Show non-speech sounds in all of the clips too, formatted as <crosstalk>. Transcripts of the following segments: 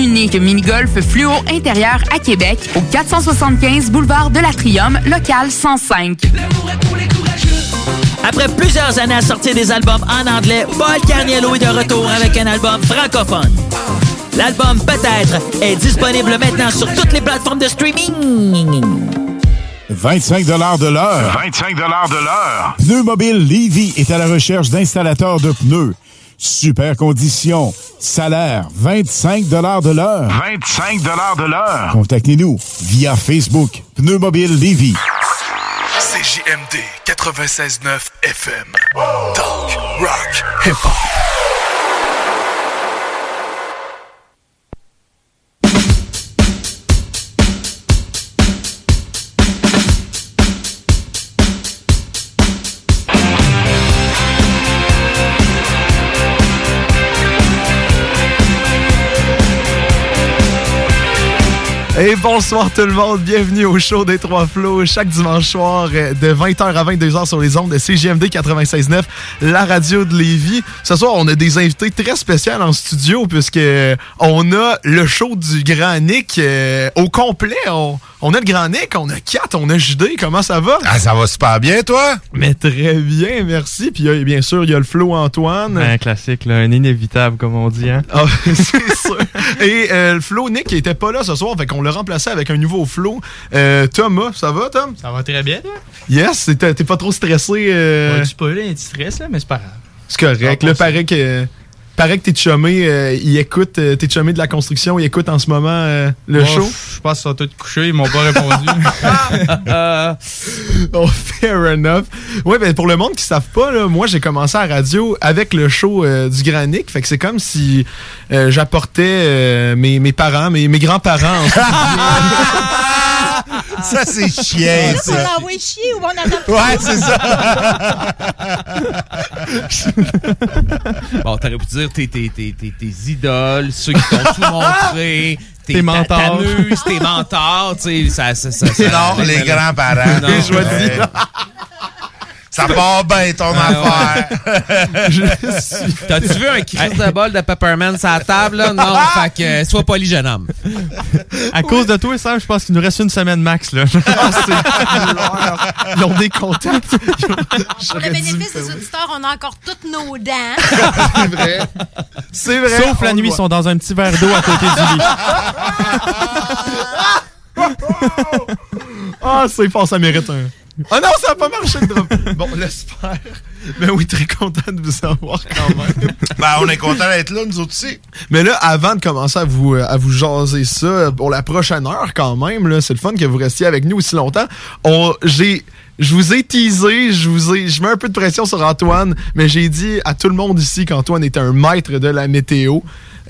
Unique mini-golf fluo intérieur à Québec au 475 boulevard de l'Atrium, local 105. Après plusieurs années à sortir des albums en anglais, Paul Carniello est de retour avec un album francophone. L'album Peut-être est disponible maintenant sur toutes les plateformes de streaming. 25 de l'heure. 25 de l'heure. Pneu Mobile Levy est à la recherche d'installateurs de pneus. Super conditions. Salaire 25 de l'heure. 25 de l'heure. Contactez-nous via Facebook. Pneu Mobile Levy. CJMD 96.9 FM. Talk, rock, hip-hop. Et bonsoir tout le monde, bienvenue au show des Trois Flots, chaque dimanche soir euh, de 20h à 22h sur les ondes de CGMD 96.9, la radio de Lévis. Ce soir, on a des invités très spéciaux en studio puisque on a le show du Grand Nick euh, au complet. On, on a le Grand Nick, on a Kat, on a JD. Comment ça va? Ah, ça va super bien, toi? Mais très bien, merci. Puis euh, bien sûr, il y a le Flo Antoine. Un classique, là, un inévitable, comme on dit. Hein? Ah, <laughs> c'est sûr. Et euh, le Flo Nick qui était pas là ce soir, fait qu'on l'a remplacé avec un nouveau Flo. Euh, Thomas, ça va, Tom? Ça va très bien, toi? Yes, t'es pas trop stressé. euh, Ouais, tu peux un petit stress, là, mais c'est pas grave. C'est correct. Là, pas paraît que. Paraît que tes chumés, euh, ils écoutent, euh, tes chumés de la construction, ils écoutent en ce moment euh, le show. Je pense qu'ils sont tous couchés, ils m'ont pas répondu. <laughs> <laughs> oh, fair enough. Ouais, ben pour le monde qui ne savent pas, là, moi j'ai commencé à la radio avec le show euh, du Granic. Fait que c'est comme si euh, j'apportais euh, mes, mes parents, mes, mes grands-parents. <laughs> <laughs> Ça, c'est chien, On ça. l'envoie chier ou on adopte Ouais, c'est ça. <laughs> Bon, t'aurais pu dire tes, tes, tes, tes, tes idoles, ceux qui t'ont tout montré, <laughs> tes, Tes mentors. ta- ta muse, tes mentors, tu sais, ça, ça, ça, ça- Non, les grands-parents. Non, ouais. Ça part bien, ton Ah, affaire. <laughs> <laughs> T'as-tu vu un crise de bol de Pepperman sur la table, là? Non, fait que euh, sois poli, jeune homme. à cause de toi, Sam, je pense qu'il nous reste une semaine max, là. Ah. Ils <laughs> ont des contacts. Pour le bénéfice des auditeurs, on a encore toutes nos dents. C'est vrai. C'est vrai. Sauf la nuit, ils sont dans un petit verre d'eau à côté du lit. Ah, c'est fort, ça mérite un. Ah non, ça n'a pas marché le drum. Bon, on l'espère. Mais oui, très content de vous avoir quand même. Ben, on est content d'être là, nous autres aussi. Mais là, avant de commencer à vous, euh, à vous jaser ça, pour la prochaine heure quand même, là, c'est le fun que vous restiez avec nous aussi longtemps. On, j'ai, je vous ai teasé, je vous ai, je mets un peu de pression sur Antoine, mais j'ai dit à tout le monde ici qu'Antoine était un maître de la météo.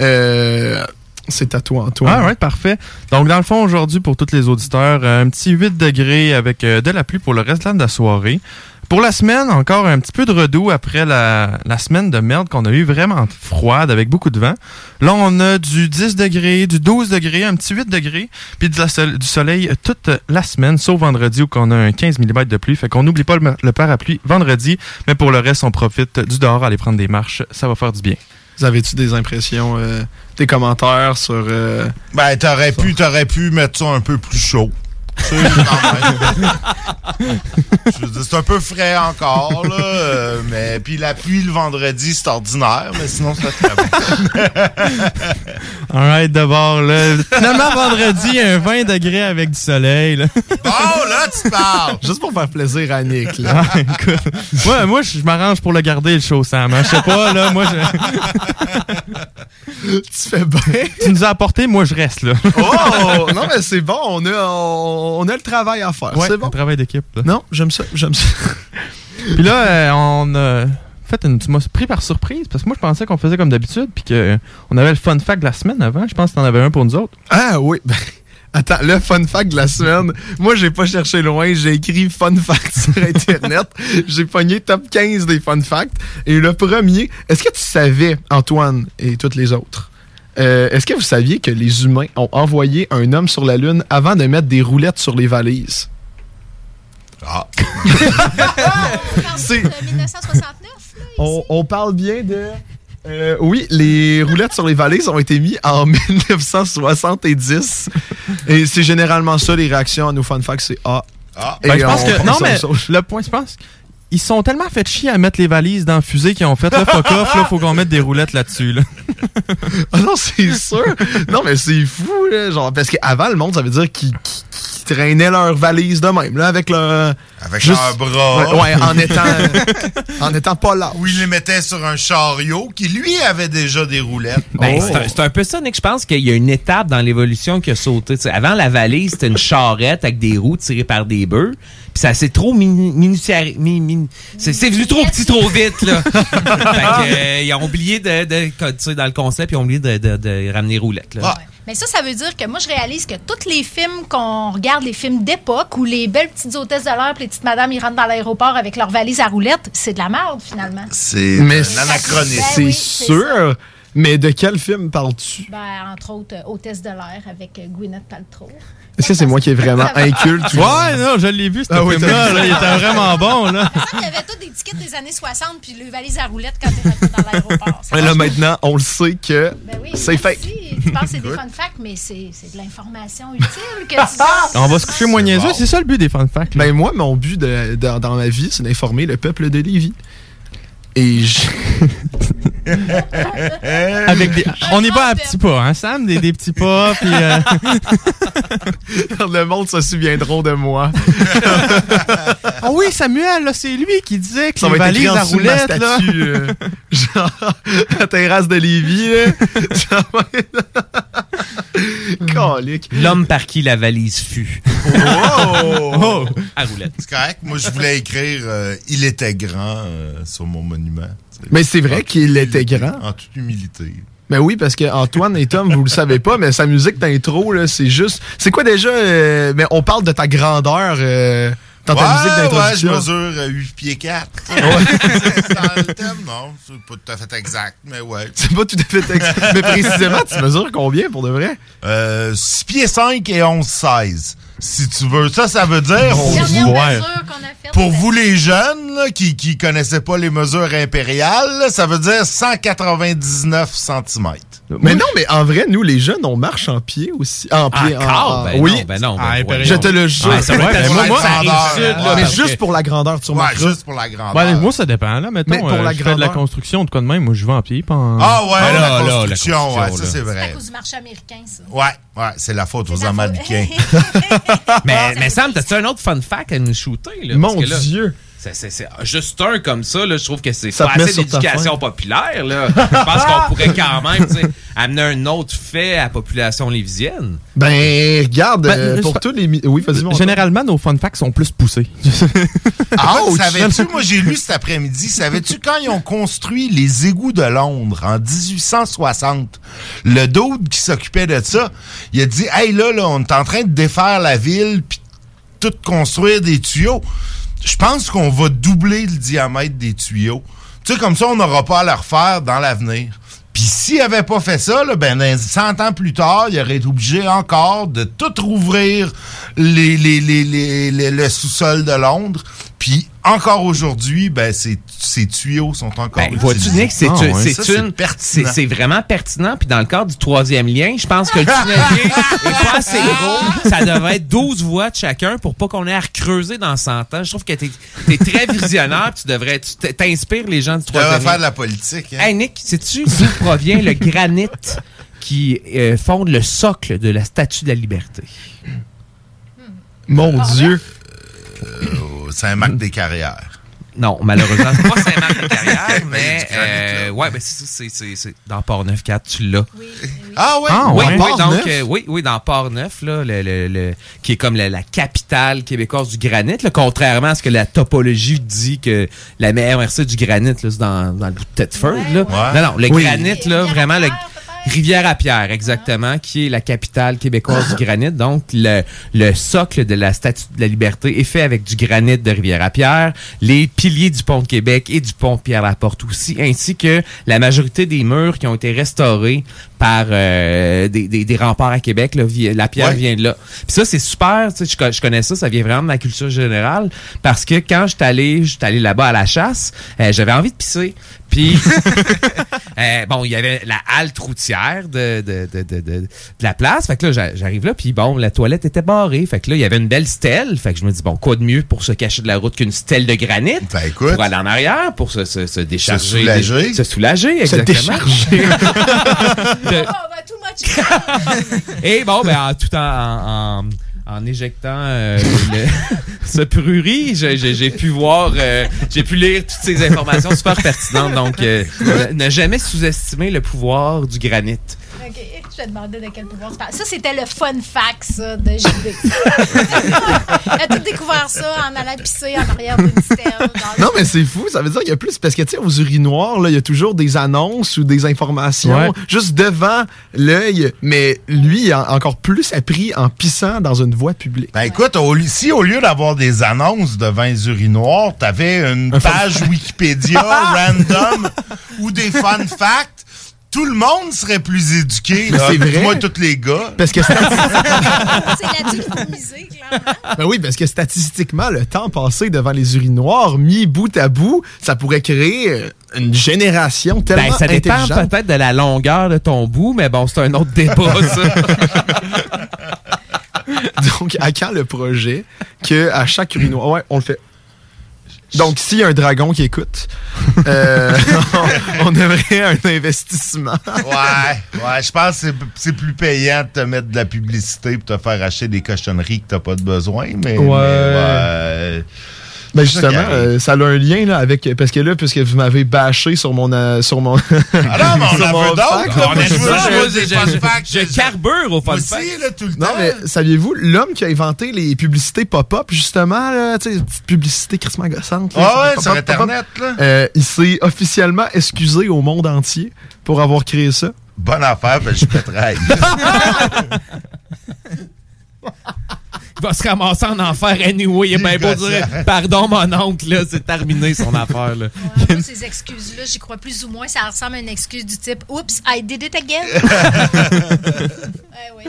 Euh, c'est à toi, Antoine. Ah ouais, parfait. Donc, dans le fond, aujourd'hui, pour tous les auditeurs, euh, un petit 8 degrés avec euh, de la pluie pour le reste de la soirée. Pour la semaine, encore un petit peu de redoux après la, semaine de merde qu'on a eu vraiment froide avec beaucoup de vent. Là, on a du 10 degrés, du 12 degrés, un petit 8 degrés, puis du soleil toute la semaine, sauf vendredi où on a un 15 mm de pluie. Fait qu'on n'oublie pas le, le parapluie vendredi, mais pour le reste, on profite du dehors, aller prendre des marches. Ça va faire du bien. Vous avez-tu des impressions, euh, des commentaires sur. euh, Ben, t'aurais pu, t'aurais pu mettre ça un peu plus chaud. C'est un peu frais encore, là. euh, mais puis la pluie le vendredi, c'est ordinaire, mais sinon, c'est très bon. Alright, d'abord, là. Finalement, vendredi, un 20 degrés avec du soleil, là. Oh, là, tu parles! Juste pour faire plaisir à Nick, là. Ah, écoute. Ouais, moi, je m'arrange pour le garder, le show, Sam. hein. Je sais pas, là, moi, je... tu fais bien. Tu nous as apporté, moi, je reste, là. Oh! Non, mais c'est bon, on a, on, on a le travail à faire. Ouais, c'est bon? un travail d'équipe. Non, j'aime ça, j'aime ça. <laughs> Puis là, euh, on a fait une. Tu m'as pris par surprise parce que moi, je pensais qu'on faisait comme d'habitude, puis qu'on avait le fun fact de la semaine avant. Je pense que t'en avais un pour nous autres. Ah oui, ben, <laughs> attends, le fun fact de la semaine. Moi, j'ai pas cherché loin, j'ai écrit fun fact <laughs> sur Internet. j'ai pogné top 15 des fun facts. Et le premier, est-ce que tu savais, Antoine et toutes les autres, euh, est-ce que vous saviez que les humains ont envoyé un homme sur la Lune avant de mettre des roulettes sur les valises? Ah. C'est- 1969. On, on parle bien de... Euh, oui, les roulettes sur les valises ont été mises en <laughs> 1970. Et c'est généralement ça, les réactions à nos fun facts, c'est Ah. Ah. Ben, je pense on que. Non, mais le point, je pense. Ils sont tellement fait chier à mettre les valises dans la fusée qu'ils ont fait là, fuck off, là, <laughs> faut qu'on mette des roulettes là-dessus, là. Ah non, c'est sûr. non, mais c'est fou, là. Genre, parce qu'avant, le monde, ça veut dire qu'ils qu'ils- qu'ils traînaient leurs valises de même, là, avec leur. Avec leurs bras. Ouais, ouais, en étant. <laughs> en étant pas là. Ou il les mettait sur un chariot qui, lui, avait déjà des roulettes. Ben, Oh. c'est un- peu ça, Nick. Je pense qu'il y a une étape dans l'évolution qui a sauté. Avant, la valise, c'était une charrette avec des roues tirées par des bœufs. Puis ça s'est trop mini, minutiari- mi- mi- c'est, venu trop petit, trop vite, là. <laughs> fait que, euh, ils ont oublié de, de, tu sais, dans le concept, ils ont oublié de, de, de ramener roulettes, là. Mais ça, ça veut dire que moi, je réalise que tous les films qu'on regarde, les films d'époque, où les belles petites hôtesses de l'air, puis les petites madames, ils rentrent dans l'aéroport avec leur valise à roulettes, c'est de la merde, finalement. C'est Mais un anachronisme. Ben C'est oui, c'est sûr. Mais de quel film parles-tu? Ben, entre autres, euh, Hôtesse de l'air avec euh, Gwyneth Paltrow. Est-ce que c'est moi qui est vraiment <laughs> inculte? ou- Ouais, non, je l'ai vu, ce Ah oui, là, il était vraiment bon, là. <laughs> Il y avait tous des tickets des années 60 puis les valises à roulettes quand tu rentres dans l'aéroport. Mais là, maintenant, on le sait que Ben oui, c'est fake. Tu penses que c'est des fun facts, mais c'est c'est de l'information utile que tu donnes. <laughs> On va se coucher moins niaiseux, c'est ça le but des fun facts. là. Ben moi, mon but de- de- dans ma vie, c'est d'informer le peuple de Lévis. Et je... <laughs> Avec des... On n'est pas à petits pas, hein, Sam? Des, des petits pas, <laughs> puis... euh, le monde se souviendront de moi. Ah oui, Samuel, là, c'est lui qui disait que Ça les valises à roulettes, là... euh, <laughs> genre, la terrasse de Lévis, là. Ça va être... Calique. <laughs> L'homme par qui la valise fut. Oh! À roulettes. C'est correct. Moi, je voulais écrire euh, Il était grand euh, sur mon monument. Mais c'est vrai qu'il était grand. En toute humilité. Mais oui, parce que Antoine et Tom, vous le savez pas, mais sa musique d'intro, là, c'est juste. C'est quoi déjà euh, Mais on parle de ta grandeur euh, dans ta Ouais, musique d'introduction. Ouais, je mesure euh, 8 pieds 4. <laughs> C'est dans le thème, non. C'est pas tout à fait exact, mais ouais. C'est pas tout à fait exact. <laughs> mais précisément, tu mesures combien pour de vrai? Euh, 6 pieds 5 et 11 16. Si tu veux. Ça, ça veut dire. pour Dernière vous- mesure qu'on a faite. Pour vous les jeunes là, qui qui connaissaient pas les mesures impériales, là, ça veut dire 199 cm. Mais non, mais en vrai, nous, les jeunes, on marche en pied aussi. En pied. en- Encore? en- Ben oui. non, ben non. ben Ah. Je te le jure. Ouais, ça Ouais, moi, moi, ça arrive grandeur, sud, ouais. là, mais juste que- pour la grandeur, tu Ouais, remarqueras. juste pour la grandeur. Ouais, moi, ça dépend, là. Mettons, Mais pour euh, la je fais de la grandeur. construction de quoi de même, moi, je vais en pied, pas en... Ah ouais, Ben là, la, là, la construction, construction, ouais, ça c'est C'est à vrai. cause du marché américain, ça. Ouais, ouais, c'est la faute aux. Américains. <laughs> Mais, mais Sam, t'as-tu un autre fun fact à nous shooter? Là? Mon Dieu. C'est- c'est c'est juste un comme ça, là, je trouve que c'est Ça pas assez d'éducation populaire. Là. Je pense <laughs> qu'on pourrait quand même amener un autre fait à la population lévisienne. Ben, regarde, Ben, euh, pour tous les. Oui, vas-y, mon Généralement, nos fun facts sont plus poussés. <laughs> Ah, savais-tu, moi j'ai lu cet après-midi, savais-tu quand ils ont construit les égouts de Londres en 1860, le dude qui s'occupait de ça, il a dit Hey là, là, on est en train de défaire la ville puis tout construire des tuyaux. Je pense qu'on va doubler le diamètre des tuyaux. Tu sais, comme ça, on n'aura pas à le refaire dans l'avenir. Puis s'il avait pas fait ça, ben, dans 100 ans plus tard, il aurait été obligé encore de tout rouvrir les, les- les- le sous-sol de Londres. Puis encore aujourd'hui, ben, ces, ces tuyaux sont encore Ben, vois-tu. Nick, c'est Ah, ouais. c'est c'est vraiment pertinent. Puis dans le cadre du troisième lien, je pense que le tunnelier <laughs> est pas assez gros. Ça devrait être 12 voix de chacun pour pas qu'on ait à recreuser dans 100 ans. Je trouve que t'es es très visionnaire. tu devrais, tu t'inspires les gens du Tu devrais troisième faire lien. de la politique. hein. Hey Nick, sais-tu d'où provient le granit qui euh, fonde le socle de la Statue de la Liberté? Mon Dieu. Au Saint-Marc des Carrières. Non, malheureusement, c'est pas Saint-Marc-de-Carrière, <laughs> mais euh, ouais, ben c'est ça, c'est- c'est dans Port-Neuf 4, tu l'as. Ah ouais? Ah, Oui, ouais. oui, Port-Neuf? donc, euh, oui, oui, dans Port-Neuf, là, le, le- le- qui est comme la, la capitale québécoise du granit, là, contrairement à ce que la topologie dit que la meilleure MRC du granit, là, c'est dans, dans le bout de Thetford. là. Ouais. Non, non, le Oui. granit, là, vraiment, le, Rivière-à-Pierre, exactement, qui est la capitale québécoise du granit. Donc, le, le socle de la Statue de la Liberté est fait avec du granit de Rivière-à-Pierre, les piliers du pont de Québec et du pont Pierre-Laporte aussi, ainsi que la majorité des murs qui ont été restaurés par euh, des, des, des remparts à Québec. Là, la pierre Ouais. vient de là. Puis ça, c'est super. tu sais, Je, je connais ça, ça vient vraiment de ma culture générale. Parce que quand je suis allé, j'étais allé là-bas à la chasse, euh, j'avais envie de pisser. Puis, <laughs> <laughs> euh, bon, il y avait la halte routière de, de, de, de, la place. Fait que là, j'a- j'arrive là, puis bon, la toilette était barrée. Fait que là, il y avait une belle stèle. Fait que je me dis, bon, quoi de mieux pour se cacher de la route qu'une stèle de granit? Ben écoute, Pour aller en arrière, pour se, se, se décharger. soulager. Se soulager, Se exactement. décharger. <laughs> De- Oh, too much. <laughs> et bon, ben, en, tout en, en, en- en éjectant euh, le- <laughs> ce prurit, j'ai- pu voir, euh, j'ai pu lire toutes ces informations super pertinentes. Donc, euh, ne jamais sous-estimer le pouvoir du granit. OK, je vais demander de quel pouvoir tu parles. Ça, c'était le fun fact, ça, de JB. <laughs> Elle a tout découvert ça en allant pisser en arrière d'une stèle. Non, mais c'est fou. Ça veut dire qu'il y a plus. Parce que, tu sais, aux urinoirs, là, il y a toujours des annonces ou des informations Ouais. juste devant l'œil. Mais lui, il a encore plus appris en pissant dans une voie publique. Ben écoute, au, si au lieu d'avoir des annonces devant les urinoirs, t'avais une page Wikipédia <laughs> random ou des fun facts, tout le monde serait plus éduqué. C'est vrai. Moi, tous les gars. Parce que <laughs> C'est là-dessus miser, clairement. Ben oui, parce que statistiquement, le temps passé devant les urinoirs, mis bout à bout, ça pourrait créer euh, une génération tellement Ben, ça dépend peut-être de la longueur de ton bout, mais bon, c'est un autre débat, <laughs> ça. Donc, à quand le projet que à chaque urinoir... Ouais, on le fait. Donc, s'il y a un dragon qui écoute, euh, on, <laughs> on aimerait un investissement. Ouais, ouais, je pense que c'est- c'est plus payant de te mettre de la publicité pour te faire acheter des cochonneries que t'as pas de besoin, mais. Ouais. mais ouais. Ben justement, euh, ça a un lien là, avec... Parce que là, puisque vous m'avez bâché sur mon... euh, sur mon Ah non, mais <laughs> on sur en mon veut d'autres. fact, On aime je je carbure au fun fact. aussi, là, tout le Non, temps. mais saviez-vous, l'homme qui a inventé les publicités pop-up, justement, là, tu sais, les petites publicités crissement gossantes. là, Ah ouais, sur Internet, là. euh, il s'est officiellement excusé au monde entier pour avoir créé ça. Bonne affaire, ben, je pèterai. <laughs> Il va se ramasser en enfer anyway. Il est bien beau dire pardon, mon oncle, là, c'est terminé son <laughs> affaire. Là. Ouais, moi, ces excuses-là, j'y crois plus ou moins. Ça ressemble à une excuse du type Oups, I did it again. <laughs> <laughs> ouais, ouais.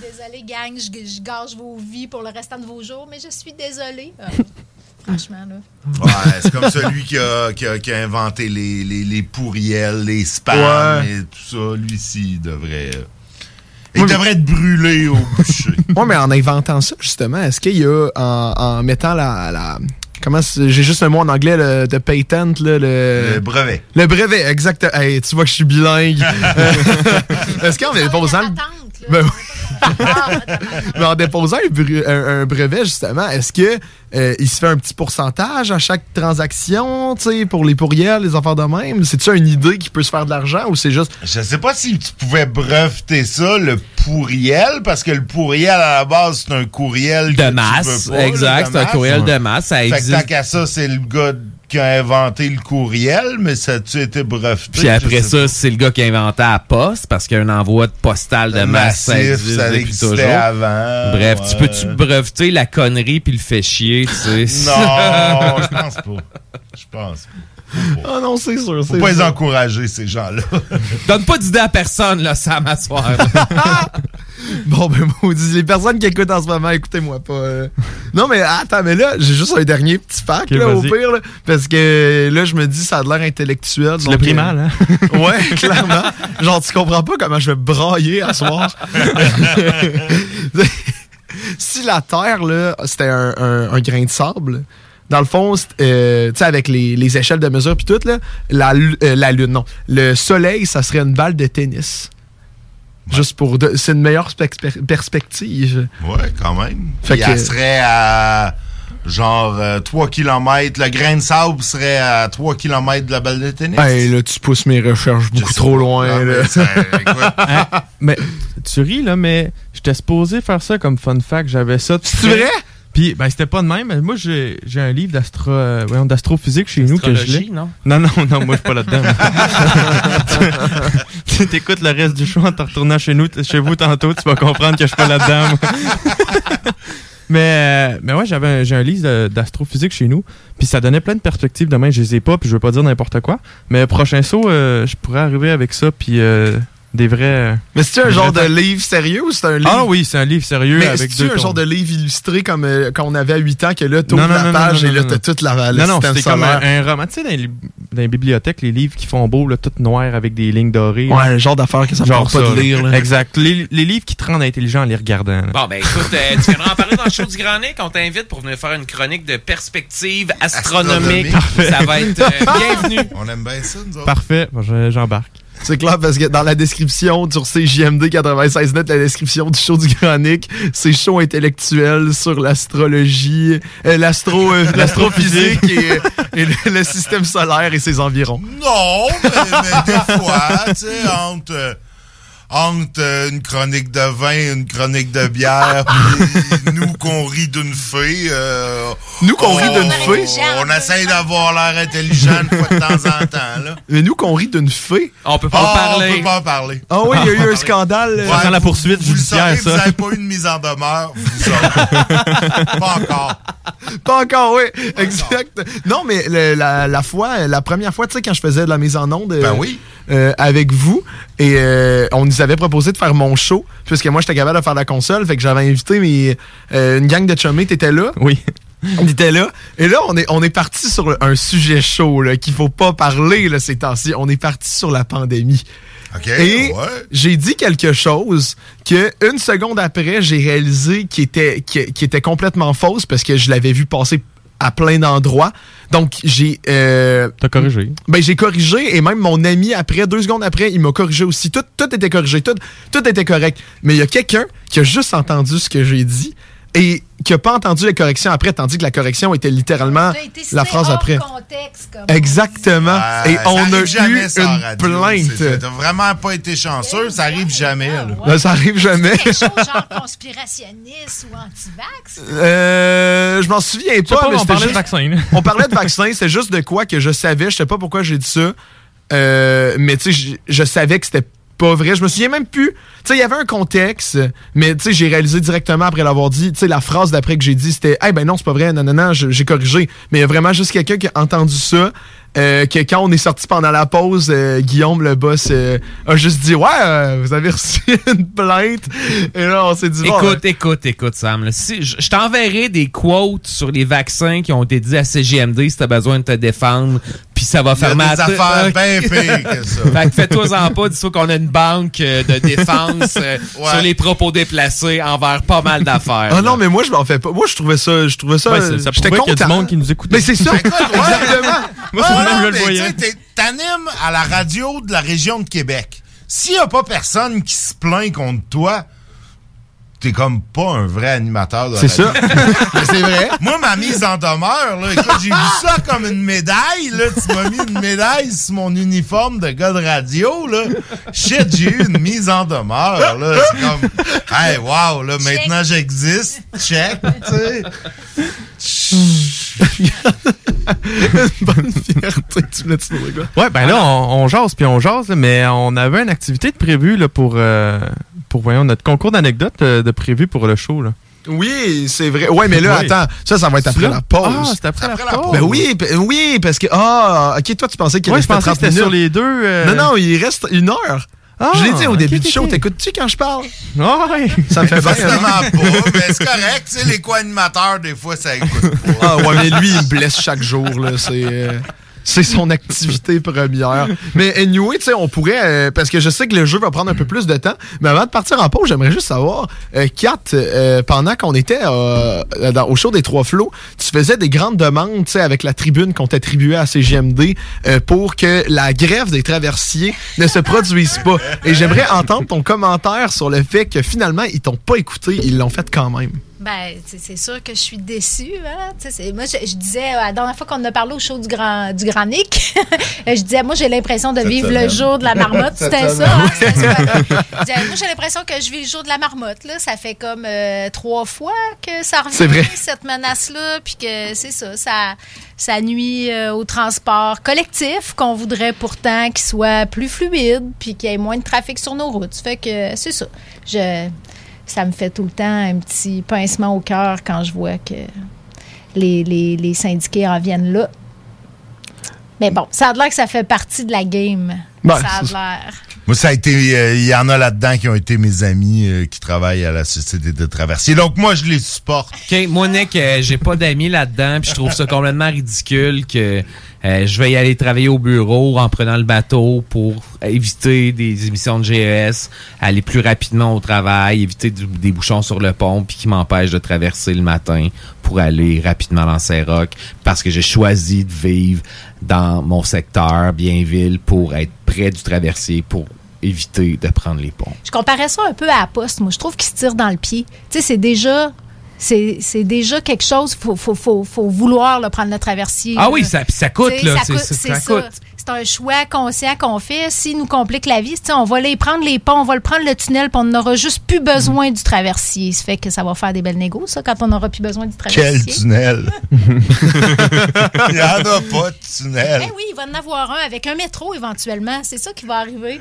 Désolé, gang, je, je gâche vos vies pour le restant de vos jours, mais je suis désolée. Euh, franchement, là. Ouais, c'est comme celui qui a, qui a- qui a inventé les, les, les pourriels, les spams Ouais. et tout ça. Lui-ci, il devrait. Il devrait être brûlé au bûcher. <laughs> Ouais, mais en inventant ça, justement, est-ce qu'il y a, en, en mettant la... la comment c'est- j'ai juste un mot en anglais, le de patent, là, le... Le brevet. Le brevet, exact. Hey, tu vois que je suis bilingue. <laughs> Euh, <laughs> Est-ce qu'en Patente, là. Ben oui. <laughs> Mais en déposant un, bru- un- un brevet, justement, est-ce que euh, il se fait un petit pourcentage à chaque transaction, tu sais, pour les pourriels, les affaires de même? C'est-tu une idée qui peut se faire de l'argent ou c'est juste... Je sais pas si tu pouvais breveter ça, le pourriel, parce que le pourriel, à la base, c'est un courriel que De tu masse, veux pas, là, exact. C'est un courriel de masse. Ça Fait que tant existe. qu'à ça, c'est le gars qui a inventé le courriel, mais ça a-tu été breveté? Puis après ça, c'est le gars qui a inventé la poste parce qu'un envoi de postal de masse, Massif, existe ça depuis existait toujours. avant. Bref, tu peux-tu breveter la connerie puis le fait chier, tu sais? Non, <laughs> je pense pas. Je pense pas. Ah non, c'est sûr, Faut c'est pas les encourager, ces gens-là. Donne pas d'idée à personne, là, Sam, à soir. <laughs> <laughs> Bon, ben, maudit. Les personnes qui écoutent en ce moment, écoutez-moi pas. euh. Non, mais attends, mais là, j'ai juste un dernier petit fact, Ok, là, au pire, là, parce que là, je me dis, ça a de l'air intellectuel. Tu l'as pris mal, hein? <laughs> Ouais, clairement. Genre, tu comprends pas comment je vais brailler à soir. <laughs> si la Terre, là, c'était un, un- un grain de sable, dans le fond, euh, tu sais, avec les, les échelles de mesure puis tout, là, la, euh, la Lune, non. Le Soleil, ça serait une balle de tennis. Juste pour... de- C'est une meilleure spec- per- perspective. Ouais, quand même. Fait Puis que- elle serait à genre euh, 3 km. Le grain de sable serait à 3 km de la balle de tennis. Hey, là, tu pousses mes recherches beaucoup trop loin. là. mais ça- <laughs> écoute. Hein? mais tu ris, là, mais j'étais supposé faire ça comme fun fact. J'avais ça. C'est vrai? Puis, ben, c'était pas de même. mais Moi, j'ai j'ai un livre d'astro, euh, d'astrophysique chez nous que je lis. non? Non, non, non, moi, je suis pas là-dedans. <laughs> tu t'écoutes le reste du show en te retournant chez nous, chez vous tantôt, tu vas comprendre que je suis pas là-dedans. <laughs> mais, euh, mais ouais, j'avais un- j'ai un livre d'astrophysique chez nous, puis ça donnait plein de perspectives. Demain, je les ai pas, puis je veux pas dire n'importe quoi. Mais prochain saut, euh, je pourrais arriver avec ça, puis euh, des vrais. Mais c'est-tu un genre de livre sérieux ou c'est un livre... Ah oui, c'est un livre sérieux Mais avec c'est-tu deux un genre de livre illustré comme euh, quand on avait à 8 ans, que là, non, la non, page non, et là, t'as toute la, Non, non, c'était comme un, un roman. Tu sais, dans les, dans les bibliothèques, les livres qui font beau, là, tout noir avec des lignes dorées. Ouais, le genre d'affaires que ça tente pas ça, de lire. là. Exact. Les, les livres qui te rendent intelligent en les regardant. là. Bon, ben écoute, euh, tu viendras en parler dans le show du Grand Nick. On t'invite pour venir faire une chronique de perspective astronomique. Astronomique. Ça va être euh, <laughs> bienvenu. On aime bien ça, nous autres. Parfait, Bon, je- j'embarque. C'est clair parce que dans la description sur CJMD 96.net, la description du show du Granic, c'est show intellectuel sur l'astrologie, euh, l'astro, euh, <laughs> l'astrophysique et, et le, le système solaire et ses environs. Non, mais, mais des fois, tu sais, entre, euh, entre euh, une chronique de vin et une chronique de bière, <laughs> puis nous qu'on rit d'une fée. euh, Nous qu'on on- rit d'une fée? On essaye d'avoir l'air intelligent une fois de temps en temps, là. Mais nous qu'on rit d'une fée. On peut pas Ah, en parler. On peut pas en parler. Ah oui, il y a eu un scandale. euh, Ça sent la vous- poursuite vous le judiciaire, saurez, ça. Vous n'avez pas eu de mise en demeure, vous saurez. <laughs> pas encore. Pas encore, oui. Exact. Non, mais le- la, la fois, la première fois, tu sais, quand je faisais de la mise en onde euh, Ben oui. euh, avec vous, et euh, on nous avait proposé de faire mon show, puisque moi, j'étais capable de faire la console, fait que j'avais invité mes, euh, une gang de chummés, t'étais là. Oui. On était là. Et là, on est, on est parti sur un sujet chaud, qu'il faut pas parler, là, ces temps-ci. On est parti sur la pandémie. Et ouais. j'ai dit quelque chose que une seconde après, j'ai réalisé qui était, qui, qui était complètement fausse parce que je l'avais vu passer à plein d'endroits. Donc, j'ai... Euh, T'as corrigé. ben, j'ai corrigé et même mon ami, après, deux secondes après, il m'a corrigé aussi. Tout, tout était corrigé, tout, tout était correct. Mais il y a quelqu'un qui a juste entendu ce que j'ai dit et qui a pas entendu la correction après, tandis que la correction était littéralement été la phrase hors après. contexte, comme on Exactement. Ouais, et on a jamais, eu une radio. plainte. T'as vraiment pas été chanceux, ça arrive jamais, là. Ben, ça arrive jamais. quelque chose <laughs> genre conspirationniste ou anti-vax? Euh, je m'en souviens pas, pas, mais on c'était parlait de vaccin, on parlait de vaccin, c'est juste de quoi que je savais. Je sais pas pourquoi j'ai dit ça. Euh, mais tu sais, je, je savais que c'était pas vrai. Je me souviens même plus. Tu sais, il y avait un contexte, mais tu sais, j'ai réalisé directement après l'avoir dit. Tu sais, la phrase d'après que j'ai dit, c'était Eh ben non, c'est pas vrai, non, non, non, j'ai corrigé. Mais il y a vraiment juste quelqu'un qui a entendu ça. euh, que quand on est sorti pendant la pause, euh, Guillaume, le boss, euh, a juste dit Ouais, vous avez <laughs> reçu une plainte. Et là, on s'est dit Bon, Écoute, écoute, écoute, Sam. là, si, je je t'enverrai des quotes sur les vaccins qui ont été dits à CGMD si t'as besoin de te défendre. Puis ça va faire des mal. affaires bien pires que ça. Fait que fais-toi-en pas, dis-toi qu'on a une banque euh, de défense euh, <laughs> Ouais. sur les propos déplacés envers pas mal d'affaires. Ah non, mais moi, je m'en fais pas. Moi, je trouvais ça. Je trouvais ça. Ouais, ça- ça J'étais prouvait qu'il y a du monde qui nous écoute. Mais c'est ça. <laughs> Exactement. Moi, c'est Ah, le même, non, je le voyais. T'animes à la radio de la région de Québec. S'il y a pas personne qui se plaint contre toi, t'es comme pas un vrai animateur de C'est ça. <laughs> Mais c'est vrai. Moi, ma mise en demeure, là, écoute, j'ai vu ça comme une médaille, là. Tu m'as mis une médaille sur mon uniforme de gars de radio, là. Shit, j'ai eu une mise en demeure, là. C'est comme, hey, wow, là, maintenant j'existe. Check, tu sais. Une bonne fierté, tu me dis, le gars. Ouais, ben là, on, on jase puis on jase, là, mais on avait une activité de prévue là, pour, euh, pour voyons, notre concours d'anecdotes euh, de prévu pour le show. Là. Oui, c'est vrai. Ouais, mais là, Oui. attends. Ça, ça va être après Là? la pause. Ah, c'est après, Après la la pause. Ben oui, oui, parce que. Ah, ok, toi, tu pensais qu'il Ouais, je restait pensais que 30 c'était minutes. sur les deux. euh, Non, non, il reste une heure. je l'ai dit au début du show, t'écoutes-tu quand je parle? Ouais. Ça me fait <laughs> bien. Hein? pas, mais c'est correct. Tu sais, les co-animateurs, des fois, ça écoute pas. Ah ouais, mais lui, il me blesse chaque jour. là. C'est euh, c'est son <laughs> activité première. Mais anyway, tu sais, on pourrait... euh, parce que je sais que le jeu va prendre un peu plus de temps. Mais avant de partir en pause, j'aimerais juste savoir, euh, Kat, euh, pendant qu'on était dans- au show des Trois Flots, tu faisais des grandes demandes, tu sais, avec la tribune qu'on t'attribuait à CGMD pour que la grève des traversiers ne se produise pas. Et j'aimerais entendre ton commentaire sur le fait que finalement, ils t'ont pas écouté, ils l'ont fait quand même. Ben, c'est sûr que je suis déçue. Hein? Moi, je, je disais, euh, la dernière fois qu'on a parlé au show du Grand, du grand Nick, <laughs> je disais, moi, j'ai l'impression de Cette vivre semaine. le jour de la marmotte. C'était ça. hein? Ça. Disais, moi, j'ai l'impression que je vis le jour de la marmotte. Là. Ça fait comme euh, trois fois que ça revient, vrai. cette menace-là. Puis que c'est ça, ça, ça nuit euh, au transport collectif qu'on voudrait pourtant qu'il soit plus fluide puis qu'il y ait moins de trafic sur nos routes. Ça fait que c'est ça. Je ça me fait tout le temps un petit pincement au cœur quand je vois que les, les, les syndiqués en viennent là. Mais bon, ça a l'air que ça fait partie de la game. Ouais, ça a l'air. Moi, ça a été. euh, Il y en a là-dedans qui ont été mes amis euh, qui travaillent à la Société de traversiers. Donc, moi, je les supporte. OK, moi, Nick, euh, j'ai pas d'amis là-dedans, puis je trouve ça complètement ridicule que euh, je vais y aller travailler au bureau en prenant le bateau pour éviter des émissions de GES, aller plus rapidement au travail, éviter des bouchons sur le pont, puis qui m'empêchent de traverser le matin pour aller rapidement dans Saint-Roch, parce que j'ai choisi de vivre dans mon secteur, Bienville, pour être près du traversier, pour éviter de prendre les ponts. Je comparais ça un peu à la poste. Moi, je trouve qu'ils se tirent dans le pied. Tu sais, c'est déjà. C'est c'est déjà quelque chose, il faut, faut, faut, faut vouloir là, prendre le traversier. Ah là. oui, ça- ça coûte, là, Ça c'est- coûte, c'est- c'est ça ça. coûte. C'est un choix conscient qu'on fait. S'il nous complique la vie, on va aller prendre les ponts, on va le prendre le tunnel, puis on n'aura juste plus besoin du traversier. Ça fait que ça va faire des belles négos, ça, quand on n'aura plus besoin du traversier. Quel tunnel! <laughs> Il n'y en a pas de tunnel. Eh oui, il va en avoir un avec un métro éventuellement. C'est ça qui va arriver.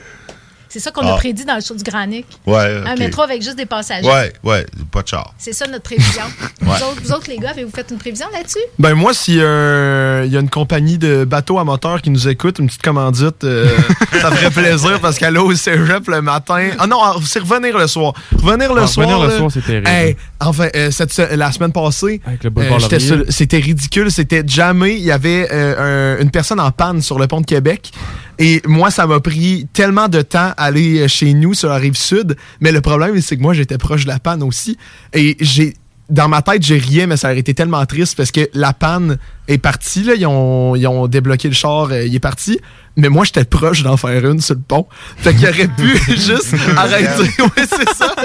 C'est ça qu'on Ah. a prédit dans le show du Granic. Ouais, Un métro avec juste des passagers. Ouais, ouais, pas de char. C'est ça notre prévision. <laughs> Ouais. vous, autres, vous autres, les gars, avez-vous fait une prévision là-dessus? Ben moi, s'il y, a y une compagnie de bateaux à moteur qui nous écoute, une petite commandite, euh, <laughs> ça ferait plaisir parce qu'elle est au cégep le matin. Ah non, ah, c'est revenir le soir. Revenir le Ah, soir. revenir le là. soir, c'est terrible. Hey, enfin, euh, cette la semaine passée, euh, c'était ridicule. C'était jamais. Il y avait euh, un- une personne en panne sur le pont de Québec. Et moi, ça m'a pris tellement de temps à aller chez nous sur la rive sud. Mais le problème, c'est que moi, j'étais proche de la panne aussi. Et j'ai dans ma tête, j'ai riais, mais ça aurait été tellement triste parce que la panne est partie. Là. Ils, ont, ils ont débloqué le char, euh, il est parti. Mais moi, j'étais proche d'en faire une sur le pont. Fait qu'il aurait pu <laughs> juste arrêter. Ouais, c'est ça.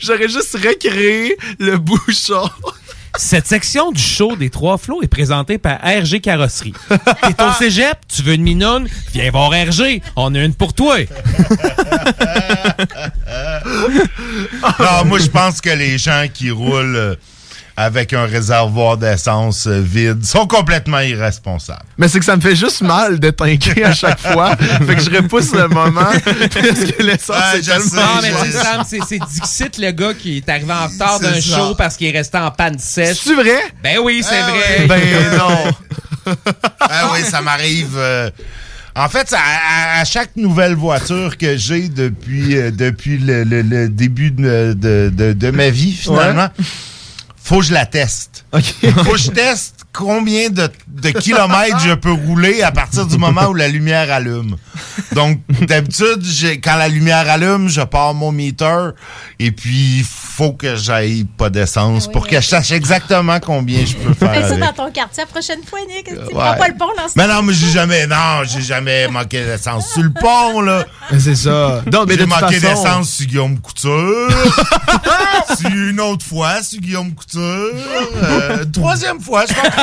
J'aurais juste recréé le bouchon. Cette section du show des Trois Flots est présentée par RG Carrosserie. <laughs> T'es au cégep, tu veux une minoune? Viens voir RG, on a une pour toi. <laughs> non, moi, je pense que les gens qui roulent euh, avec un réservoir d'essence euh, vide sont complètement irresponsables. Mais c'est que ça me fait juste mal de t'inquiéter à chaque fois. <laughs> fait que je repousse le moment parce que l'essence Ouais, est je tellement... sais, Non, mais tu Sam, c'est- c'est Dixit, le gars qui est arrivé en retard C'est d'un show parce qu'il est resté en panne sèche. C'est vrai? Ben oui, c'est Ah vrai. oui. Ben non. <laughs> Ah oui, ça m'arrive. euh, en fait, à, à chaque nouvelle voiture que j'ai depuis, euh, depuis le, le- le début de, de- de- de ma vie, finalement, faut que je la teste. Faut que je teste combien de, de kilomètres je peux rouler à partir du moment où la lumière allume. Donc, d'habitude, quand la lumière allume, je pars mon meter et puis il faut que j'aille pas d'essence Ah oui, pour mais- que je sache exactement combien je peux faire. Fais ça avec. dans ton quartier la prochaine fois, Nick. Tu Ouais. prends pas le pont dans ce Mais non, mais j'ai jamais, non, j'ai jamais manqué d'essence sur le pont, là. C'est ça. Non, mais de J'ai manqué façon- d'essence sur Guillaume Couture. <laughs> sur une autre fois sur Guillaume Couture. Euh, troisième fois, je pense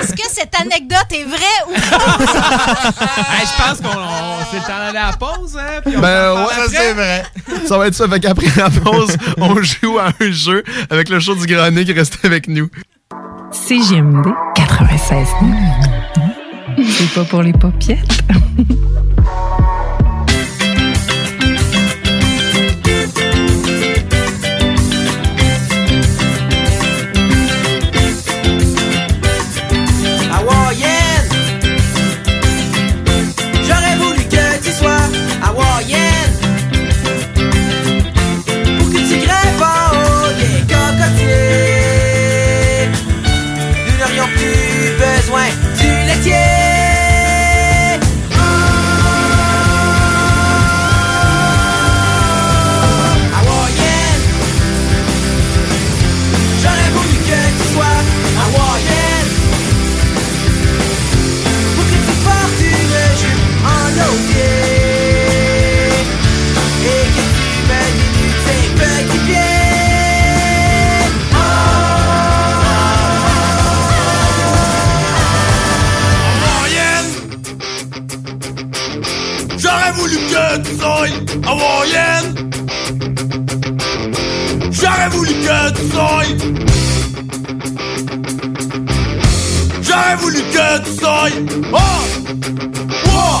Est-ce que cette anecdote est vraie ou fausse? <laughs> Hey, je pense qu'on le temps d'aller à la pause, hein? puis on Ben ouais, Ça, après. c'est vrai. Ça va être ça. Fait qu'après la pause, on joue à un jeu avec le show du Granier qui reste avec nous. CGMD 96. C'est pas pour les paupiètes. Sois. J'aurais voulu que tu sois. Oh! Oh!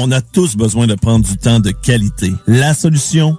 On a tous besoin de prendre du temps de qualité. La solution,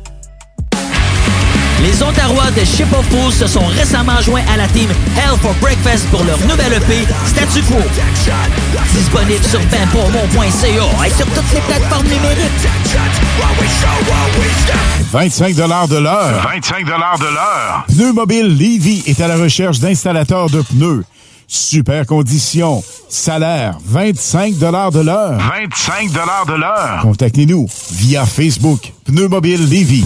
Les Ontarois de Ship of Fools se sont récemment joints à la team Hell for Breakfast pour leur nouvelle EP Statu Quo. Disponible sur benpourmont.ca et sur toutes les plateformes numériques. 25 de l'heure. 25 de l'heure. Pneu Mobile Levy est à la recherche d'installateurs de pneus. Super conditions. Salaire, 25 de l'heure. 25 de l'heure. Contactez-nous via Facebook. Pneu Mobile Levy.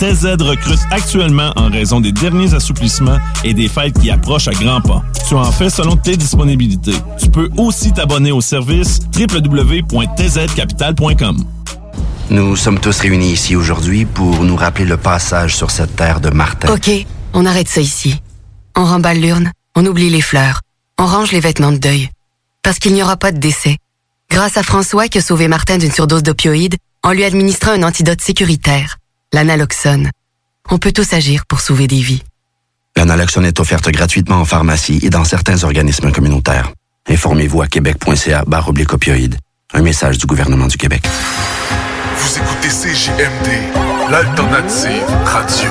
TZ recrute actuellement en raison des derniers assouplissements et des fêtes qui approchent à grands pas. Tu en fais selon tes disponibilités. Tu peux aussi t'abonner au service www.tzcapital.com. Nous sommes tous réunis ici aujourd'hui pour nous rappeler le passage sur cette terre de Martin. OK, on arrête ça ici. On remballe l'urne, on oublie les fleurs, on range les vêtements de deuil. Parce qu'il n'y aura pas de décès. Grâce à François qui a sauvé Martin d'une surdose d'opioïdes en lui administrant un antidote sécuritaire, l'analoxone. On peut tous agir pour sauver des vies. La naloxone est offerte gratuitement en pharmacie et dans certains organismes communautaires. Informez-vous à québec.ca barre opioïdes. Un message du gouvernement du Québec. Vous écoutez CJMD, l'alternative radio.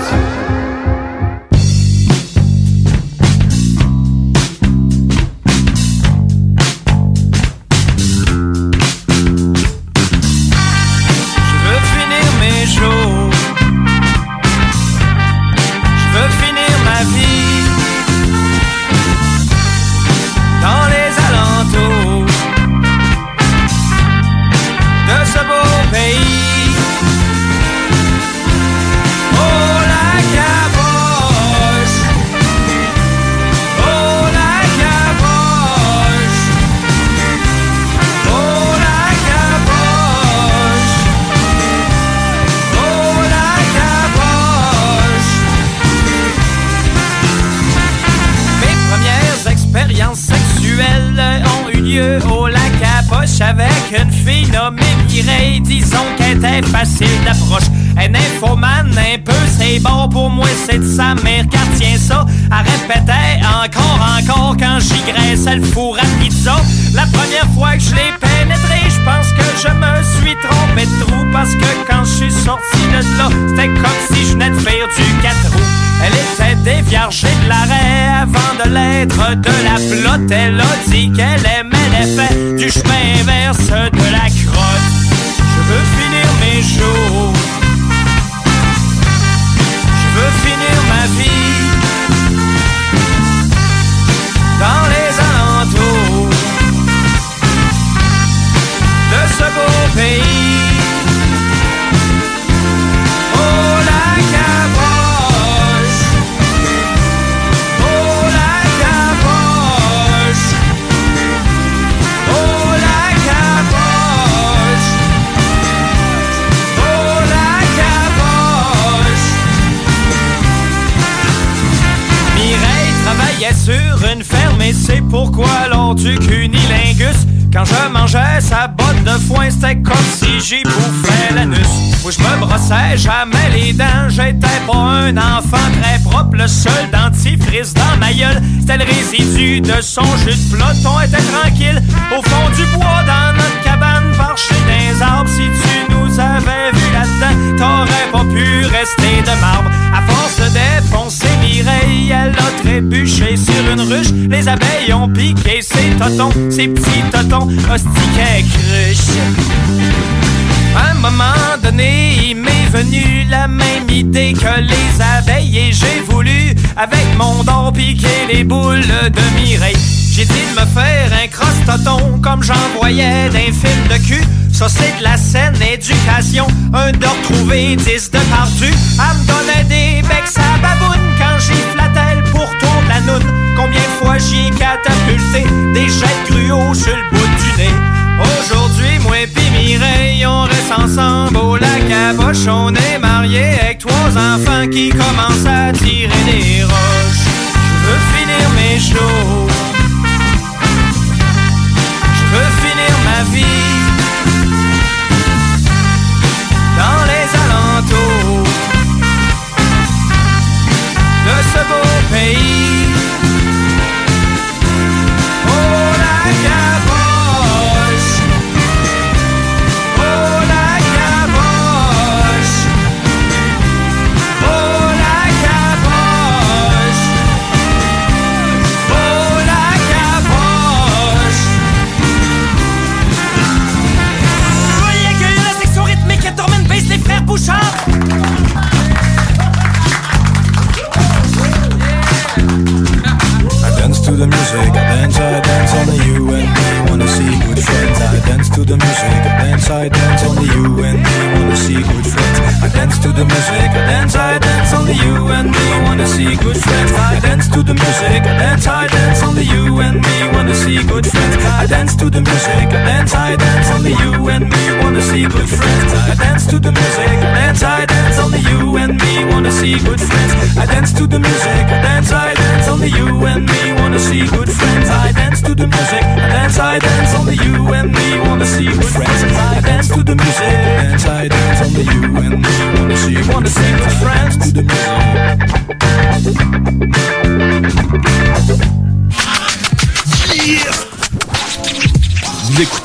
Disons qu'elle était facile d'approche. Un infomane, un peu, c'est bon pour moi, c'est de sa mère car tient ça. Elle répétait encore, encore quand j'y graissais le four à pizza. La première fois que je l'ai pénétré, je pense que je me suis trompé de trou parce que quand je suis sorti de là, c'était comme si je venais de faire du 4 roues. Elle était déviergée de l'arrêt avant de l'être de la flotte. Elle a dit qu'elle aimait l'effet du chemin inverse de la crotte. Sur une ferme et c'est pourquoi lors du cunilingus quand je mangeais sa botte de foin, c'était comme si j'y bouffais l'anus. Où je me brossais jamais les dents, j'étais pas un enfant très propre. Le seul dentifrice dans ma gueule, c'était le résidu de son jus de peloton. était tranquille au fond du bois dans notre cabane, marcher dans les arbres. Si tu nous avais vu là-dedans, t'aurais pas pu rester de marbre. À force de défoncer Mireille, elle a trébuché sur une ruche. Les abeilles ont piqué ses totons, ses petits totons, hostiquets cruches. À un moment donné, il m'est venu la même idée que les abeilles et j'ai voulu, avec mon don, piquer les boules de Mireille. J'ai dit de me faire un crosse-toton comme j'en voyais d'un film de cul. Ça, c'est de la scène éducation. Un de retrouver, dix de partu. Elle me donnait des becs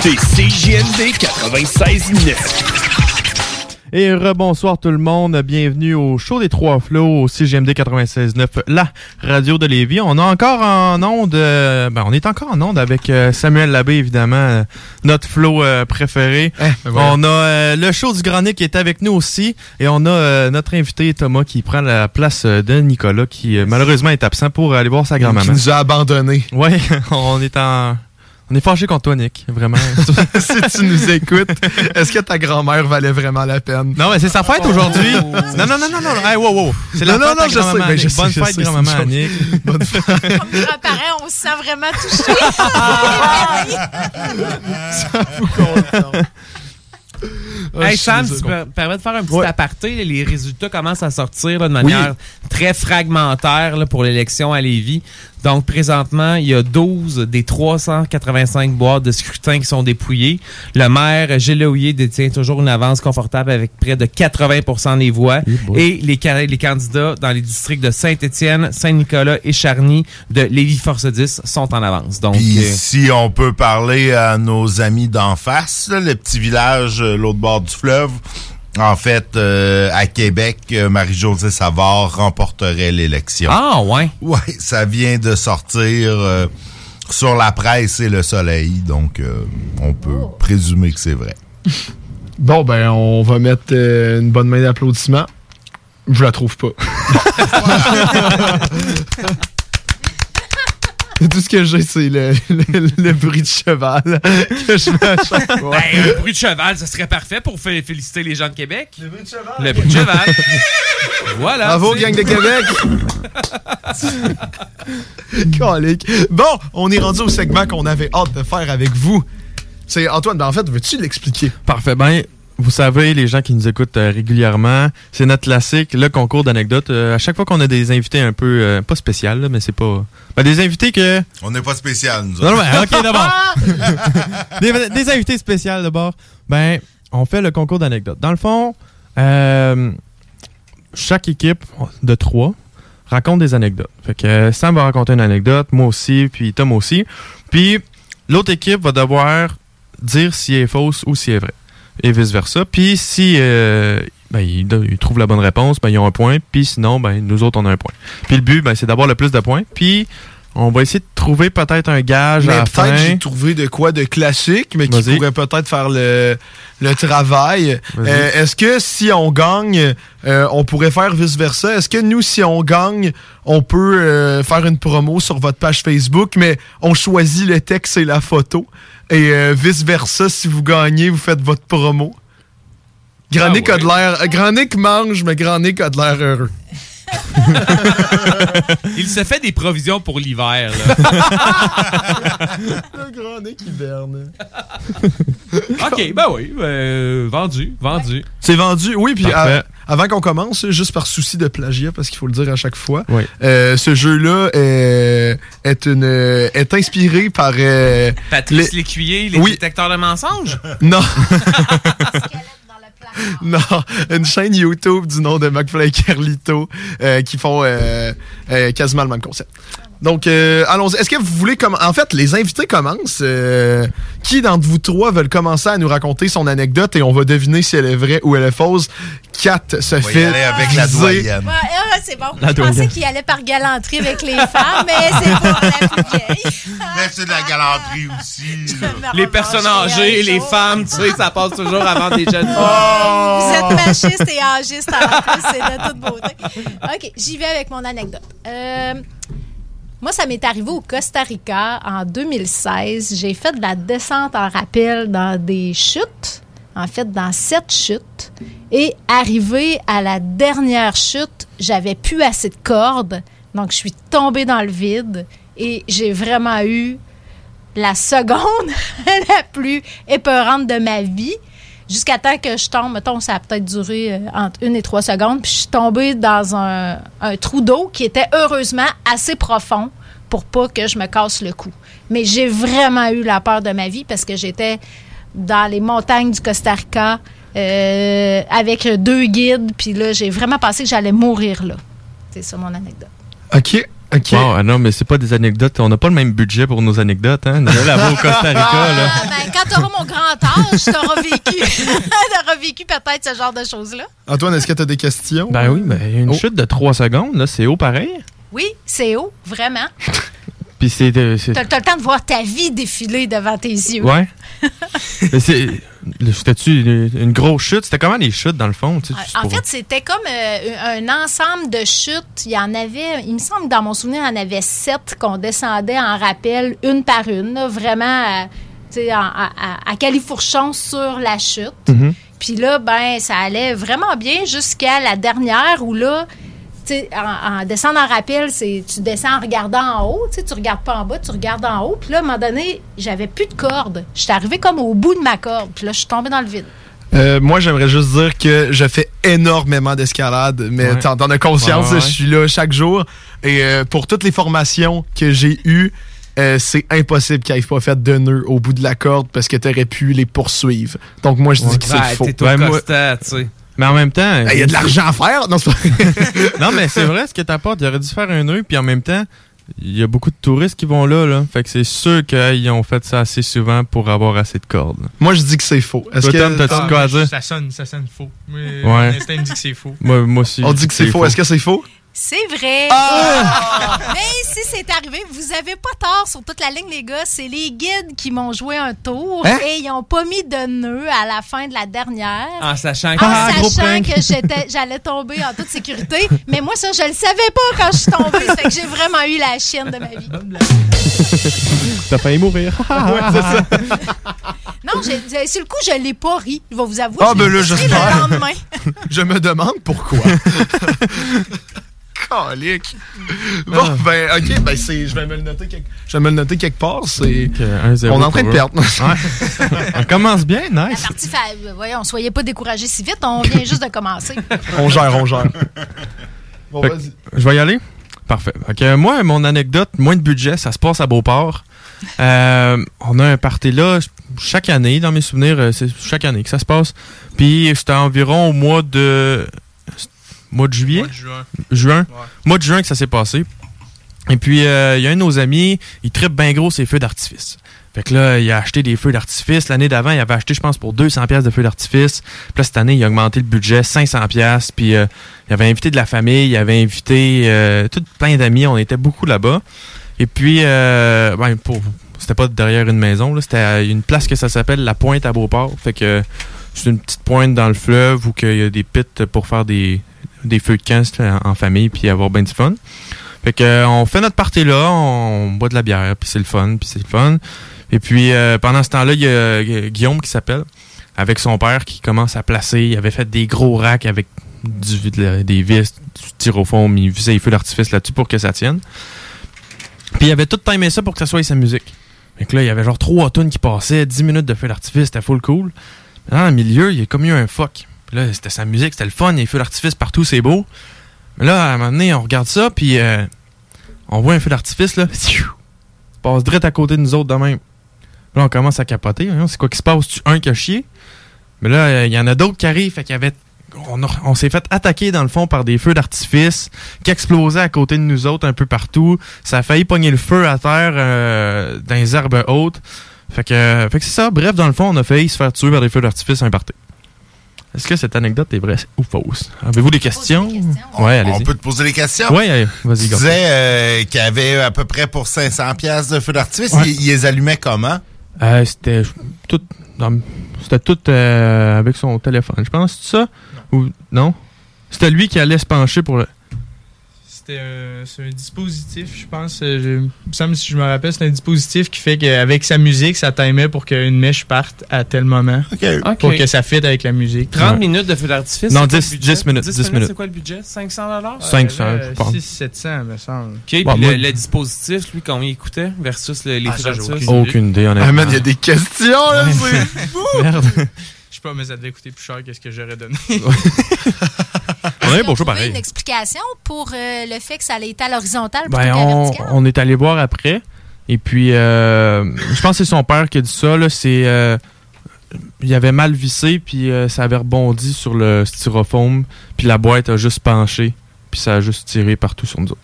écoutez CJMD 96.9. Et rebonsoir tout le monde, bienvenue au show des Trois Flots au CGMD 96.9, la radio de Lévis. On est encore en onde, euh, ben on est encore en onde avec euh, Samuel Labbé évidemment, euh, notre flow euh, préféré. ben voilà. On a euh, le show du Granic qui est avec nous aussi et on a euh, notre invité Thomas qui prend la place de Nicolas qui euh, malheureusement est absent pour aller voir sa grand-maman. Qui nous a abandonnés. Ouais, <laughs> on est en on est fâché contre toi Nick, vraiment. <laughs> si tu nous écoutes, est-ce que ta grand-mère valait vraiment la peine? Non, mais c'est sa fête aujourd'hui. Non, non, non, non, non. Hey, wow, wow. C'est la Non, non, fête non, à je sais, je sais, <laughs> Bonne je fête, grand-maman une Annick. Comme grands-parents, on se sent vraiment touché. <laughs> Hey Ah, Sam, je si tu me permets de faire un petit aparté, les résultats commencent à sortir là, de manière très fragmentaire là, pour l'élection à Lévis. Donc présentement, il y a 12 des 385 boîtes de scrutin qui sont dépouillées. Le maire Gilles détient toujours une avance confortable avec près de 80% des voix. Et les, ca- les candidats dans les districts de Saint-Étienne, Saint-Nicolas et Charny de Lévis-Force 10 sont en avance. Donc, Puis euh, si on peut parler à nos amis d'en face, le petit village euh, l'autre bord du fleuve, en fait, euh, à Québec, euh, Marie-Josée Savard remporterait l'élection. Ah, ouais? Ouais, ça vient de sortir euh, sur la presse et le soleil, donc euh, on peut présumer que c'est vrai. <laughs> Bon, ben, on va mettre euh, une bonne main d'applaudissement. Je la trouve pas. <laughs> <laughs> <laughs> Tout ce que j'ai, c'est le, le- le bruit de cheval que je fais à chaque <laughs> fois. Ben, un bruit de cheval, ça serait parfait pour fé- féliciter les gens de Québec. Le bruit de cheval. Le bruit de cheval. <laughs> voilà. Bravo, gang de Québec! Calique. Bon, on est rendu au segment qu'on avait hâte de faire avec vous. C'est Antoine, ben en fait, veux-tu l'expliquer? Parfait. Ben, vous savez, les gens qui nous écoutent euh, régulièrement, c'est notre classique, le concours d'anecdotes. Euh, à chaque fois qu'on a des invités un peu, euh, pas spécial, là, mais c'est pas... Ben, des invités que... On n'est pas spécial, nous Non, non, ben, ok, d'abord. <laughs> des, des invités spéciaux d'abord. Ben, on fait le concours d'anecdotes. Dans le fond, chaque équipe de trois raconte des anecdotes. Fait que Sam va raconter une anecdote, moi aussi, puis Tom aussi. Puis l'autre équipe va devoir dire si elle est fausse ou si elle est vraie. Et vice-versa. Puis si euh, ben, ils, ils trouvent la bonne réponse, ben, ils ont un point. Puis sinon, ben, nous autres, on a un point. Puis le but, ben, c'est d'avoir le plus de points. Puis on va essayer de trouver peut-être un gage à la fin. peut-être j'ai trouvé de quoi de classique, mais qui pourrait peut-être faire le, le travail. Euh, Est-ce que si on gagne, euh, on pourrait faire vice-versa? Est-ce que nous, si on gagne, on peut euh, faire une promo sur votre page Facebook, mais on choisit le texte et la photo? Et euh, vice-versa, si vous gagnez, vous faites votre promo? Granic a de l'air... euh, Granic mange, mais Granic a de l'air heureux. <laughs> Il se fait des provisions pour l'hiver. Le Granic hiberne. <laughs> OK, ben oui. euh, vendu, vendu. C'est vendu, oui. Puis Parfait. à- avant qu'on commence, juste par souci de plagiat, parce qu'il faut le dire à chaque fois, Oui. euh, ce jeu-là est, est, une, est inspiré par. euh, Patrice les- Lécuyer, les Oui. détecteurs de mensonges? Non. <laughs> <laughs> Non, une chaîne YouTube du nom de McFly et Carlito euh, qui font euh, euh, quasiment le même concept. Donc, euh, allons-y. Est-ce que vous voulez comme En fait, les invités commencent. Euh, qui d'entre vous trois veulent commencer à nous raconter son anecdote et on va deviner si elle est vraie ou elle est fausse? Kat se y fait aller avec la doyenne. Ouais, ah, c'est bon. La je pensais qu'il allait par galanterie avec les femmes, mais c'est pas la <laughs> plus vieille. Mais c'est de la galanterie aussi. Les personnes âgées, les femmes, tu sais, ça passe toujours avant des jeunes Vous êtes machiste et âgiste en plus, c'est de toute beauté. OK, j'y vais avec mon anecdote. Euh, Moi, ça m'est arrivé au Costa Rica en 2016. J'ai fait de la descente en rappel dans des chutes, en fait, dans sept chutes. Et arrivé à la dernière chute, j'avais plus assez de cordes. Donc, je suis tombée dans le vide et j'ai vraiment eu la seconde <laughs> la plus épeurante de ma vie. Jusqu'à temps que je tombe, mettons, ça a peut-être duré euh, entre une et trois secondes, puis je suis tombée dans un, trou d'eau qui était heureusement assez profond pour pas que je me casse le cou. Mais j'ai vraiment eu la peur de ma vie parce que j'étais dans les montagnes du Costa Rica euh, avec deux guides, puis là, j'ai vraiment pensé que j'allais mourir là. C'est ça mon anecdote. OK. OK. Bon, ah non, mais c'est pas des anecdotes. On n'a pas le même budget pour nos anecdotes. Hein? Là-bas au Costa Rica, là. Ah, ben, quand tu auras mon grand âge, tu auras <laughs> vécu, <laughs> vécu peut-être ce genre de choses-là. Antoine, est-ce que tu as des questions? Ben oui, ben, une chute de 3 secondes, là, c'est haut pareil? Oui, c'est haut, vraiment. <laughs> Puis c'est. c'est- T'as le temps de voir ta vie défiler devant tes yeux. Ouais. <laughs> C'était-tu une, une grosse chute? C'était comment les chutes, dans le fond? tu sais, juste En pour- fait, c'était comme euh, un ensemble de chutes. Il y en avait, il me semble que dans mon souvenir, il y en avait sept qu'on descendait en rappel, une par une, là, vraiment à, en- à, à- à califourchon sur la chute. Mhm. Puis là, ben, ça allait vraiment bien jusqu'à la dernière où là, en, en descendant en rappel, c'est tu descends en regardant en haut, tu tu regardes pas en bas, tu regardes en haut. Puis là, à un moment donné, j'avais plus de corde. J'étais arrivée comme au bout de ma corde. Puis là, je suis tombée dans le vide. Euh, moi, j'aimerais juste dire que je fais énormément d'escalade, mais Ouais. t'en as conscience, Ouais, ouais, je suis là chaque jour. Et euh, pour toutes les formations que j'ai eues, euh, c'est impossible qu'ils n'aient pas fait de nœud au bout de la corde parce que t'aurais pu les poursuivre. Donc moi, je dis que c'est Ouais, faux. t'es au Costa, tu sais. Mais en même temps. Il y a de l'argent à faire. Non, <laughs> <laughs> non, mais c'est vrai ce que t'apportes. Il aurait dû faire un nœud, puis en même temps, il y a beaucoup de touristes qui vont là. là. Fait que c'est sûr qu'ils ont fait ça assez souvent pour avoir assez de cordes. Moi, je dis que c'est faux. Tom, t'as-tu quoi à dire? Ça sonne, ça sonne faux. Mais Ouais. me dit que c'est faux. Moi, moi aussi. On dit que c'est faux. Est-ce que c'est faux? C'est vrai. Ah! <laughs> Mais si c'est arrivé, vous avez pas tort sur toute la ligne, les gars. C'est les guides qui m'ont joué un tour Hein? et ils ont pas mis de nœud à la fin de la dernière. En sachant que. En Ah, gros sachant prank. que j'étais, <laughs> j'allais tomber en toute sécurité. Mais moi, ça, je le savais pas quand je suis tombée. Ça fait que j'ai vraiment eu la chienne de ma vie. T'as failli mourir. <laughs> Ouais, c'est ça. Non, j'ai, sur le coup, je l'ai pas ri. Je vais vous avouer. Ah, je ben là, le lendemain. Je me demande pourquoi. Calique. Bon, Ah. ben, ok, ben, c'est, je vais me le noter quelque, je vais me le noter quelque part. C'est, on est en train de perdre. Ouais. <laughs> on commence bien, nice. Parti fa- Voyons, soyez pas découragés si vite. On vient juste de commencer. <laughs> on gère, on gère. <laughs> Bon, vas-y. je vais y aller? Parfait. Ok, moi, mon anecdote, moins de budget, ça se passe à Beauport. Euh, on a un party là chaque année, dans mes souvenirs, euh, c'est chaque année que ça se passe. Puis c'était environ au mois de mois de juillet, Mois de juin. juin, mois de juin que ça s'est passé. Et puis euh, il y a un de nos amis, il tripe bien gros ses feux d'artifice. Fait que là, il a acheté des feux d'artifice. L'année d'avant, il avait acheté, je pense, pour 200 pièces de feux d'artifice. Puis là, cette année, il a augmenté le budget 500 pièces. Puis euh, il avait invité de la famille, il avait invité euh, tout plein d'amis. On était beaucoup là-bas. Et puis, euh, ben, pour, c'était pas derrière une maison, là, c'était une place que ça s'appelle la Pointe à Beauport. Fait que c'est une petite pointe dans le fleuve où il y a des pits pour faire des, des feux de camp en, famille puis avoir bien du fun. Fait que euh, on fait notre partie là, on boit de la bière, puis c'est le fun, puis c'est le fun. Et puis euh, pendant ce temps-là, il y a Guillaume qui s'appelle, avec son père qui commence à placer. Il avait fait des gros racks avec du, de- des vis, du styrofoam, il faisait des feux d'artifice là-dessus pour que ça tienne. Puis il avait tout timé ça pour que ça soit sa musique. Fait que là, il y avait genre trois tonnes qui passaient, 10 minutes de feu d'artifice, c'était full cool. Mais dans le milieu, il y a comme eu un fuck. Là, c'était sa musique, c'était le fun, les feux d'artifice partout, c'est beau. Mais là, à un moment donné, on regarde ça, puis euh, on voit un feu d'artifice, là, passe direct à côté de nous autres de même. Là, on commence à capoter. Voyons, C'est quoi qui se passe? Tu un qui a chié? Mais là, il y en a d'autres qui arrivent, fait qu'il y avait on, a- s'est fait attaquer dans le fond par des feux d'artifice qui explosaient à côté de nous autres un peu partout. Ça a failli pogner le feu à terre euh, dans les herbes hautes. Fait que, fait que c'est ça. Bref, dans le fond, on a failli se faire tuer par des feux d'artifice party. Est-ce que cette anecdote est vraie ou fausse? Avez-vous des questions? Ouais, allez-y. On peut te poser des questions? Ouais, allez, vas-y, Tu disais euh, qu'il y avait à peu près pour 500 pièces de feu d'artifice. Ouais. Ils, ils les allumaient comment? Euh, c'était tout, c'était tout euh, avec son téléphone. Je pense, c'est ça? Ou non? C'était lui qui allait se pencher pour le. C'était un, c'est un dispositif, je pense. euh, Je, il me semble, si je me rappelle, c'est un dispositif qui fait qu'avec sa musique, ça timait pour qu'une mèche parte à tel moment. Ok. Pour que ça fitte avec la musique. 30 minutes de feu d'artifice? Non, c'est quoi 10 le budget? 10 minutes, 10 minutes. C'est quoi le budget? 500 dollars? 500, je pense. 6 700, me semble. OK, puis Bon, le, moi- le dispositif, lui, combien il coûtait versus le- les Ah, feux ça, j'ai d'artifice? aucune Aucune idée, honnêtement. Ah, man, il y a des questions, là, c'est <laughs> fou! Merde. Je sais pas, mais ça devait coûter plus cher que ce que j'aurais donné. <laughs> On a un beau show Trouver pareil. une explication pour euh, le fait que ça allait été à l'horizontale Ben, on, on est allé voir après. Et puis, euh, je pense que c'est son père qui a dit ça. Là, c'est, euh, il avait mal vissé, puis euh, ça avait rebondi sur le styrofoam. Puis la boîte a juste penché. Puis ça a juste tiré partout sur nous autres.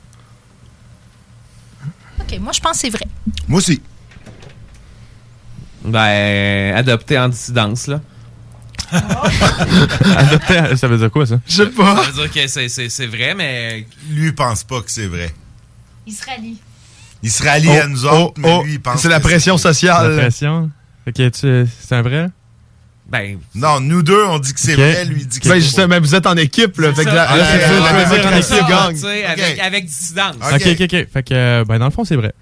OK, moi, je pense que c'est vrai. Moi aussi. Ben, adopté en dissidence, là. Adopté, ça veut dire quoi, ça? Je sais pas. Ça veut dire que c'est- c'est c'est vrai, mais... Lui, il pense pas que c'est vrai. Il se rallie. Il se rallie Oh, à nous autres, oh, mais oh, lui, il pense c'est la que pression sociale. La pression. Fait que tu- c'est un vrai? Ben. Non, nous deux, on dit que c'est vrai, lui, il dit que Ben, c'est faux. mais vous êtes en équipe, là. Fait que ça. là, Ah, là, c'est dire en ouais, équipe sais, Avec, avec dissidence. Ok, ok, ok. Fait que, euh, ben, dans le fond, c'est vrai.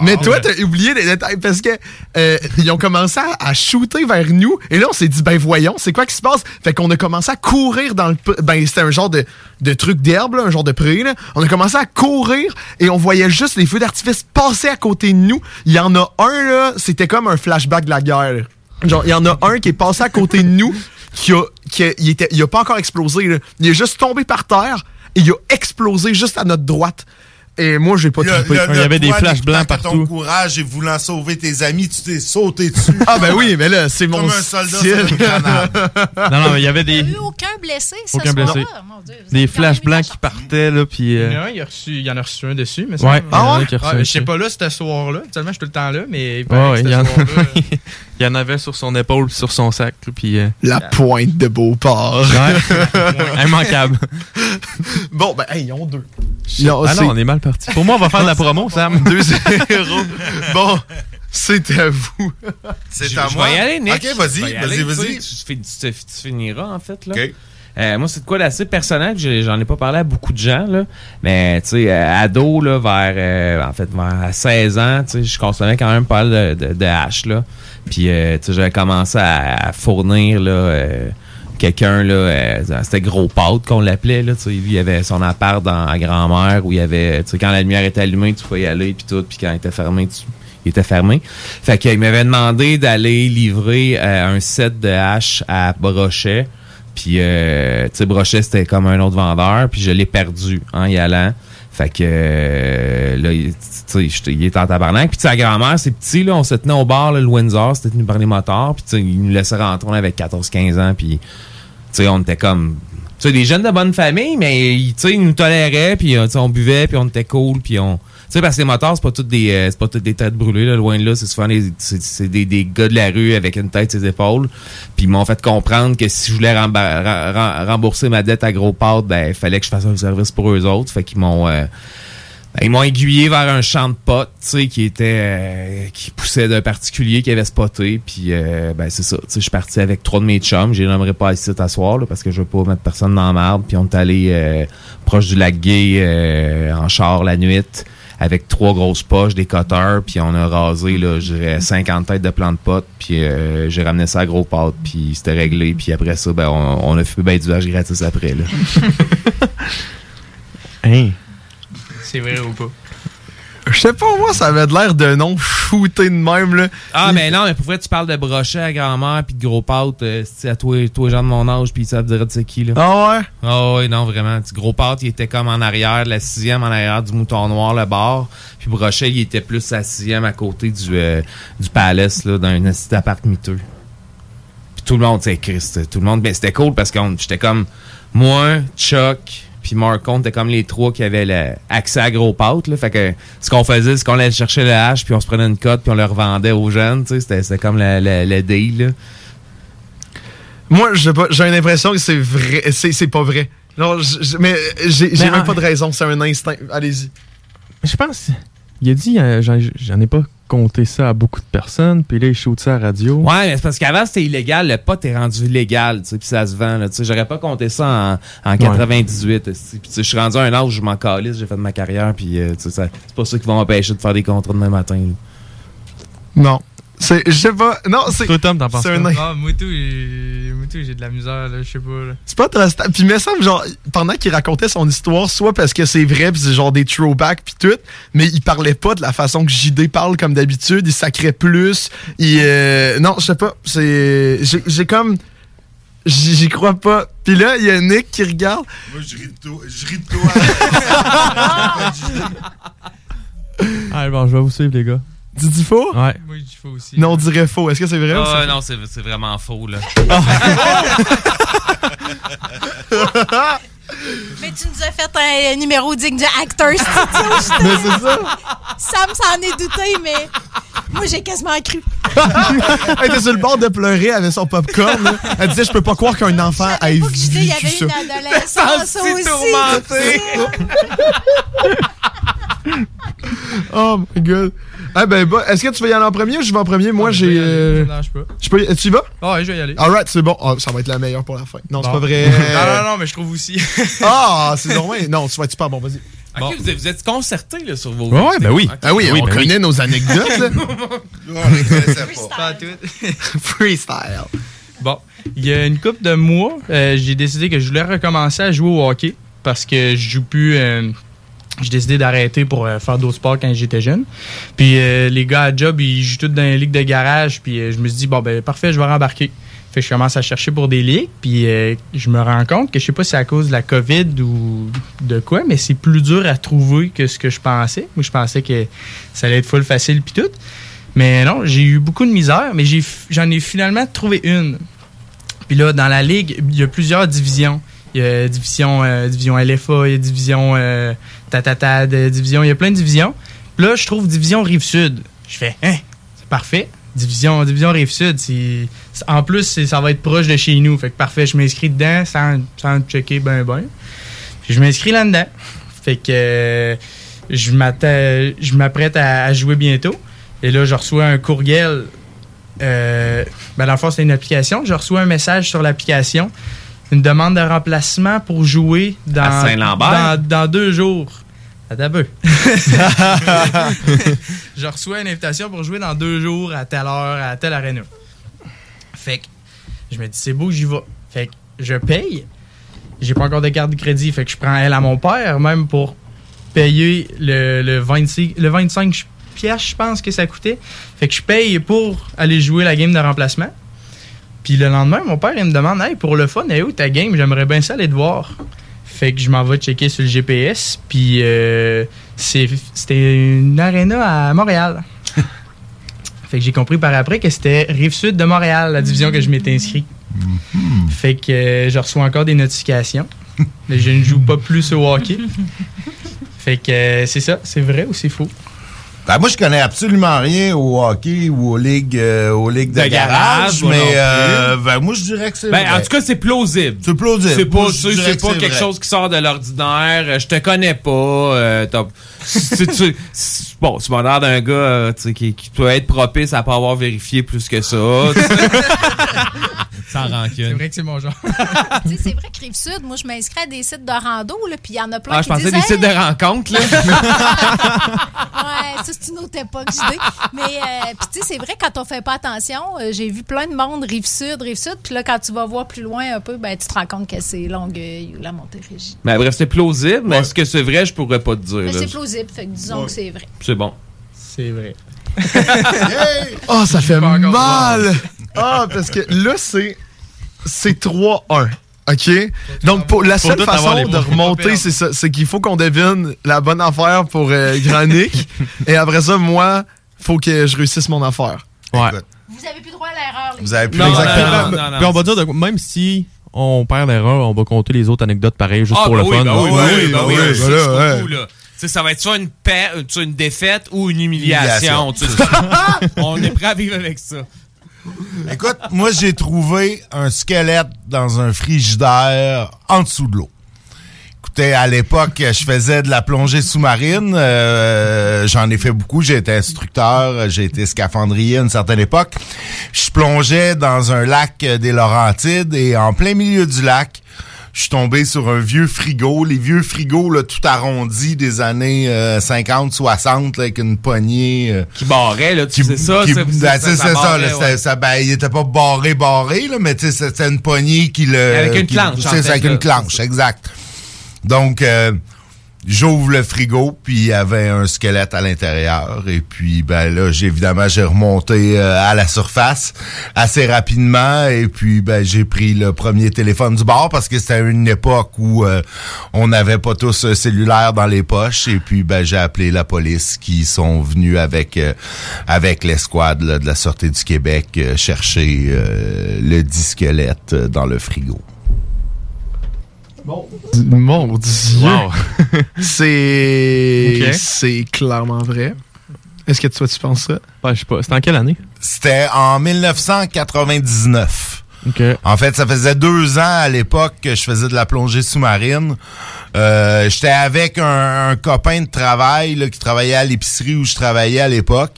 Mais toi, t'as oublié des détails parce que euh, ils ont commencé à, à shooter vers nous. Et là, on s'est dit, ben voyons, c'est quoi qui se passe? Fait qu'on a commencé à courir dans le... Ben, c'était un genre de, de truc d'herbe, un genre de pré. Là. On a commencé à courir et on voyait juste les feux d'artifice passer à côté de nous. Il y en a un, là, c'était comme un flashback de la guerre. Genre, il y en a un qui est passé à côté de nous, qui a, qui a, il, était, il a pas encore explosé. là. Il est juste tombé par terre et il a explosé juste à notre droite. Et moi, j'ai pas Le- trippé. le- le toi, n'écoutant que ton courage et voulant sauver tes amis, tu t'es sauté dessus. Ah ben oui, mais là, c'est mon Comme un soldat style. sur une grenade. <laughs> Non, non, mais il y avait Il n'y des, a eu aucun blessé aucun blessé. Mon Dieu, vous Des flashs blancs la qui partaient, là, puis... Il y en euh, a il, reçu, il en a reçu un dessus, mais Ouais, il y en a un qui a reçu un Je sais pas là, ce soir-là. Tellement, je suis tout le temps là, mais il Ouais, ouais, il y, ce en soir-là, il y en avait sur son épaule sur son sac. Puis, euh, La pointe de Beauport. <laughs> Ouais. Immanquable. Bon, ben, hey, ils ont deux. ah non, on est mal parti. Pour moi, on va faire de la <laughs> promo, Sam. 2-0. bon, c'est à vous. C'est Je- à je moi. vais y aller, Nick. Ok, vas-y, Je vas-y, vas-y. tu finiras, en fait. Là. Ok. Euh, moi, c'est de quoi d'assez personnel. J'en ai pas parlé à beaucoup de gens, là. Mais, tu sais, euh, ado, là, vers, euh, en fait, vers 16 ans, tu sais, je consommais quand même pas mal de, de, de là. Puis, euh, tu sais, j'avais commencé à, fournir, là, euh, quelqu'un, là, euh, c'était Gros Pâte qu'on l'appelait, là, tu sais. Il avait son appart dans, à grand-mère où il y avait, tu sais, quand la lumière était allumée, tu pouvais y aller, puis tout. Puis quand il était fermé, tu il était fermé. Fait qu'il m'avait demandé d'aller livrer euh, un set de haches à Brochet. Puis, euh, tu sais, Brochet, c'était comme un autre vendeur. Puis, je l'ai perdu en y allant. Fait que, euh, là, tu sais, il était en tabarnak. Puis, la grand-mère, c'est petit, là. On se tenait au bar, le Windsor. C'était tenu par les motards. Puis, il nous laissait rentrer. On avait 14-15 ans. Puis, tu sais, on était comme... Tu sais, des jeunes de bonne famille, mais, tu sais, ils nous toléraient. Puis, euh, on buvait. Puis, on était cool. Puis, on... Sais, parce que les motards, c'est pas toutes des, euh, c'est pas toutes des têtes brûlées, là, loin de là. C'est souvent des, c'est, des, des gars de la rue avec une tête ses épaules. Puis ils m'ont fait comprendre que si je voulais rembourser ma dette à gros pâte, ben, il fallait que je fasse un service pour eux autres. Fait qu'ils m'ont, euh, ben, ils m'ont aiguillé vers un champ de potes, tu sais, qui était, euh, qui poussait d'un particulier qui avait spoté. Puis, euh, ben, c'est ça. Tu sais, je suis parti avec trois de mes chums. Je les nommerai pas ici à soir, là, parce que je veux pas mettre personne dans la merde. Puis on est allé euh, proche du lac Gay euh, en char la nuit avec trois grosses poches, des cutters, puis on a rasé, là, je dirais, 50 têtes de plants de potes, puis euh, j'ai ramené ça à gros pâte, puis c'était réglé, puis après ça, ben, on, on a fait ben du hache gratis après, là. <laughs> Hein? C'est vrai ou pas? Je sais pas, moi, ça avait de l'air de nom shooté de même, là. Ah, mais non, mais pour vrai, tu parles de brochet à grand-mère, puis de gros pâte, euh, c'est à toi, toi, les gens de mon âge, puis ça te dirait de c'est qui, là. Ah ouais? Ah ouais, non, vraiment. Tu- Gros pâte, il était comme en arrière, la sixième en arrière du mouton noir, le bar. Puis brochet, il était plus la sixième à côté du, euh, du palace, là, d'un petit appart miteux. Puis tout le monde, c'est Christ, tout le monde. Mais c'était cool parce que j'étais comme moi, Chuck, puis Mark, on était comme les trois qui avaient le- accès à gros pâte. Là. Fait que ce qu'on faisait, c'est qu'on allait chercher le hache, puis on se prenait une cote, puis on le revendait aux jeunes. tu sais. C'était c'était comme le, le, le deal. Là. Moi, je sais pas, j'ai l'impression que c'est vrai, c'est c'est pas vrai. Non, mais j'ai j'ai Mais même en- pas de raison, c'est un instinct. Allez-y. Je pense. Il a dit, euh, j'en j'en ai pas compter ça à beaucoup de personnes, puis là, il shoot ça à la radio. Ouais, mais c'est parce qu'avant, c'était illégal. Le pot est rendu légal, tu sais, puis ça se vend. là, tu sais. J'aurais pas compté ça en, en 98. esti. Puis tu sais, je suis rendu à un âge où je m'en calisse, j'ai fait de ma carrière, puis euh, tu sais, ça- c'est pas ça qui va m'empêcher de faire des contrats demain matin. là. Non. C'est, je sais pas. Non, c'est. Toi, Tom, t'en penses quoi? Ah, moi tout, j'ai moi tout, j'ai de la misère, là, je sais pas. Là. C'est pas très stable. Puis il me semble, genre, pendant qu'il racontait son histoire, soit parce que c'est vrai, puis c'est genre des throwbacks, puis tout, mais il parlait pas de la façon que JD parle comme d'habitude. Il sacrait plus. Il, euh, non, je sais pas. C'est. J'ai j'ai comme. J'y crois pas. Puis là, il y a Nick qui regarde. Moi, je ris de toi. Je ris de toi. <laughs> Ah, bon, je vais vous suivre, les gars. Tu dis faux? Ouais. Moi, je dis faux aussi. Non, on dirait faux. Est-ce que c'est vrai ou Ah, c'est non, c'est c'est vraiment faux, là. <laughs> Mais tu nous as fait un numéro digne de Actor Studio. <laughs> justement. Mais c'est ça. Sam s'en est douté, mais moi, j'ai quasiment cru. <laughs> Elle était sur le bord de pleurer avec son popcorn. là. Elle disait Je peux pas croire qu'un enfant ait Tu sais, il y vécu avait ça. une adolescence aussi. <laughs> Oh my god. Ah ben, bah, est-ce que tu veux y aller en premier ou je vais en premier? Moi, j'ai. euh, Je lâche pas. je peux y- Tu y vas? Ah ouais, je vais y aller. Alright, c'est bon. Ah, ça va être la meilleure pour la fin. Non, c'est pas vrai. <laughs> non, non, non, mais je trouve aussi. <laughs> Ah, c'est normal. Non, tu vas être super bon, vas-y. Ok, vous, êtes, vous êtes concertés là, sur vos. Ouais, ouais, ben oui. Ah oui, on ben connaît nos anecdotes. là. on les connaissait pas. Pas tout. Freestyle. Bon, il y a une couple de mois, euh, j'ai décidé que je voulais recommencer à jouer au hockey parce que je joue plus. euh, j'ai décidé d'arrêter pour euh, faire d'autres sports quand j'étais jeune. Puis euh, les gars à job, ils jouent tous dans les ligues de garage. Puis euh, je me suis dit, bon, ben parfait, je vais rembarquer. Fait que je commence à chercher pour des ligues. Puis je me rends compte que je sais pas si c'est à cause de la COVID ou de quoi, mais c'est plus dur à trouver que ce que je pensais. Moi, je pensais que ça allait être full facile puis tout. Mais non, j'ai eu beaucoup de misère, mais j'en ai finalement trouvé une. Puis là, dans la ligue, il y a plusieurs divisions. Il y a division, division LFA, il y a division euh, tatata, de division, il y a plein de divisions. Là, je trouve division Rive-Sud. Je fais, hein, c'est parfait. Division, division Rive-Sud, en plus, ça va être proche de chez nous. Fait que parfait, je m'inscris dedans sans, sans checker ben ben. Je m'inscris là-dedans. Fait que euh, je m'apprête à, jouer bientôt. Et là, je reçois un courriel. Euh, ben c'est une application. Je reçois un message sur l'application. Une demande de remplacement pour jouer dans, À dans, dans deux jours. Un peu. <laughs> je reçois une invitation pour jouer dans deux jours à telle heure, à telle arena. Fait que je me dis, c'est beau, j'y vais. Fait que je paye. J'ai pas encore de carte de crédit. Fait que je prends elle à mon père, même pour payer le, le 26, le 25 piastres, je pense que ça coûtait. Fait que je paye pour aller jouer la game de remplacement. Puis le lendemain, mon père, il me demande Hey, pour le fun, est où ta game? J'aimerais bien ça aller te voir. Fait que je m'en vais checker sur le GPS. Puis euh, c'était une arena à Montréal. <laughs> fait que j'ai compris par après que c'était Rive-Sud de Montréal, la division que je m'étais inscrit. Fait que euh, je reçois encore des notifications. Mais je ne joue pas plus au hockey. <laughs> Fait que euh, c'est ça, c'est vrai ou c'est faux? Ben, moi, je connais absolument rien au hockey ou aux ligues, euh, aux ligues de, De garage, mais euh, ben, moi, je dirais que c'est Ben, vrai. en tout cas, c'est plausible. C'est plausible. C'est pas, c'est pas quelque vrai. chose qui sort de l'ordinaire. Je te connais pas. euh, <laughs> tu- bon, tu m'as l'air d'un gars qui, qui peut être propice à pas avoir vérifié plus que ça. <laughs> Sans C'est rancune. vrai que c'est mon genre. <laughs> Tu sais, c'est vrai que Rive-Sud, moi, je m'inscris à des sites de rando, là, puis il y en a plein Ah, je qui pensais disent des sites de rencontres, là. <laughs> Ouais, ça, c'est une autre époque, je dis. Mais, euh, puis tu sais, c'est vrai, quand on fait pas attention, euh, j'ai vu plein de monde Rive-Sud, Rive-Sud, puis là, quand tu vas voir plus loin un peu, ben, tu te rends compte que c'est Longueuil ou la Montérégie. Mais bref, c'est plausible, mais est-ce que c'est vrai, je pourrais pas te dire. Mais là. c'est plausible, fait que disons que c'est vrai. C'est bon. C'est vrai. <laughs> Oh, ça fait mal! Ah, parce que là, c'est. C'est 3-1. OK? Donc, pour, la seule façon de remonter, c'est ça. C'est qu'il faut qu'on devine la bonne affaire pour euh, Grand Nick. <laughs> Et après ça, moi, faut que je réussisse mon affaire. Ouais. Vous avez plus droit à l'erreur, Vous avez plus Non, Exactement. non, non, Puis non, non. Ben, on va dire, de- même si on perd l'erreur, on va compter les autres anecdotes pareil, juste Ah, pour bah le oui, fun. bah là. oui, bah oui, bah oui, voilà, là. Ça va être soit une, paix, euh, soit une défaite ou une humiliation. Humiliation. <laughs> On est prêt à vivre avec ça. Écoute, moi, j'ai trouvé un squelette dans un frigidaire en dessous de l'eau. Écoutez, à l'époque, je faisais de la plongée sous-marine. Euh, J'en ai fait beaucoup. J'ai été instructeur, j'ai été scaphandrier à une certaine époque. Je plongeais dans un lac des Laurentides et en plein milieu du lac, je suis tombé sur un vieux frigo. Les vieux frigos, là, tout arrondis des années 50-60, avec une poignée... euh, Qui barrait, là, tu sais ça, qui- ça, ben, ça, c'est ça ça, barrait, là, ouais. ça, ben, il était pas barré, barré, là, mais tu sais, c'était une poignée qui le... Avec une qui- planche, en C'est fait, ça, avec là, une planche, exact. Donc, euh, j'ouvre le frigo, puis il y avait un squelette à l'intérieur. Et puis, ben là, j'ai évidemment, j'ai remonté euh, à la surface assez rapidement. Et puis, ben, j'ai pris le premier téléphone du bord parce que c'était une époque où euh, on n'avait pas tous un cellulaire dans les poches. Et puis, ben, j'ai appelé la police qui sont venus avec euh, avec l'escouade de la Sûreté du Québec euh, chercher euh, le dit squelette euh, dans le frigo. Mon Dieu. <laughs> c'est. C'est clairement vrai. Est-ce que toi, tu penses ça? Ben, je sais pas. C'était en quelle année? C'était en 1999. OK. En fait, ça faisait deux ans à l'époque que je faisais de la plongée sous-marine. Euh, J'étais avec un, un copain de travail là, qui travaillait à l'épicerie où je travaillais à l'époque.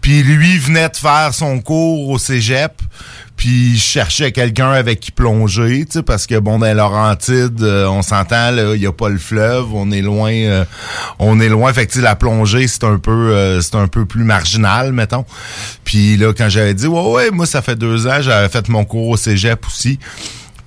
Puis lui venait de faire son cours au cégep. Puis je cherchais quelqu'un avec qui plonger, tu sais, parce que bon, dans les Laurentides, euh, on s'entend, il n'y a pas le fleuve, on est loin, euh, on est loin. Fait que la plongée, c'est un peu, euh, c'est un peu plus marginal, mettons. Puis là, quand j'avais dit, ouais, ouais, moi, ça fait deux ans, j'avais fait mon cours au cégep aussi.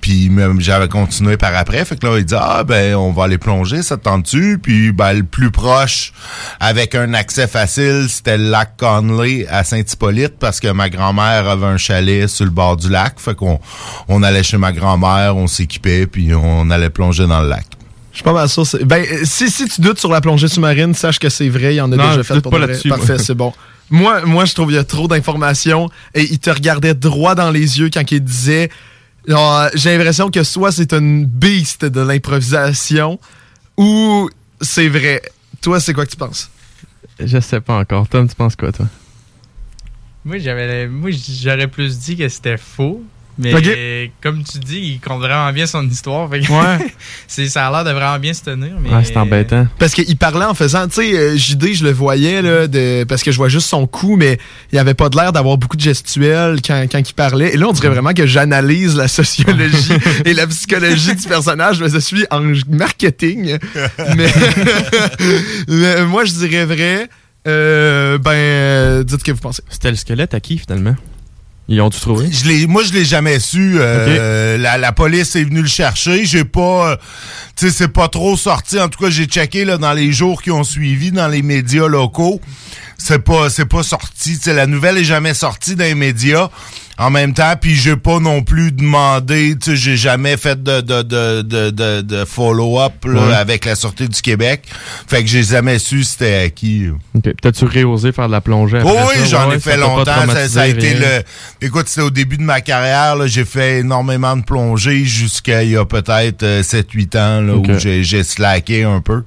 Puis même j'avais continué par après. Fait que là, il dit Ah ben on va aller plonger, ça te tente-tu? Puis ben le plus proche, avec un accès facile, c'était le lac Conley à Saint-Hippolyte parce que ma grand-mère avait un chalet sur le bord du lac. Fait qu'on on allait chez ma grand-mère, on s'équipait, puis on allait plonger dans le lac. Je suis pas mal sûr. Ben, si, si tu doutes sur la plongée sous-marine, sache que c'est vrai. Il y en a Non, déjà je fait pour pas vrai. Parfait, moi. c'est bon. Moi, moi, je trouve qu'il y a trop d'informations et il te regardait droit dans les yeux quand il disait. Genre, J'ai l'impression que soit c'est une beast de l'improvisation ou c'est vrai. Toi, c'est quoi que tu penses? Je sais pas encore. Tom, tu penses quoi, toi? Moi, j'avais, moi, j'aurais plus dit que c'était faux. Mais comme tu dis, il compte vraiment bien son histoire. Fait que Ouais. <laughs> c'est, ça a l'air de vraiment bien se tenir. Mais Ouais, c'est embêtant. Parce qu'il parlait en faisant, tu sais, euh, JD, je le voyais, là, de, parce que je vois juste son cou, mais il avait pas de l'air d'avoir beaucoup de gestuels quand, quand il parlait. Et là, on dirait vraiment que j'analyse la sociologie <laughs> et la psychologie du personnage, mais je suis en marketing. mais, <laughs> mais moi, je dirais vrai. Euh, ben, euh, dites ce que vous pensez. C'était le squelette à qui, finalement? Ils ont dû trouver? Je moi, je l'ai jamais su. Euh, la, la police est venue le chercher. J'ai pas, euh, tu sais, c'est pas trop sorti. En tout cas, j'ai checké là dans les jours qui ont suivi dans les médias locaux. C'est pas, c'est pas sorti. La nouvelle est jamais sortie dans les médias. En même temps, puis j'ai pas non plus demandé. Tu sais, j'ai jamais fait de de de de, de, de follow-up là, Ouais. avec la sûreté du Québec. Fait que j'ai jamais su c'était à qui. OK. T'as-tu réosé faire de la plongée Oh oui, j'en Ouais, ai fait ça longtemps. Ça, ça a été rien? le. Écoute, c'était au début de ma carrière. là, J'ai fait énormément de plongées jusqu'à il y a peut-être euh, 7-8 ans là, où j'ai j'ai slacké un peu.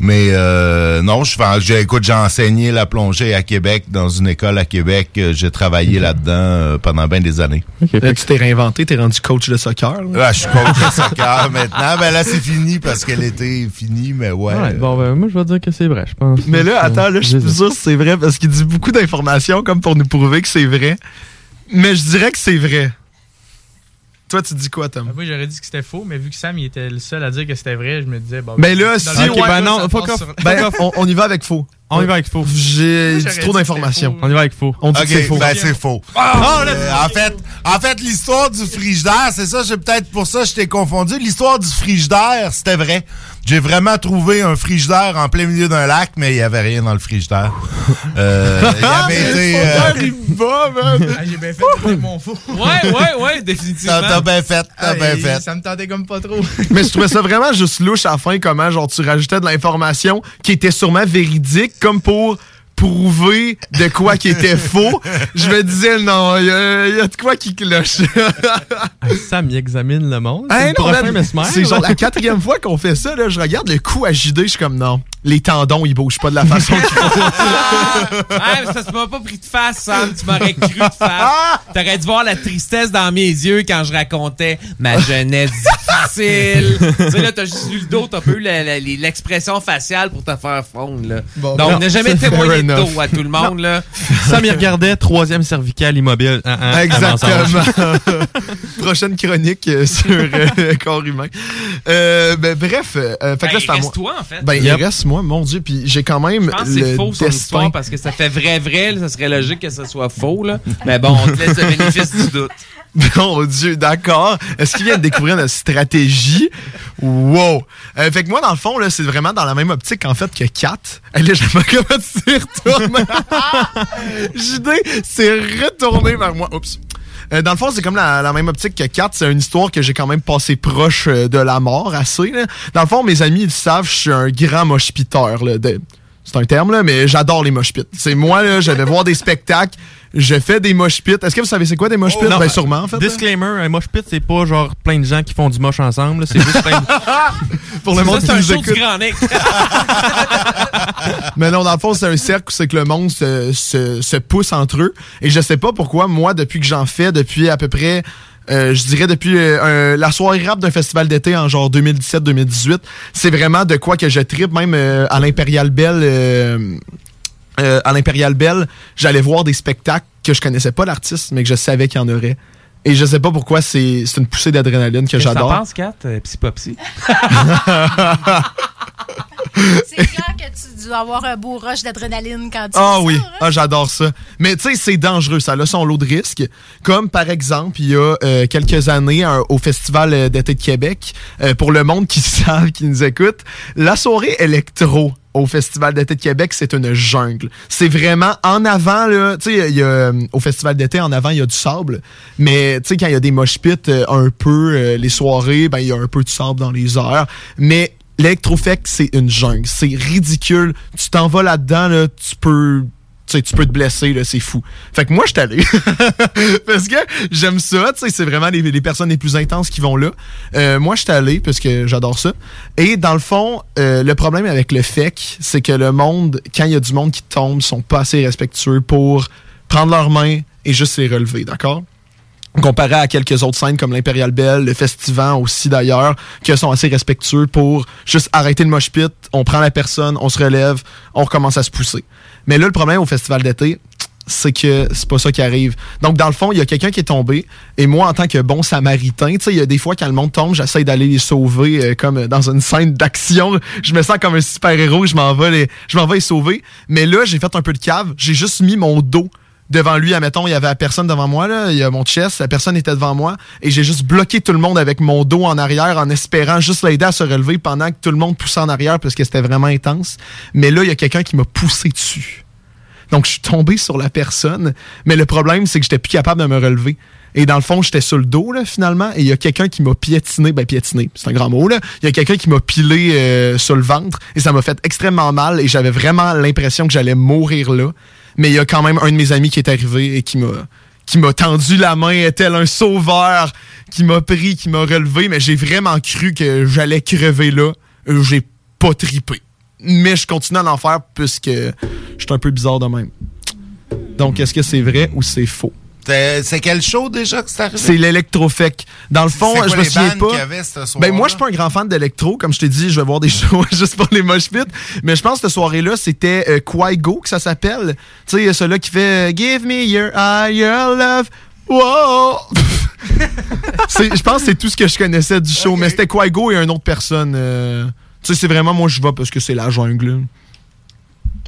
Mais euh, non, je fais, j'ai, écoute, j'ai enseigné la plongée à Québec dans une école à Québec. Euh, J'ai travaillé là-dedans euh, pendant bien des années. Là, tu t'es réinventé, t'es rendu coach de soccer. là. Là, je suis coach de <laughs> soccer maintenant. Ben là, c'est fini parce que l'été est fini, mais ouais. Ouais, bon, ben, moi, je vais dire que c'est vrai, je pense. Mais là, attends, là, je suis plus sûr que c'est vrai parce qu'il dit beaucoup d'informations comme pour nous prouver que c'est vrai. Mais je dirais que c'est vrai. Toi, tu dis quoi, Tom? Moi, j'aurais dit que c'était faux, mais vu que Sam il était le seul à dire que c'était vrai, je me disais. Bon, Ben là, si, ben non, fuck off. sur- Ben, on, on y va avec faux. On y va avec faux. J'ai trop d'informations. On y va avec faux. On dit que c'est faux. ben c'est faux. Ah! Euh, en fait, en fait, l'histoire du frigidaire, c'est ça, j'ai peut-être pour ça je t'ai confondu. L'histoire du frigidaire, c'était vrai. J'ai vraiment trouvé un frigidaire en plein milieu d'un lac, mais il y avait rien dans le frigidaire. Euh, il avait été. euh, Ah, J'ai bien fait de trouver mon faux. <laughs> Ouais, ouais, ouais, définitivement. T'as bien fait, t'as Ah, bien fait. Ça me tentait comme pas trop. <laughs> Mais je trouvais ça vraiment juste louche à la fin, comment genre tu rajoutais de l'information qui était sûrement véridique, comme pour prouver de quoi qui était <laughs> faux. Je me disais, non, il y, y a de quoi qui cloche. <laughs> Sam, il examine le monde. Hey, C'est genre la quatrième fois qu'on fait ça. Là, je regarde le coup à JD, je suis comme non. Les tendons, ils bougent pas de la façon qu'il faut. <laughs> Ah, mais ça se m'a pas pris de face, Sam. Tu m'aurais cru de face. T'aurais dû voir la tristesse dans mes yeux quand je racontais ma jeunesse difficile. <laughs> tu sais, là, t'as juste vu le dos, t'as pas eu l'expression faciale pour te faire fondre, là. Donc, non, on n'a jamais témoigné de dos à tout le monde, là. <laughs> Sam, il regardait troisième cervical immobile. Hein, hein, Exactement. Prochaine chronique euh, sur euh, le corps humain. Euh, ben, bref, euh, fait que Ben, là, c'est à il moi. reste toi, en fait. Ben, Yep. il reste moi, mon Dieu. Puis j'ai quand même Je pense que c'est faux son histoire parce que ça fait vrai, vrai. là, ça serait logique que ça soit faux, là. Mais bon, on te laisse le bénéfice du doute. <laughs> Mon Dieu, d'accord. Est-ce qu'il vient de découvrir notre stratégie? Wow! Euh, fait que moi, dans le fond, là, c'est vraiment dans la même optique, en fait, que Kat. Elle sais pas comment tu retournes. JD s'est retourné vers moi. Oups. Euh, dans le fond, c'est comme la, la même optique que Kat. C'est une histoire que j'ai quand même passé proche euh, de la mort, assez. là. Dans le fond, mes amis, ils savent, je suis un grand moshpiteur. De- c'est un terme, là, mais j'adore les moshpits. C'est moi, là, je vais voir des spectacles, je fais des moshpits. Est-ce que vous savez c'est quoi des moshpits? Non, ben, sûrement, en fait. là. Disclaimer, un mosh pit, c'est pas genre plein de gens qui font du moche ensemble. C'est juste plein de... <laughs> Pour le Ça, monde c'est qui un nous écoute. Grand. <laughs> Mais non, dans le fond, c'est un cercle où c'est que le monde se, se, se pousse entre eux. Et je sais pas pourquoi, moi, depuis que j'en fais, depuis à peu près, euh, je dirais depuis euh, la soirée rap d'un festival d'été en genre 2017-2018, c'est vraiment de quoi que je tripe, même euh, à l'Impérial Bell. euh, à l'Impérial Bell, j'allais voir des spectacles que je connaissais pas l'artiste, mais que je savais qu'il y en aurait. Et je sais pas pourquoi, c'est c'est une poussée d'adrénaline que Qu'est-ce que j'adore. t'en penses, Kat? Euh, Psy Popsy? <laughs> <laughs> C'est clair que tu dois avoir un beau rush d'adrénaline quand tu Ah fais oui, ça, hein? ah, j'adore ça. Mais tu sais, c'est dangereux, ça a son lot de risques. Comme par exemple, il y a euh, quelques années un- au Festival euh, d'été de Québec, euh, pour le monde qui <laughs> savent, qui nous écoute, la soirée électro au Festival d'été de Québec, c'est une jungle. C'est vraiment en avant, là, tu sais, euh, au Festival d'été, en avant, il y a du sable. Mais tu sais, quand il y a des mosh euh, un peu, euh, les soirées, ben il y a un peu de sable dans les airs. Mais l'électrofec, c'est une jungle. C'est ridicule. Tu t'en vas là-dedans, là, tu peux tu peux te blesser, c'est fou. Fait que moi, je suis allé. <laughs> parce que j'aime ça, tu c'est vraiment les, personnes les plus intenses qui vont là. Euh, moi, je suis allé parce que j'adore ça. Et dans le fond, euh, le problème avec le FEC, c'est que le monde, quand il y a du monde qui tombe, sont pas assez respectueux pour prendre leurs mains et juste les relever, d'accord? comparé à quelques autres scènes comme l'Imperial Bell, le Festival aussi d'ailleurs, qui sont assez respectueux pour juste arrêter le mosh pit, on prend la personne, on se relève, on recommence à se pousser. Mais là, le problème au festival d'été, c'est que c'est pas ça qui arrive. Donc, dans le fond, il y a quelqu'un qui est tombé, et moi, en tant que bon samaritain, tu sais, il y a des fois, quand le monde tombe, j'essaie d'aller les sauver, euh, comme dans une scène d'action. Je me sens comme un super-héros, je m'en vais je m'en vais les sauver. Mais là, j'ai fait un peu de cave, j'ai juste mis mon dos devant lui, admettons, il y avait personne devant moi, là, il y a mon chest, la personne était devant moi, et j'ai juste bloqué tout le monde avec mon dos en arrière en espérant juste l'aider à se relever pendant que tout le monde poussait en arrière parce que c'était vraiment intense. Mais là, il y a quelqu'un qui m'a poussé dessus. Donc, je suis tombé sur la personne, mais le problème, c'est que j'étais plus capable de me relever. Et dans le fond, j'étais sur le dos, là, finalement, et il y a quelqu'un qui m'a piétiné, ben piétiné, c'est un grand mot, là. Il y a quelqu'un qui m'a pilé euh, sur le ventre, et ça m'a fait extrêmement mal, et j'avais vraiment l'impression que j'allais mourir là. Mais il y a quand même un de mes amis qui est arrivé et qui m'a qui m'a tendu la main tel un sauveur, qui m'a pris, qui m'a relevé, mais j'ai vraiment cru que j'allais crever là. Euh, J'ai pas tripé. Mais je continue à l'en faire puisque je suis un peu bizarre de même. Donc, est-ce que c'est vrai ou c'est faux? C'est c'est quel show déjà que c'est arrivé? C'est l'électrofec. Dans le fond, quoi je me souviens pas. y avait ce? Ben moi, je suis pas un grand fan d'électro. Comme je t'ai dit, je vais voir des <laughs> shows juste pour les mosh pits. Mais je pense que cette soirée-là, c'était euh, Quaigo que ça s'appelle. Tu sais, celui-là qui fait euh, Give me your eye, your love. Wow! <laughs> Je pense que c'est tout ce que je connaissais du show. Mais c'était Quaigo et une autre personne. euh, tu sais, c'est vraiment moi, je vais parce que c'est la jungle.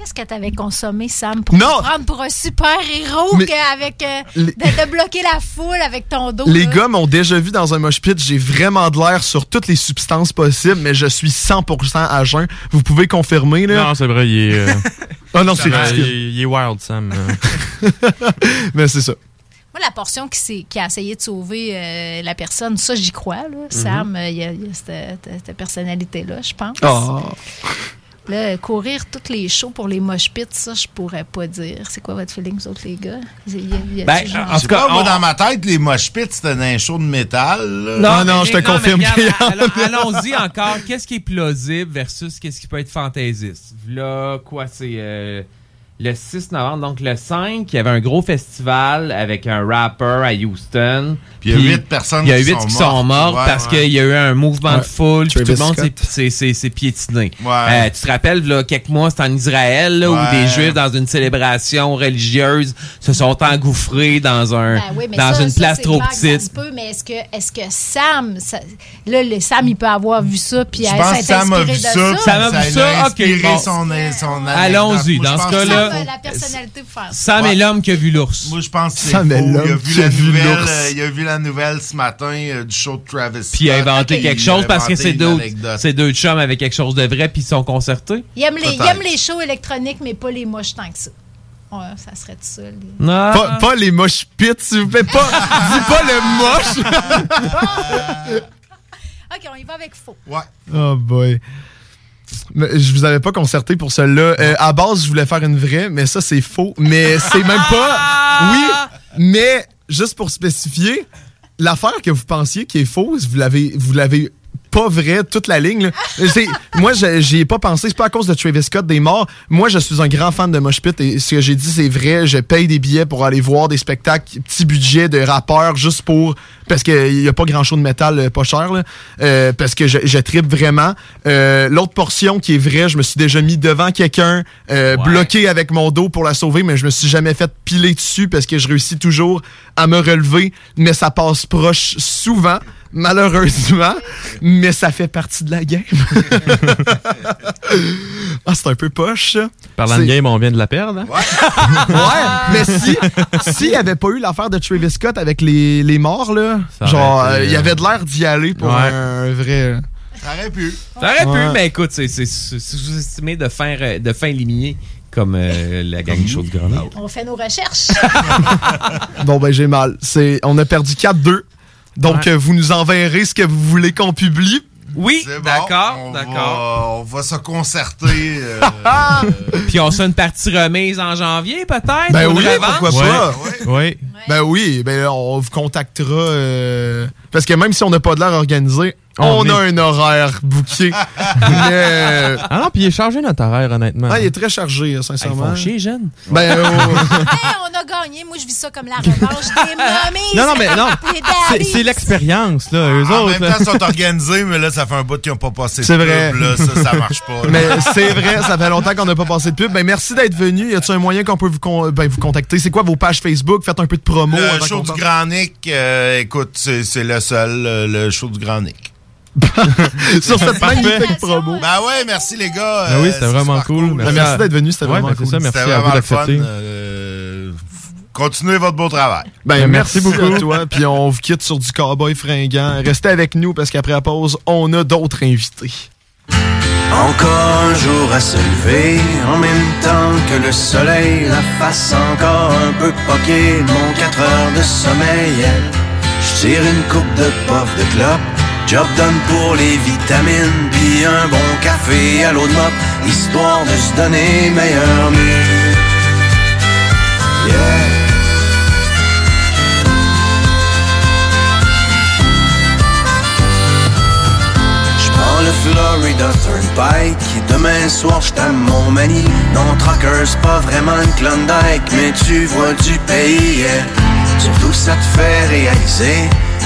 Qu'est-ce que t'avais consommé, Sam, pour Non! te prendre pour un super-héros Mais- que- avec euh, Les- de, de bloquer la foule avec ton dos? Les là? gars m'ont déjà vu dans un mosh pit. J'ai vraiment de l'air sur toutes les substances possibles, mais je suis 100% à jeun. Vous pouvez confirmer, là? Non, c'est vrai, il est. euh, <laughs> Ah non, c'est ridicule. il, est- il est wild, Sam. <laughs> mais c'est ça. Moi, la portion qui, a essayé de sauver euh, la personne, ça, j'y crois. Là. Mhm. Sam, il y a, il y a cette, cette- personnalité-là, je pense. Ah. Là, courir toutes les shows pour les mosh pits, ça, je pourrais pas dire. C'est quoi votre feeling, vous autres, les gars? Il y a- il y a- Ben, en tout cas, moi, dans ma tête, les mosh pits, c'était un show de métal. là. Non, mais regarde, allons- Allons-y encore. Qu'est-ce qui est plausible versus qu'est-ce qui peut être fantaisiste? Là, quoi, c'est euh, le 6 novembre. Donc, le 5, il y avait un gros festival avec un rapper à Houston. Puis il y a huit personnes Il y a qui huit sont qui sont mortes. mortes Ouais, parce ouais. qu'il y a eu un mouvement de Ouais. foule. Puis tout le monde s'est- piétiné. Ouais. Euh, tu te rappelles, là, quelques mois, c'était en Israël, là, où des Juifs, dans une célébration religieuse, se sont engouffrés dans, un, Ben oui, mais dans ça, une ça, place c'est trop petite. se peut, mais est-ce que, est-ce que Sam, ça- là, le Sam, il peut avoir vu ça, puis Je elle pense que s'est Sam a inspiré vu de ça. Sam a vu ça Ok, bon. Allons-y, dans ce cas-là. Sam a la personnalité pour faire ça. Sam est l'homme qui a vu l'ours. Moi, je pense que c'est Sam est Il a l'homme vu qui a la vu nouvelle, l'ours. euh, il a vu la nouvelle ce matin euh, du show de Travis Puis il a inventé quelque a chose parce que c'est deux, c'est deux chums avec quelque chose de vrai puis ils sont concertés. Il aime, les, il aime les shows électroniques, mais pas les moches tant que ça. Ouais, ça serait tout ça. les- Pas, pas les moches pits, s'il vous plaît. Pas, dis pas le moche. <laughs> OK, on y va avec faux. Ouais. Oh boy. Je vous avais pas concerté pour celle-là. Euh, à base, je voulais faire une vraie, mais ça, c'est faux. Mais c'est même pas. <laughs> Oui, mais juste pour spécifier, l'affaire que vous pensiez qui est fausse, vous l'avez, vous l'avez pas vrai toute la ligne. là. Moi, je- j'y ai pas pensé. C'est pas à cause de Travis Scott des morts. Moi, je suis un grand fan de Mosh Pit et ce que j'ai dit, c'est vrai. Je paye des billets pour aller voir des spectacles, petit budget de rappeurs juste pour parce qu'il y a pas grand chose de métal euh, pas cher là. Euh, parce que je, je tripe vraiment. Euh, L'autre portion qui est vraie, je me suis déjà mis devant quelqu'un euh, bloqué avec mon dos pour la sauver, mais je me suis jamais fait piler dessus parce que je réussis toujours à me relever, mais ça passe proche souvent. Malheureusement, mais ça fait partie de la game. <laughs> ah, c'est un peu poche. ça. Parlant de game, on vient de la perdre. hein? Ouais, <laughs> mais si s'il n'y avait pas eu l'affaire de Travis Scott avec les, les morts, là, Ça genre, euh, il y euh, avait de l'air d'y aller pour Ouais. un vrai. Ça aurait pu. Ça aurait Ouais. pu, mais écoute, c'est c'est sous- sous-estimé de fin, de fin éliminée comme euh, la gang chaud de grenade. On fait nos recherches. <laughs> Bon, ben, j'ai mal. C'est, on a perdu 4-2. Donc, euh, vous nous enverrez ce que vous voulez qu'on publie. Oui, bon, d'accord, on d'accord. va- On va se concerter. <laughs> euh, <laughs> Puis on se fait une partie remise en janvier, peut-être? Ben oui, pourquoi pas? Oui. Ben oui, ben on vous contactera. euh, parce que même si on n'a pas de l'air organisé, on, On est- a un horaire booké. <laughs> Mais, Ah non, puis il est chargé notre horaire, honnêtement. ah, il est très chargé, euh, sincèrement. Ils font chier, jeune. Ben, euh, <laughs> Hey, on a gagné. Moi, je vis ça comme la revanche des mamies. Non, non, mais non. C'est- l'expérience, là. Eux en autres. même là. temps, ils sont organisés, mais là, ça fait un bout qu'ils n'ont pas passé de C'est pub, vrai. Là, ça, ça marche pas. là. Mais c'est vrai, ça fait longtemps qu'on n'a pas passé de pub. Ben merci d'être venu. Y a-t-il un moyen qu'on peut vous, con- ben, vous contacter? C'est quoi vos pages Facebook? Faites un peu de promo. Le show du. Grand Nick, euh, écoute, c'est c'est le seul, euh, le show du Grand Nick. <laughs> Sur cette magnifique promo. Ben ouais, merci les gars. Ben oui, euh, c'était c'est vraiment cool. Ben, merci d'être venu, c'était Ouais, vraiment ben, c'est cool. ça, merci à vous vraiment d'accepter. euh, continuez votre beau travail. Ben, Ben, merci, merci beaucoup à toi. Puis on vous quitte sur du cowboy fringant. Restez avec nous parce qu'après la pause, on a d'autres invités. Encore un jour à se lever, en même temps que le soleil, la face encore un peu poquée, mon 4 heures de sommeil. Je tire une coupe de puff de clope, job done pour les vitamines, puis un bon café à l'eau de mop, histoire de se donner meilleur mieux. Yeah. Le Florida Turnpike et demain soir t'aime mon mani Non trucker c'est pas vraiment une Klondike mais tu vois du pays yeah. Surtout ça te fait réaliser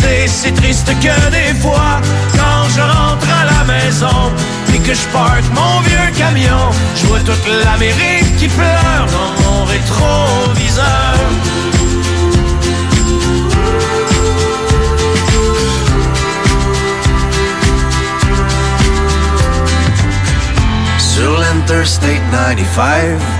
C'est si triste que des fois, quand je rentre à la maison et que je parque mon vieux camion, je vois toute l'Amérique qui pleure dans mon rétroviseur. Sur l'Interstate 95,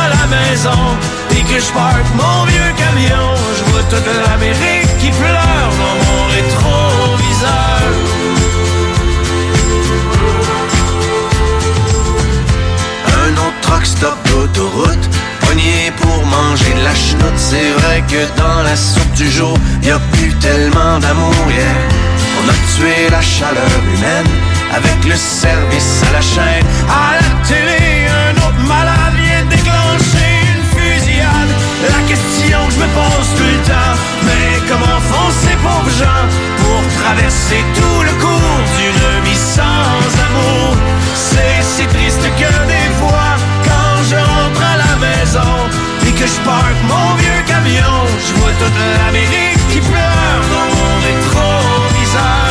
à maison et que je parque mon vieux camion, je vois toute l'Amérique qui pleure dans mon rétroviseur. Un autre truck stop d'autoroute Pogné pour manger de la chenoute C'est vrai que dans la soupe du jour y a plus tellement d'amour yeah. On a tué la chaleur humaine Avec le service à la chaîne À la télé, un autre malade La question que je me pose tout le temps, mais comment font ces pauvres gens pour traverser tout le cours d'une vie sans amour? C'est si triste que des fois, quand je rentre à la maison et que je parque mon vieux camion, je vois toute l'Amérique qui pleure dans mon rétroviseur.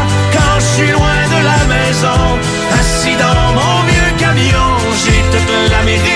maison, assis dans mon vieux camion, j'ai toute l'Amérique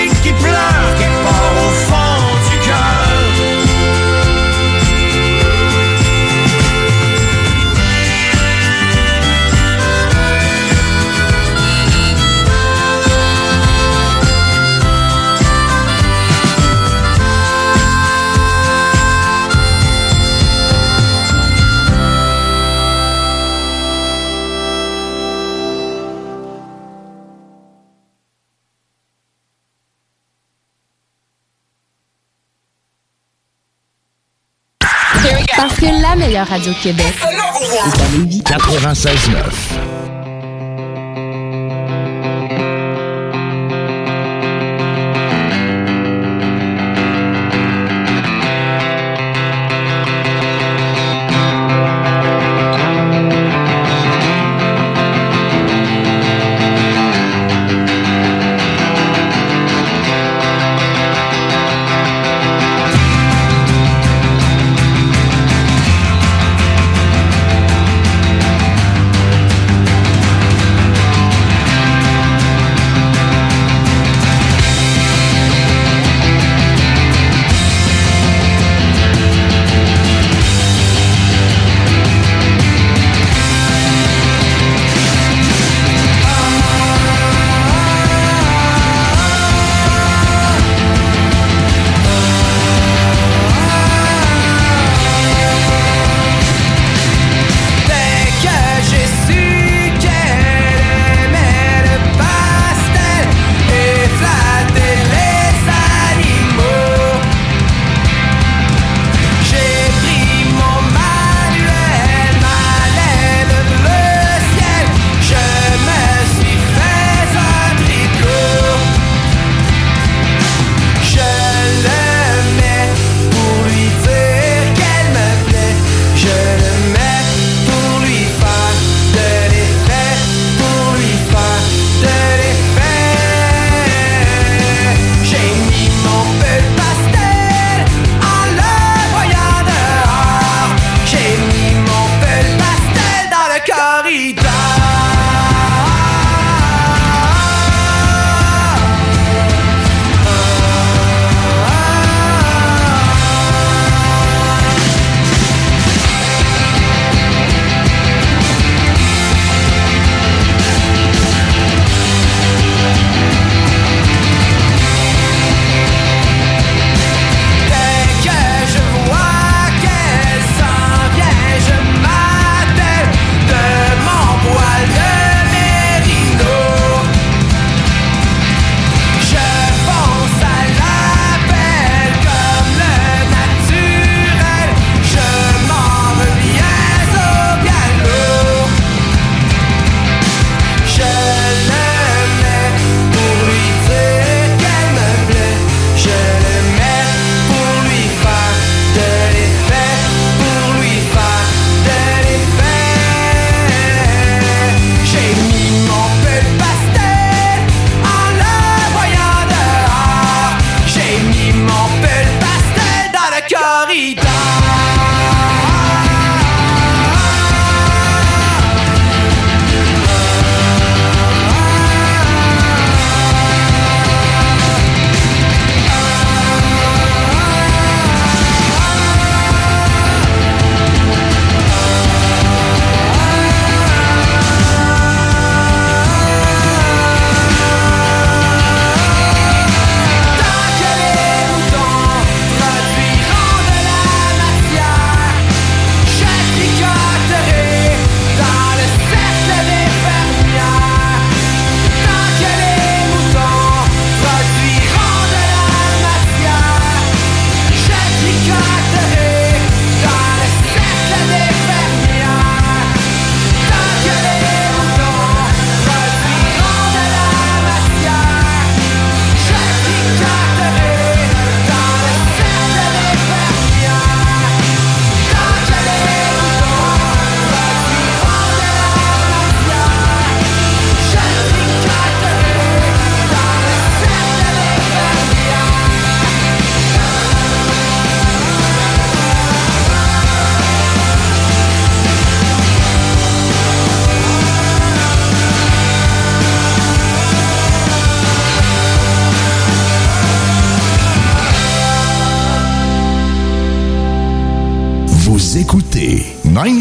que la meilleure radio de Québec est à Lévis. 96.9.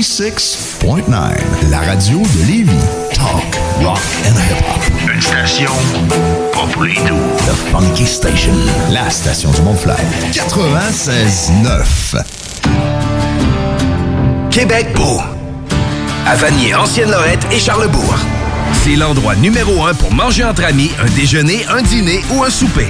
96.9, la radio de Lévis. Talk, rock and hip-hop. Une station pas pour les doux. The Funky Station, la station du Mont-Flair. 96.9. Québec beau. À Vanier, Ancienne-Lorette et Charlebourg. C'est l'endroit numéro un pour manger entre amis, un déjeuner, un dîner ou un souper.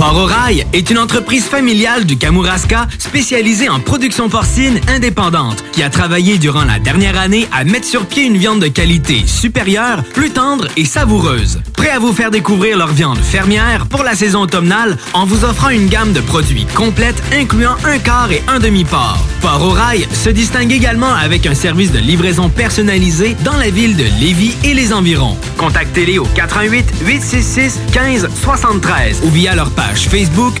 Port au Rail est une entreprise familiale du Kamouraska spécialisée en production porcine indépendante qui a travaillé durant la dernière année à mettre sur pied une viande de qualité supérieure, plus tendre et savoureuse. Prêt à vous faire découvrir leur viande fermière pour la saison automnale en vous offrant une gamme de produits complète incluant un quart et un demi-port. Port au Rail se distingue également avec un service de livraison personnalisé dans la ville de Lévis et les environs. Contactez-les au 88 866 15 73 ou via leur page Facebook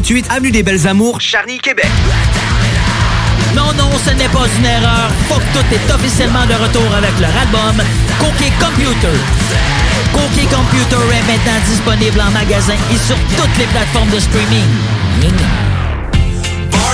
3648 Avenue des Belles Amours, Charny, Québec. Non, non, ce n'est pas une erreur. Que tout est officiellement de retour avec leur album Cookie Computer. Cookie Computer est maintenant disponible en magasin et sur toutes les plateformes de streaming.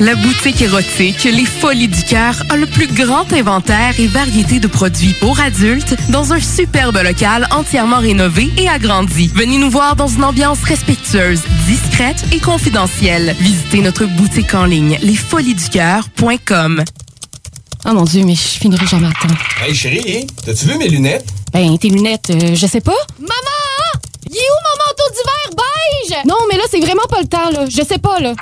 La boutique érotique Les Folies du Cœur a le plus grand inventaire et variété de produits pour adultes dans un superbe local entièrement rénové et agrandi. Venez nous voir dans une ambiance respectueuse, discrète et confidentielle. Visitez notre boutique en ligne lesfoliesducoeur.com. Oh mon Dieu, mais je finirai jamais à temps. Hey chérie, t'as-tu vu mes lunettes? Ben, tes lunettes, euh, je sais pas. Maman! Il est où mon manteau d'hiver beige? Non, mais là, c'est vraiment pas le temps, là. Je sais pas, là.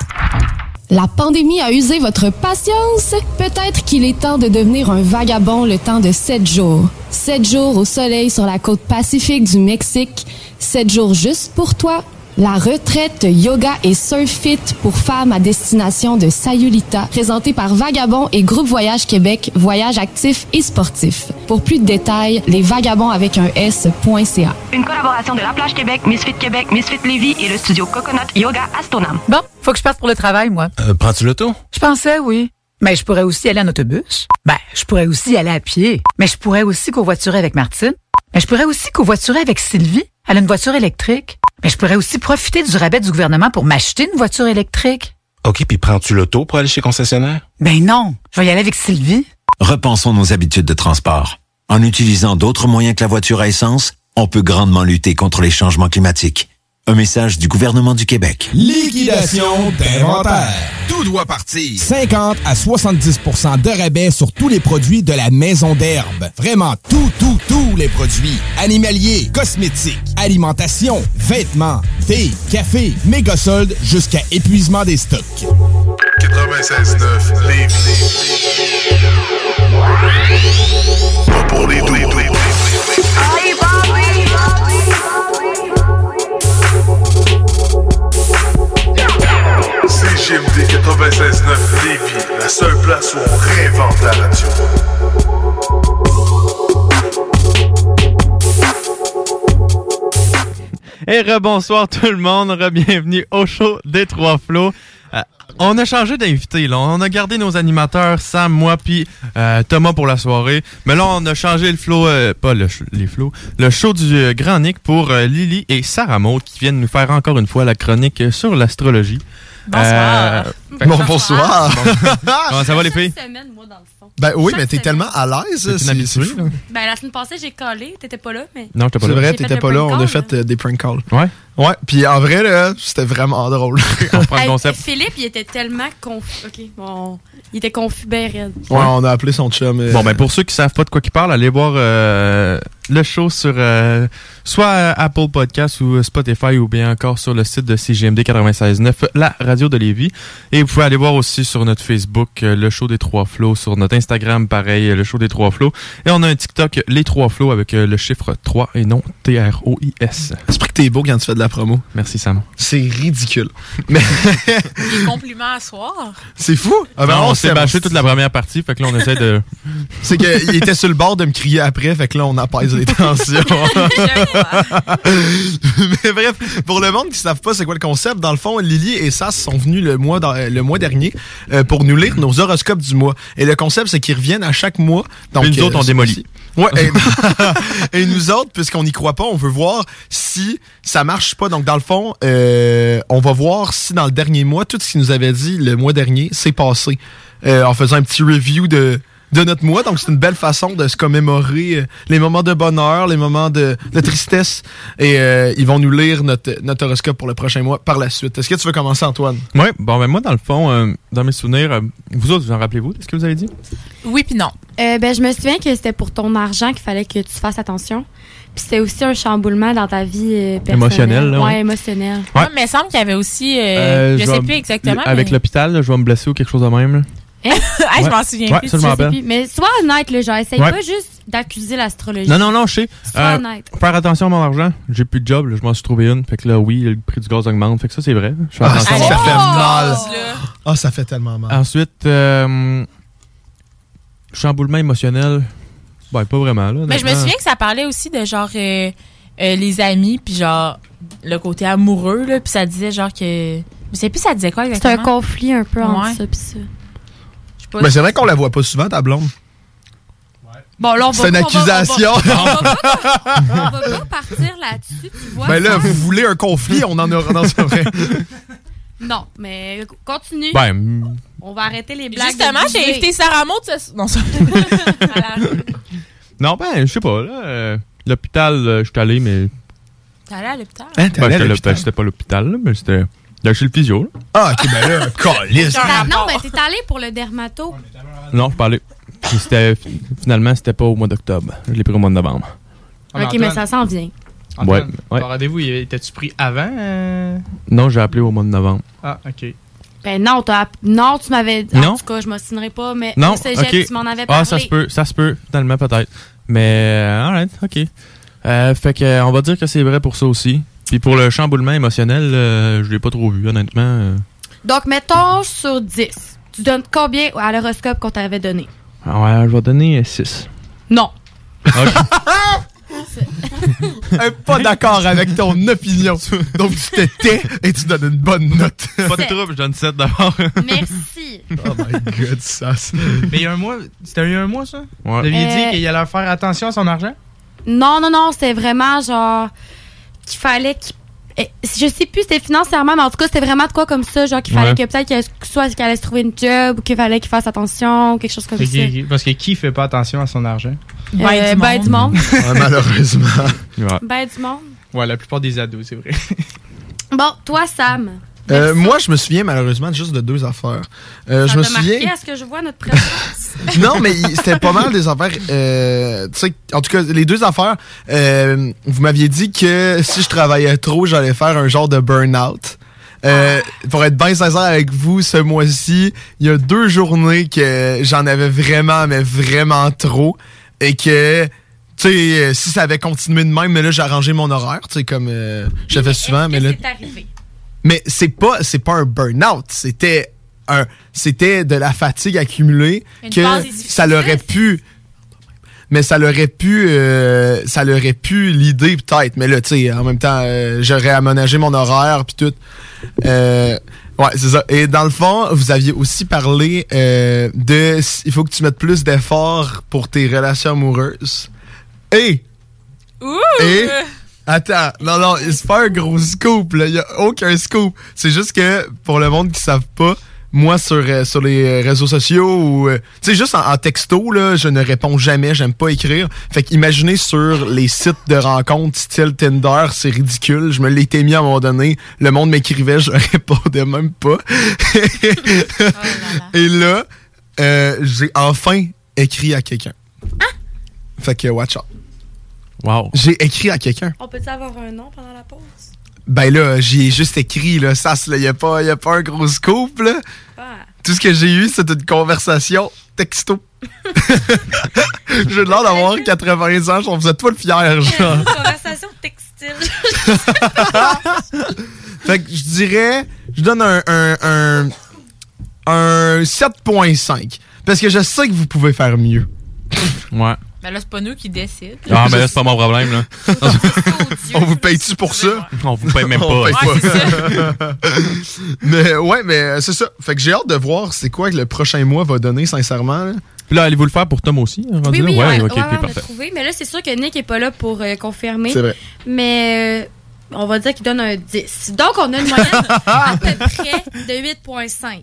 La pandémie a usé votre patience? Peut-être qu'il est temps de devenir un vagabond le temps de sept jours. Sept jours au soleil sur la côte pacifique du Mexique. Sept jours juste pour toi. La retraite yoga et surf fit pour femmes à destination de Sayulita, présentée par Vagabond et Groupe Voyage Québec, voyage actif et sportif. Pour plus de détails, les vagabonds avec un S.ca. Une collaboration de La Plage Québec, Misfit Québec, Misfit Lévis et le studio Coconut Yoga Astonam. Bon, faut que je parte pour le travail, moi. Euh, Prends-tu l'auto? Je pensais, oui. Mais je pourrais aussi aller en autobus. Ben, je pourrais aussi aller à pied. Mais je pourrais aussi covoiturer avec Martine. Mais je pourrais aussi covoiturer avec Sylvie. Elle a une voiture électrique. Mais je pourrais aussi profiter du rabais du gouvernement pour m'acheter une voiture électrique. OK, puis prends-tu l'auto pour aller chez concessionnaire? Ben non, je vais y aller avec Sylvie. Repensons nos habitudes de transport. En utilisant d'autres moyens que la voiture à essence, on peut grandement lutter contre les changements climatiques. Un message du gouvernement du Québec. Liquidation d'inventaire. Tout doit partir. 50 à 70% de rabais sur tous les produits de la maison d'herbe. Vraiment tout, tout, tous les produits. Animaliers, cosmétiques, alimentation, vêtements, thé, café, méga soldes jusqu'à épuisement des stocks. 96.9 Lévis. Pas pour les doux. CGMD 96.9 Lévis, la seule on réinvente la radio. Et rebonsoir tout le monde, bienvenue au show des Trois Flots. Euh, on a changé d'invité. On a gardé nos animateurs, Sam, moi, puis euh, Thomas pour la soirée. Mais là, on a changé le flow, euh, pas les flows, le show du Grand Nick pour Lily et Sarah Maud qui viennent nous faire encore une fois la chronique sur l'astrologie. Bonsoir. Bon, bonsoir. Comment ça va, les filles? semaine, moi, dans le fond. Ben oui, mais t'es tellement à l'aise. C'est c'est- c'est. Ben, la semaine passée, j'ai collé. T'étais pas là, mais. Non, j'étais pas C'est là. vrai, J'ai fait t'étais pas là. On a fait euh, des prank calls. Ouais. Ouais, puis en vrai, là, c'était vraiment drôle. <laughs> On prend le Hey, concept. Philippe, il était tellement confus. OK, bon. Il était confus, ben raide. Ouais, on a appelé son chum. euh, Bon, ben pour ceux qui savent pas de quoi il parle, allez voir euh, le show sur euh, soit Apple Podcast ou Spotify ou bien encore sur le site de CGMD 96.9, la radio de Lévis. Et vous pouvez aller voir aussi sur notre Facebook euh, le show des Trois Flots, sur notre Instagram pareil, euh, le show des Trois Flots. Et on a un TikTok les Trois Flots avec euh, le chiffre 3 et non T-R-O-I-S. J'espère que t'es beau quand tu fais de la promo. Merci Sam. C'est ridicule. Mais Des compliments à soir. c'est fou. Ah ben, Non, on s'est bâché toute la première partie, fait que là on essaie de... <laughs> C'est qu'il était sur le bord de me crier après, fait que là, on apaise les tensions. <laughs> Mais bref, pour le monde qui ne savent pas c'est quoi le concept, dans le fond, Lily et Sass sont venus le mois, dans- le mois dernier euh, pour nous lire nos horoscopes du mois. Et le concept, c'est qu'ils reviennent à chaque mois. Donc, Puis nous autres, on ce démolit. Ouais, et, <laughs> et nous autres, puisqu'on n'y croit pas, on veut voir si ça marche pas. Donc, dans le fond, euh, on va voir si dans le dernier mois, tout ce qu'il nous avait dit le mois dernier s'est passé. Euh, en faisant un petit review de, de notre mois. Donc, c'est une belle façon de se commémorer euh, les moments de bonheur, les moments de, de tristesse. Et euh, ils vont nous lire notre, notre horoscope pour le prochain mois par la suite. Est-ce que tu veux commencer, Antoine? Ouais, bon ben moi dans le fond, euh, dans mes souvenirs, euh, vous autres, vous en rappelez-vous de ce que vous avez dit? Oui, puis non. Euh, ben, je me souviens que c'était pour ton argent qu'il fallait que tu fasses attention. Puis c'était aussi un chamboulement dans ta vie euh, personnelle. Émotionnel, là, ouais. ouais. émotionnel. Ouais. Ouais, mais il semble qu'il y avait aussi. euh, Euh, je sais plus exactement. Avec mais... l'hôpital, là, je vais me blesser ou quelque chose de même. là. Hein? <laughs> Ah, je Ouais. m'en souviens Ouais, plus. ça, je plus. Mais sois honnête, là, genre, essaye Ouais. pas juste d'accuser l'astrologie. Non, non, non, je sais. Sois Euh, honnête. faire attention à mon argent. J'ai plus de job, là, je m'en suis trouvé une. Fait que là, oui, le prix du gaz augmente. Fait que ça, c'est vrai. Je fais Ah, attention. ça, ça fait mal. là. Ah, ça fait tellement mal. Ensuite, euh, chamboulement émotionnel. Ben, pas vraiment, là. Mais je me souviens que ça parlait aussi de genre euh, euh, les amis, puis genre le côté amoureux, là, puis ça disait genre que. Je sais plus ça disait quoi C'est exactement. un conflit un peu entre ça pis ça. Pas. Mais c'est vrai qu'on la voit pas souvent, ta blonde. Bon, là, on va C'est une pas- on va- on va- accusation. On va, pas, on va pas partir là-dessus, tu vois. Ben là, ça? vous voulez un conflit, on en aura dans ce vrai. Non, mais continue. Ben, On va arrêter les blagues. Justement, j'ai invité Sarah Maud. ce- Non, ça. <laughs> non, ben, je sais pas, là. euh, l'hôpital, euh, je suis allé, mais. T'es allé à l'hôpital? Hein, Ben, allé à j'étais l'hôpital? ben, c'était pas l'hôpital, là, mais c'était. Là, chez le physio, là. Ah, ok, ben là, <laughs> calice. Non, mais t'es allé pour le dermato. Non, je parlais. Puis c'était. Finalement, c'était pas au mois d'octobre. Je l'ai pris au mois de novembre. Ok, mais ça s'en vient. Ouais, ouais. Ton rendez-vous, il- étais-tu pris avant? euh? Non, j'ai appelé au mois de novembre. Ah, OK. Ben non, t'as app- non, tu m'avais dit. Non. En tout cas, je m'obstinerai pas, mais Non, au cégep, ok. tu m'en avais parlé. Ah, ça se peut, ça se peut, finalement, peut-être. Mais, euh, alright, ok. Euh, fait que, euh, on va dire que c'est vrai pour ça aussi. Puis pour le chamboulement émotionnel, euh, je l'ai pas trop vu, honnêtement. euh. Donc, mettons sur 10. Tu donnes combien à l'horoscope qu'on t'avait donné? Ah ouais, je vais donner 6. Non. <laughs> Euh, pas d'accord avec ton opinion. Donc, tu te tais et tu donnes une bonne note. Pas de trouble, je donne 7 d'abord. <laughs> Merci. Oh my god, ça. c'est- Mais il y a un mois, c'était il y a un mois, ça? Ouais. Vous aviez Euh, dit qu'il allait faire attention à son argent? Non, non, non, c'était vraiment genre qu'il fallait qu'il. eh, Je sais plus, c'était financièrement, mais en tout cas, c'était vraiment de quoi comme ça, genre qu'il fallait Ouais. que peut-être qu'il soit qu'il allait se trouver une job ou qu'il fallait qu'il fasse attention ou quelque chose comme ça. Parce que qui fait pas attention à son argent? Euh, ben du monde. <laughs> Ouais, malheureusement. Ben du monde. Ouais, la plupart des ados, c'est vrai. Bon, toi, Sam. Euh, moi, je me souviens malheureusement juste de deux affaires. Euh, ça je me souviens. à ce que je vois notre présence. <laughs> non, mais c'était pas mal des affaires. euh, en tout cas, les deux affaires, euh, vous m'aviez dit que si je travaillais trop, j'allais faire un genre de burn-out. Euh, Pour être bien sincère avec vous, ce mois-ci, il y a deux journées que j'en avais vraiment, mais vraiment trop. Et que, tu sais, si ça avait continué de même, mais là, j'ai arrangé mon horaire, tu sais, comme euh, je fais souvent. Mais là, C'est arrivé? Mais c'est pas c'est pas un burn-out, c'était un c'était de la fatigue accumulée Une que ça l'aurait pu mais ça l'aurait pu euh, ça l'aurait pu l'idée peut-être. Mais là tu sais en même temps euh, j'aurais aménagé mon horaire puis tout. Euh, Ouais, c'est ça. Et dans le fond, vous aviez aussi parlé euh, de il faut que tu mettes plus d'efforts pour tes relations amoureuses. Et et attends, non non, c'est pas un gros scoop là, il y a aucun scoop. C'est juste que pour le monde qui savent pas, moi sur euh, sur les euh, réseaux sociaux ou euh, tu sais juste en, en texto là, je ne réponds jamais, j'aime pas écrire. Fait qu'imaginez sur les sites de rencontres style Tinder, c'est ridicule. Je me l'étais mis à un moment donné, le monde m'écrivait, je <laughs> répondais même pas. Et là, euh, j'ai enfin écrit à quelqu'un. Fait que watch out. Wow. J'ai écrit à quelqu'un. On peut-tu avoir un nom pendant la pause? Ben là, j'y ai juste écrit, là. Ça, il n'y a, pas- y a pas un gros scoop, là. Tout ce que j'ai eu, c'est une conversation texto. <laughs> j'ai l'air d'avoir 80 ans, j'en faisais pas le fier, genre. Conversation textile. <laughs> fait que je dirais, je donne un, un, un, un 7.5. Parce que je sais que vous pouvez faire mieux. Ouais. Ben là, c'est pas nous qui décident. Ah, mais là, c'est pas mon problème, là. <laughs> On vous paye-tu pour ça? On vous paye même <laughs> pas. paye Ouais, pas. <laughs> mais ouais, mais euh, c'est ça. Fait que j'ai hâte de voir c'est quoi que le prochain mois va donner, sincèrement. là. Puis là, allez-vous le faire pour Tom aussi? hein, rendu Oui, oui, ouais, ouais, ok, ouais, ok, on a parfait. trouvé. Mais là, c'est sûr que Nick est pas là pour euh, confirmer. C'est vrai. Mais euh, on va dire qu'il donne un 10. Donc, on a une moyenne <laughs> à peu près de 8,5.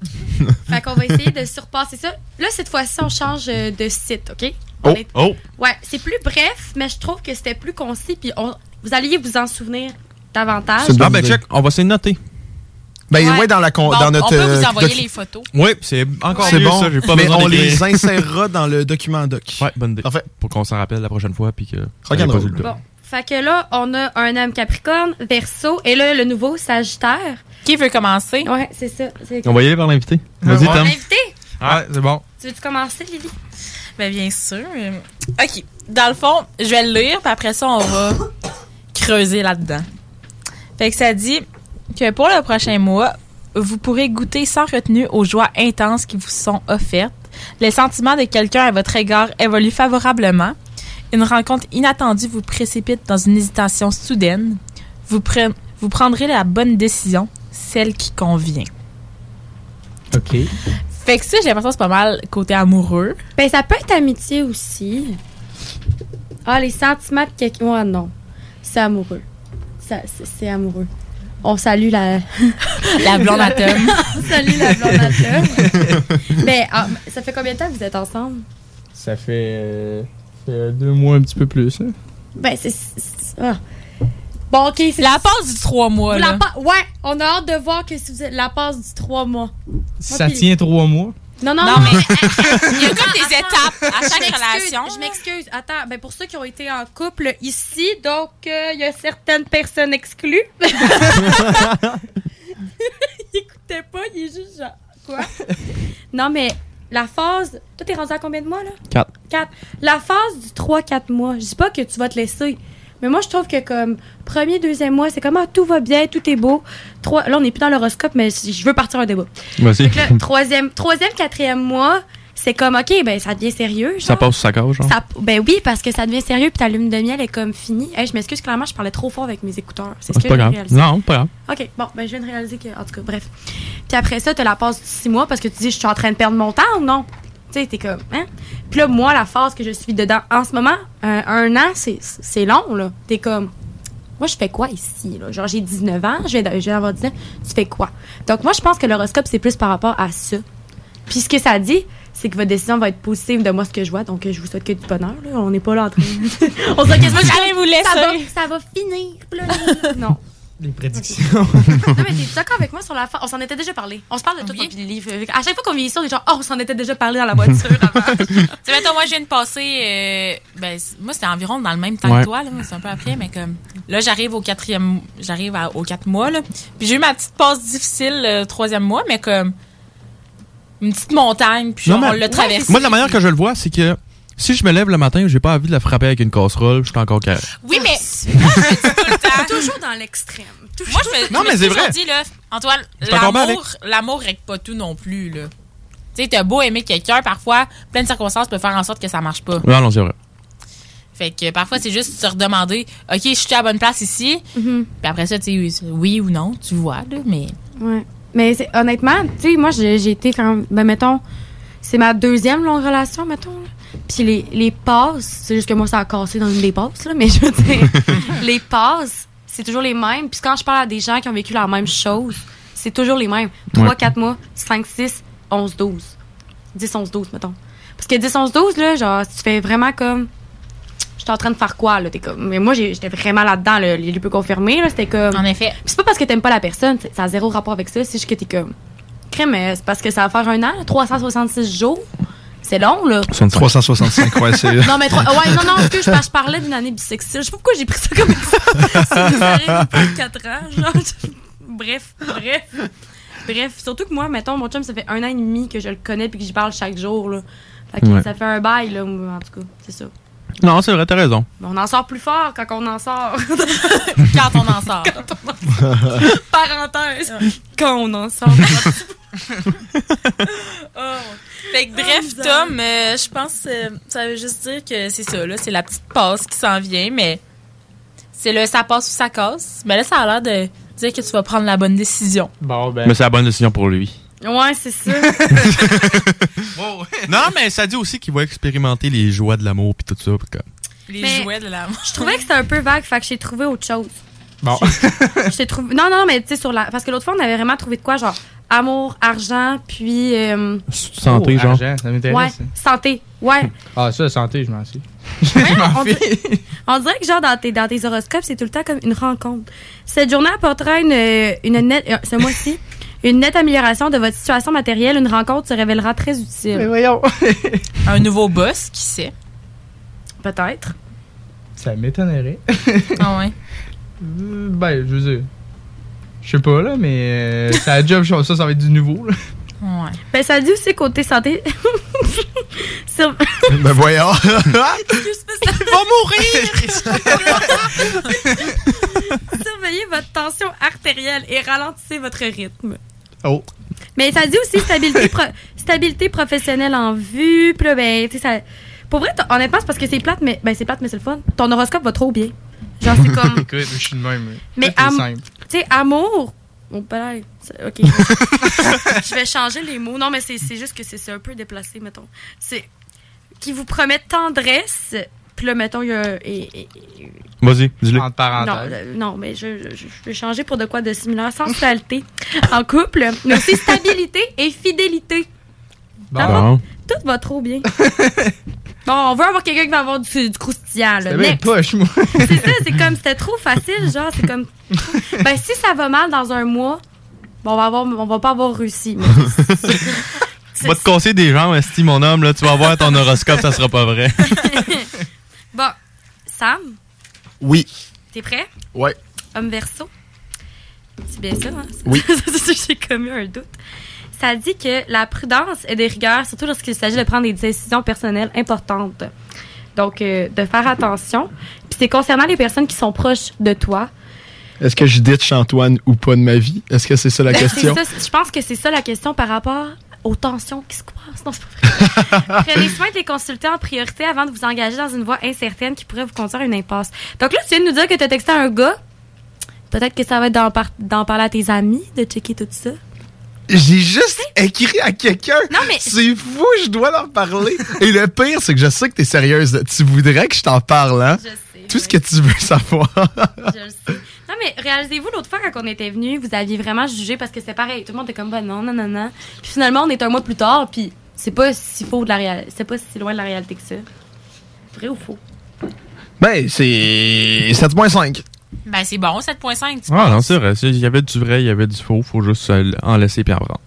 fait qu'on va essayer de surpasser ça. Là, cette fois-ci, on change euh, de site, OK? Oh, est- oh. Ouais, c'est plus bref, mais je trouve que c'était plus concis. Puis on- vous alliez vous en souvenir davantage. Ah, ben check, on va se noter. Ben ouais, dans, la con- Bon, dans notre. on peut vous euh, envoyer les photos. Oui, c'est encore C'est mieux, bon, ça. J'ai pas mais besoin on les insérera dans le document doc. Ouais, bonne idée. Parfait. Pour qu'on s'en rappelle la prochaine fois, puis que. Résultat. Bon, fait que là, on a un homme Capricorne, Verseau, et là, le nouveau Sagittaire. Qui veut commencer? Ouais, c'est ça. On va y aller vers l'invité. Vas-y, Tom. L'invité? Ouais, c'est bon. Tu veux-tu commencer, Lily? Ben, bien sûr. OK. Dans le fond, je vais le lire, puis après ça, on va creuser là-dedans. Fait que ça dit que pour le prochain mois, vous pourrez goûter sans retenue aux joies intenses qui vous sont offertes. Les sentiments de quelqu'un à votre égard évoluent favorablement. Une rencontre inattendue vous précipite dans une hésitation soudaine. Vous, pre- vous prendrez la bonne décision, celle qui convient. OK. Fait que ça, j'ai l'impression que c'est pas mal côté amoureux. Ben, ça peut être amitié aussi. Ah, les sentiments de quelqu'un. Ouais, non. C'est amoureux. C'est, amoureux. On salue la. <laughs> La blonde à Tom. On salue la blonde à Tom. <laughs> ben, ah, ça fait combien de temps que vous êtes ensemble? Ça fait, euh, deux mois, un petit peu plus. hein. Ben, c'est. ah. Bon, ok. C'est La passe du trois mois, Vous là. la pa- Ouais, on a hâte de voir que si vous êtes la passe du trois mois. Ça tient trois mois. Non, non, Non, non. mais <laughs> il y a comme des étapes à chaque relation. Je m'excuse. Attends, ben pour ceux qui ont été en couple ici, donc euh, il y a certaines personnes exclues. <laughs> <laughs> il écoutait pas, il est juste genre quoi? Non mais la phase, toi t'es rendu à combien de mois là? Quatre. 4. La phase du 3-4 mois, je dis pas que tu vas te laisser. Mais moi, je trouve que comme premier, deuxième mois, c'est comme ah, tout va bien, tout est beau. Trois, là, on n'est plus dans l'horoscope, mais je veux partir un débat. Que là, troisième, troisième, quatrième mois, c'est comme OK, ben ça devient sérieux. Ça genre. passe sous sa cage, genre. Ça- ben oui, parce que ça devient sérieux, puis ta lune de miel est comme finie. Hey, je m'excuse, clairement, je parlais trop fort avec mes écouteurs. C'est ce C'est que pas réalisé. Non, pas grave. OK, bon, ben je viens de réaliser que. En tout cas, bref. Puis après ça, tu la passe du six mois parce que tu dis, je suis en train de perdre mon temps ou non? Tu sais, t'es comme, hein? Puis là, moi, la phase que je suis dedans en ce moment, un, un an, c'est long, là. T'es comme, moi, je fais quoi ici, là? Genre, j'ai 19 ans, je d'a- je d'avoir 19 tu fais quoi? Donc, moi, je pense que l'horoscope, c'est plus par rapport à ça. Puis ce que ça dit, c'est que votre décision va être positive de moi, ce que je vois. Donc, je vous souhaite que du bonheur, là. On n'est pas là en train. <laughs> On se quasiment J'allais vous laisser. Ça va, ça va finir. Là, <laughs> non. Les prédictions. Non, mais t'es <laughs> d'accord avec moi sur la fin? On s'en était déjà parlé. On se parle de tout depuis les livres. À chaque fois qu'on vit ici, on est genre, oh, on s'en était déjà parlé dans la voiture avant. Tu sais, mettons, moi, je viens de passer. euh, ben, moi, c'était environ dans le même temps Ouais. que toi, là. C'est un peu après, mais comme. Là, j'arrive au quatrième. J'arrive à- aux quatre mois, là. Puis j'ai eu ma petite passe difficile le troisième mois, mais comme. Une petite montagne, puis genre, Non, on l'a traversé. Moi, de la manière que je le vois, c'est que si je me lève le matin j'ai pas envie de la frapper avec une casserole, je suis encore carré. Oui, mais. <laughs> moi, <laughs> je me dis tout le temps. Toujours dans l'extrême. Moi, je me, Non, je me mais suis c'est toujours vrai. dit, là, Antoine, l'amour, l'amour règle pas tout non plus, là. Tu sais, t'as beau aimer quelqu'un, parfois, plein de circonstances peuvent faire en sorte que ça marche pas. Non, non, c'est vrai. Fait que parfois, c'est juste se redemander, OK, je suis à la bonne place ici. Mhm. Puis après ça, tu sais, oui ou non, tu vois, là, mais. Ouais. Mais honnêtement, tu sais, moi, j'ai été quand. Ben, mettons, c'est ma deuxième longue relation, mettons. là. Puis les, les passes, c'est juste que moi, ça a cassé dans une des passes, là, mais je veux dire, <laughs> les passes, c'est toujours les mêmes. Puis quand je parle à des gens qui ont vécu la même chose, c'est toujours les mêmes. 3, Ouais. 4 mois, 5, 6, 11, 12. 10, 11, 12, mettons. Parce que 10, 11, 12, là, genre, tu fais vraiment comme. J'étais en train de faire quoi, là? T'es comme. Mais moi, j'étais vraiment là-dedans, là, les peu confirmés, là. C'était comme. En effet. Puis c'est pas parce que t'aimes pas la personne, c'est- ça a zéro rapport avec ça, c'est juste que t'es comme. Crème, mais c'est parce que ça va faire un an, là, 366 jours. C'est long, là. 365, ouais, c'est. <laughs> Non, mais trois- ouais, non, non, excuse, je, je parlais d'une année bisexuelle. Je sais pas pourquoi j'ai pris ça comme ça. Pas 4 ans, genre. <laughs> Bref, bref. Bref, surtout que moi, mettons, mon chum, ça fait un an et demi que je le connais puis que j'y parle chaque jour, là. Fait que Ouais. ça fait un bail, là, en tout cas, c'est ça. Non, c'est vrai, t'as raison. Mais on en sort plus fort quand on en sort. <laughs> Quand on en sort. <laughs> Parenthèse. Quand on en sort. <laughs> Oh. Fait que bref, Tom, euh, je pense euh, ça veut juste dire que c'est ça, là, c'est la petite passe qui s'en vient, mais c'est le ça passe ou ça casse. Mais là, ça a l'air de dire que tu vas prendre la bonne décision. Bon, ben. Mais c'est la bonne décision pour lui. Ouais, c'est ça. <laughs> non, mais ça dit aussi qu'il va expérimenter les joies de l'amour puis tout ça. comme- Les Mais jouets de la Je trouvais que c'était un peu vague, fait que j'ai trouvé autre chose. Bon. J'ai trouvé. Non, non, mais tu sais, sur la. Parce que l'autre fois, on avait vraiment trouvé de quoi, genre amour, argent, puis. euh, Oh, Santé, genre. argent, ça m'intéresse. Ouais, santé. Ouais. <laughs> Ah, ça, santé, je m'en suis. <laughs> on, dirait, on dirait que, genre, dans tes, dans tes horoscopes, c'est tout le temps comme une rencontre. Cette journée apportera une, une nette. euh, Ce mois-ci. Une nette amélioration de votre situation matérielle. Une rencontre se révélera très utile. Mais voyons. <laughs> Un nouveau boss, qui sait? Peut-être. Ça m'étonnerait. Ah ouais. Euh, Ben, je veux dire. Je sais pas, là, mais euh, c'est la job, ça, ça va être du nouveau, là. Ouais. Ben, ça dit aussi côté santé. <laughs> Sur- <laughs> Ben voyons. Il va mourir! <laughs> Surveillez votre tension artérielle et ralentissez votre rythme. Oh. Mais ça dit aussi stabilité, pro- stabilité professionnelle en vue. Puis là, ben, tu sais, ça. Pour vrai, honnêtement, c'est parce que c'est plate, mais ben, c'est plate, mais c'est le fun. Ton horoscope va trop bien. Genre, c'est comme. Écoute, je suis de même. Mais am- simple. Tu sais, amour. Mon père. c'est- Ok. <laughs> je vais changer les mots. Non, mais c'est c'est juste que c'est c'est un peu déplacé, mettons. C'est. Qui vous promet tendresse. Puis là, mettons, il y a. et- et- et- Vas-y, dis-le. Entre non, parenthèses. euh, non, mais je, je, je vais changer pour de quoi de similaire. Sensualité <laughs> en couple, mais aussi stabilité et fidélité. Bon. Tout va trop bien. <laughs> bon, on veut avoir quelqu'un qui va avoir du, du croustillant. Là. C'est bien poche, moi. C'est ça, c'est comme, c'était trop facile, genre, c'est comme... <laughs> Ben, si ça va mal dans un mois, bon, on va, avoir, on va pas avoir réussi. mais Va te casser des jambes, Esti, mon homme, là, tu vas voir ton horoscope, ça sera pas vrai. <laughs> bon, Sam, Oui. t'es prêt? Ouais. Homme verso? C'est bien ça, hein? Oui. <laughs> J'ai commis un doute. Ça dit que la prudence est de rigueur, surtout lorsqu'il s'agit de prendre des décisions personnelles importantes. Donc, euh, de faire attention. Puis c'est concernant les personnes qui sont proches de toi. Est-ce que je ditch Antoine ou pas de ma vie? Est-ce que c'est ça la <laughs> question? ça, je pense que c'est ça la question par rapport aux tensions qui se passent. Non, c'est pas vrai. <laughs> Prenez soin de les consulter en priorité avant de vous engager dans une voie incertaine qui pourrait vous conduire à une impasse. Donc là, tu viens de nous dire que tu as texté à un gars. Peut-être que ça va être d'en, par- d'en parler à tes amis, de checker tout ça. J'ai juste écrit à quelqu'un. Non, mais- C'est fou, je dois leur parler. Et le pire, c'est que je sais que t'es sérieuse. Tu voudrais que je t'en parle, hein? Je sais, Tout ce que tu veux savoir. Je le sais. Non, mais réalisez-vous, l'autre fois, quand on était venu, vous aviez vraiment jugé parce que c'est pareil. Tout le monde était comme, bah non, non, non, non. Puis finalement, on est un mois plus tard, puis c'est pas si faux de la réalité. C'est pas si loin de la réalité que ça. Vrai ou faux? ben, c'est 7.5. Ben, c'est bon, 7.5. tu Ah penses? non, c'est vrai. Il y avait du vrai, il y avait du faux. Faut juste euh, en laisser puis en prendre.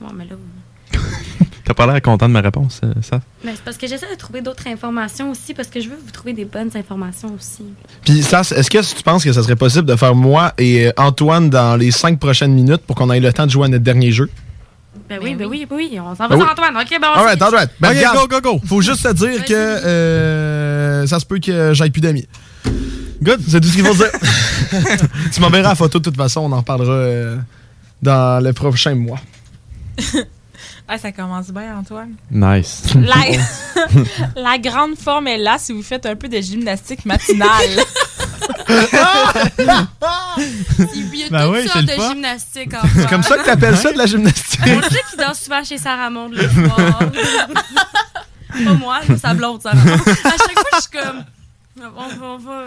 Bon, mais là. <laughs> T'as pas l'air content de ma réponse, euh, ça? Mais c'est parce que j'essaie de trouver d'autres informations aussi, parce que je veux vous trouver des bonnes informations aussi. Puis, ça, est-ce que tu penses que ça serait possible de faire moi et euh, Antoine dans les 5 prochaines minutes pour qu'on ait le temps de jouer à notre dernier jeu? Ben oui, ben oui, ben oui, on s'en va Ben sur oui. Antoine. Ok, ben on Alright, s'y- alright. Ben, go, go, go. Faut juste te dire que euh, ça se peut que j'aille plus d'amis. Good, c'est tout ce qu'il faut dire. <laughs> tu m'enverras la photo de toute façon, on en parlera euh, dans le prochain mois. <laughs> Ah, ça commence bien, Antoine. Nice. La, <laughs> la grande forme est là si vous faites un peu de gymnastique matinale. Il y a Ben toutes oui, sortes de fun. gymnastique en C'est comme ça que t'appelles ça de la gymnastique? On sait qu'il danse souvent chez Sarah Monde le soir. Pas moi, sa blonde, Sarah Monde. À chaque fois, je suis comme. On va, on va.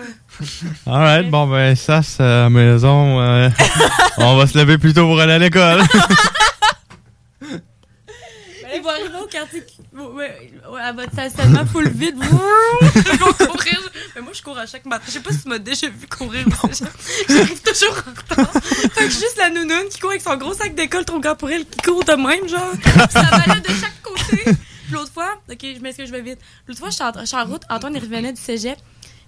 <laughs> Alright, bon ben ça c'est à la maison. euh, <laughs> on va se lever plus tôt pour aller à l'école. <laughs> Il va arriver au quartier. à votre stationnement full vide. Ils vont courir. Mais moi, je cours à chaque matin. Je sais pas si tu m'as déjà vu courir. J'arrive toujours en retard. Fait que juste la nounoune qui court avec son gros sac d'école trop grand pour elle, qui court de même, genre. Puis ça va là de chaque côté. Puis l'autre fois, ok, je m'excuse, je vais vite. L'autre fois, je suis en, je suis en route. Antoine, il revenait du cégep.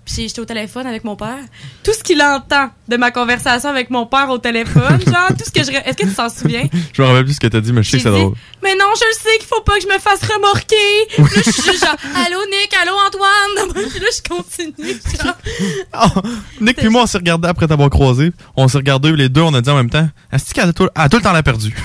Puis j'étais au téléphone avec mon père. Tout ce qu'il entend de ma conversation avec mon père au téléphone, <laughs> genre, tout ce que je. Est-ce que tu t'en souviens? je me rappelle plus ce que t'as dit, mais je sais que c'est drôle. Mais non, je le sais qu'il faut pas que je me fasse remorquer. Là, je suis juste genre, allô Nick, allô Antoine. <laughs> Puis là, je continue. Genre. <laughs> Nick puis moi on s'est regardé après t'avoir croisé. On s'est regardé les deux, on a dit en même temps. Est-ce qu'elle a tout, elle a tout le temps l'a perdu?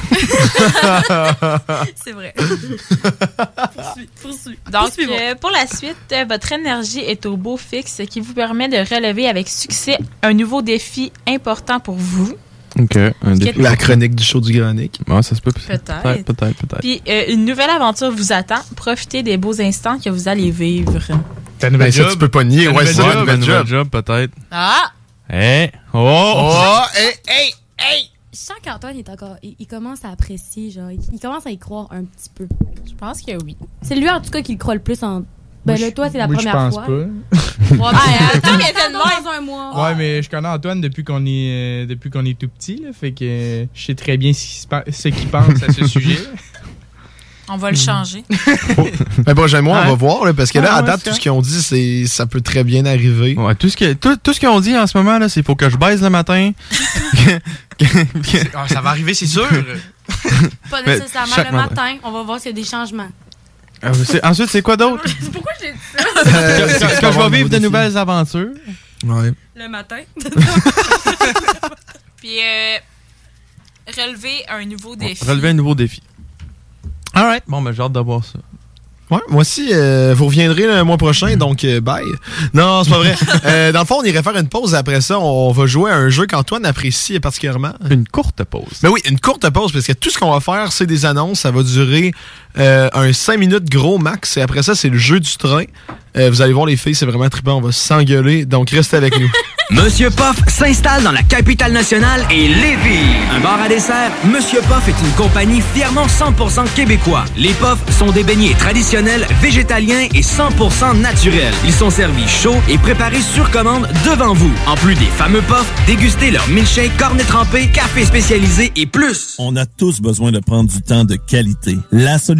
C'est vrai. poursuis, poursuis. Donc, euh, pour la suite, euh, votre énergie est au beau fixe qui vous permet de relever avec succès un nouveau défi important pour vous. Ok, un défi. La chronique du show du Granic. Ouais, ça se peut. Peut-être. Peut-être, peut-être, peut-être. Puis, euh, une nouvelle aventure vous attend. Profitez des beaux instants que vous allez vivre. Ta Ben, ça, tu peux pas nier. Ouais, c'est job, un un nouvel nouvel job. job, peut-être. Ah! Eh! Oh! Oh! <laughs> Hey, hey, hey! Je sens qu'Antoine il est encore. Il, il commence à apprécier, genre. Il, il commence à y croire un petit peu. Je pense que oui. C'est lui, en tout cas, qui le croit le plus en. Ben Moi, là, je- toi, c'est la moi, je première pense fois. pas. Ouais, ben, mais dans un mois. Ouais, mais je connais Antoine depuis qu'on est, euh, depuis qu'on est tout petit, là, fait que euh, je sais très bien ce qu'il se pa- ce qu'il pense à ce <laughs> sujet. On va le changer. Ben, prochainement, on Ouais. va voir, là, parce que là, Ouais, à ouais, date, tout ce qu'ils ont dit, c'est ça peut très bien arriver. Ouais, tout ce que- tout, tout ce qu'ils ont dit en ce moment, là, c'est qu'il faut que je baise le matin. <laughs> Ah, ça va arriver, c'est sûr. <laughs> Pas Mais nécessairement chaque le matin. matin. On va voir s'il y a des changements. Euh, c'est- ensuite, c'est quoi d'autre? <laughs> Pourquoi je l'ai dit que, ça? que- que je vais vivre de nouvelles aventures. Ouais. Le matin. <laughs> Puis, euh, relever un nouveau défi. Relever un nouveau défi. Alright, bon, ben j'ai hâte de voir ça. Ouais, moi aussi, euh, vous reviendrez le mois prochain, donc euh, bye. Non, c'est pas vrai. <laughs> Euh, dans le fond, on irait faire une pause. Après ça, on va jouer à un jeu qu'Antoine apprécie particulièrement. Une courte pause. Mais oui, une courte pause, parce que tout ce qu'on va faire, c'est des annonces. Ça va durer euh, un 5 minutes gros max. Et après ça, c'est le jeu du train. Euh, vous allez voir, les filles, c'est vraiment trippant. On va s'engueuler. Donc, restez avec nous. <laughs> Monsieur Poff s'installe dans la capitale nationale et Lévis. Un bar à dessert, Monsieur Poff est une compagnie fièrement 100% québécois. Les Poffs sont des beignets traditionnels, végétaliens et 100% naturels. Ils sont servis chauds et préparés sur commande devant vous. En plus des fameux Poffs, dégustez leur milkshake, cornet trempé, café spécialisé et plus. On a tous besoin de prendre du temps de qualité. La solution,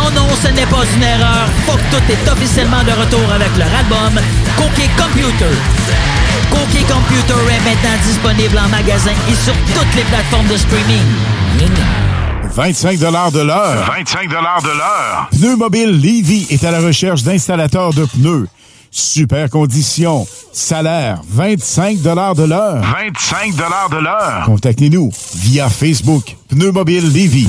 Non, non, ce n'est pas une erreur. Fuck tout est officiellement de retour avec leur album Cookie Computer. Cookie Computer est maintenant disponible en magasin et sur toutes les plateformes de streaming. 25 de l'heure. 25 de l'heure. Pneu Mobile Levy est à la recherche d'installateurs de pneus. Super conditions. Salaire 25 de l'heure. 25 de l'heure. Contactez-nous via Facebook. Pneu Mobile Levy.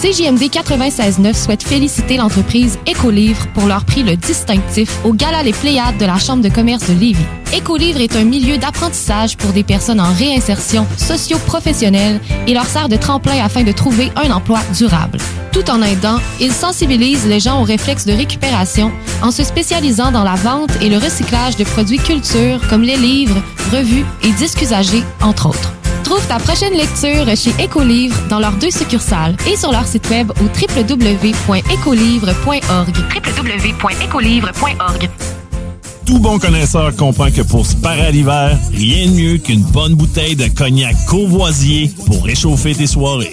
CJMD 96.9 souhaite féliciter l'entreprise Écolivre pour leur prix le distinctif au Gala Les Pléiades de la Chambre de commerce de Lévis. Écolivre est un milieu d'apprentissage pour des personnes en réinsertion socio-professionnelle et leur sert de tremplin afin de trouver un emploi durable. Tout en aidant, il sensibilise les gens aux réflexes de récupération en se spécialisant dans la vente et le recyclage de produits culture comme les livres, revues et disques usagés, entre autres. Trouve ta prochaine lecture chez Écolivre dans leurs deux succursales et sur leur site web au www.écolivre.org. www.écolivre.org. Tout bon connaisseur comprend que pour se parer à l'hiver, rien de mieux qu'une bonne bouteille de cognac courvoisier pour réchauffer tes soirées.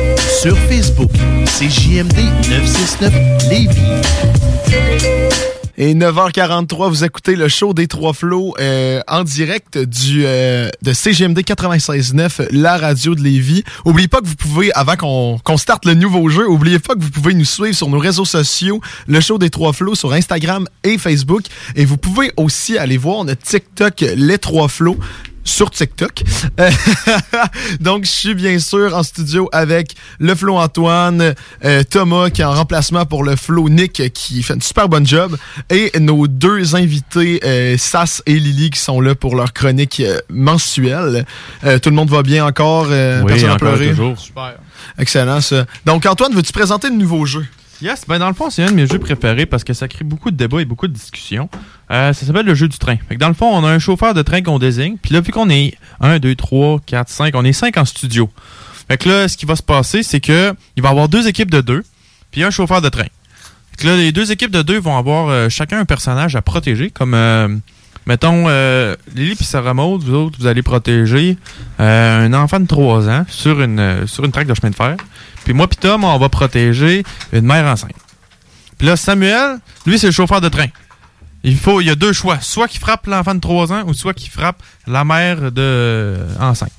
Sur Facebook, c'est JMD 969 Lévis. Et 9h43, vous écoutez le show des Trois Flots euh, en direct du euh, de CGMD 96.9, la radio de Lévis. Oubliez pas que vous pouvez, avant qu'on qu'on starte le nouveau jeu, oubliez pas que vous pouvez nous suivre sur nos réseaux sociaux, le show des Trois Flots sur Instagram et Facebook. Et vous pouvez aussi aller voir notre TikTok, les Trois Flots sur TikTok. Euh, <laughs> Donc, je suis bien sûr en studio avec le Flo Antoine, euh, Thomas qui est en remplacement pour le Flo Nick qui fait une super bonne job et nos deux invités, euh, Sas et Lily qui sont là pour leur chronique euh, mensuelle. Euh, tout le monde va bien encore? Euh, Oui, personne n'a pleuré? toujours. Super. Excellent ça. Donc, Antoine, veux-tu présenter le nouveau jeu? Yes, ben dans le fond, c'est un de mes jeux préférés parce que ça crée beaucoup de débats et beaucoup de discussions. Euh, ça s'appelle le jeu du train. Fait que dans le fond, on a un chauffeur de train qu'on désigne. Puis là, vu qu'on est 1, 2, 3, 4, 5, on est 5 en studio. Fait que là, ce qui va se passer, c'est que il va y avoir deux équipes de deux, puis un chauffeur de train. Fait que là, les deux équipes de deux vont avoir euh, chacun un personnage à protéger, comme euh, mettons euh, Lily puis Sarah Maud, vous autres, vous allez protéger euh, un enfant de 3 ans sur une euh, sur une traque de chemin de fer. Puis moi puis Tom, on va protéger une mère enceinte. Puis là, Samuel, lui, c'est le chauffeur de train. Il faut, il y a deux choix. Soit qu'il frappe l'enfant de 3 ans ou soit qu'il frappe la mère de euh, enceinte.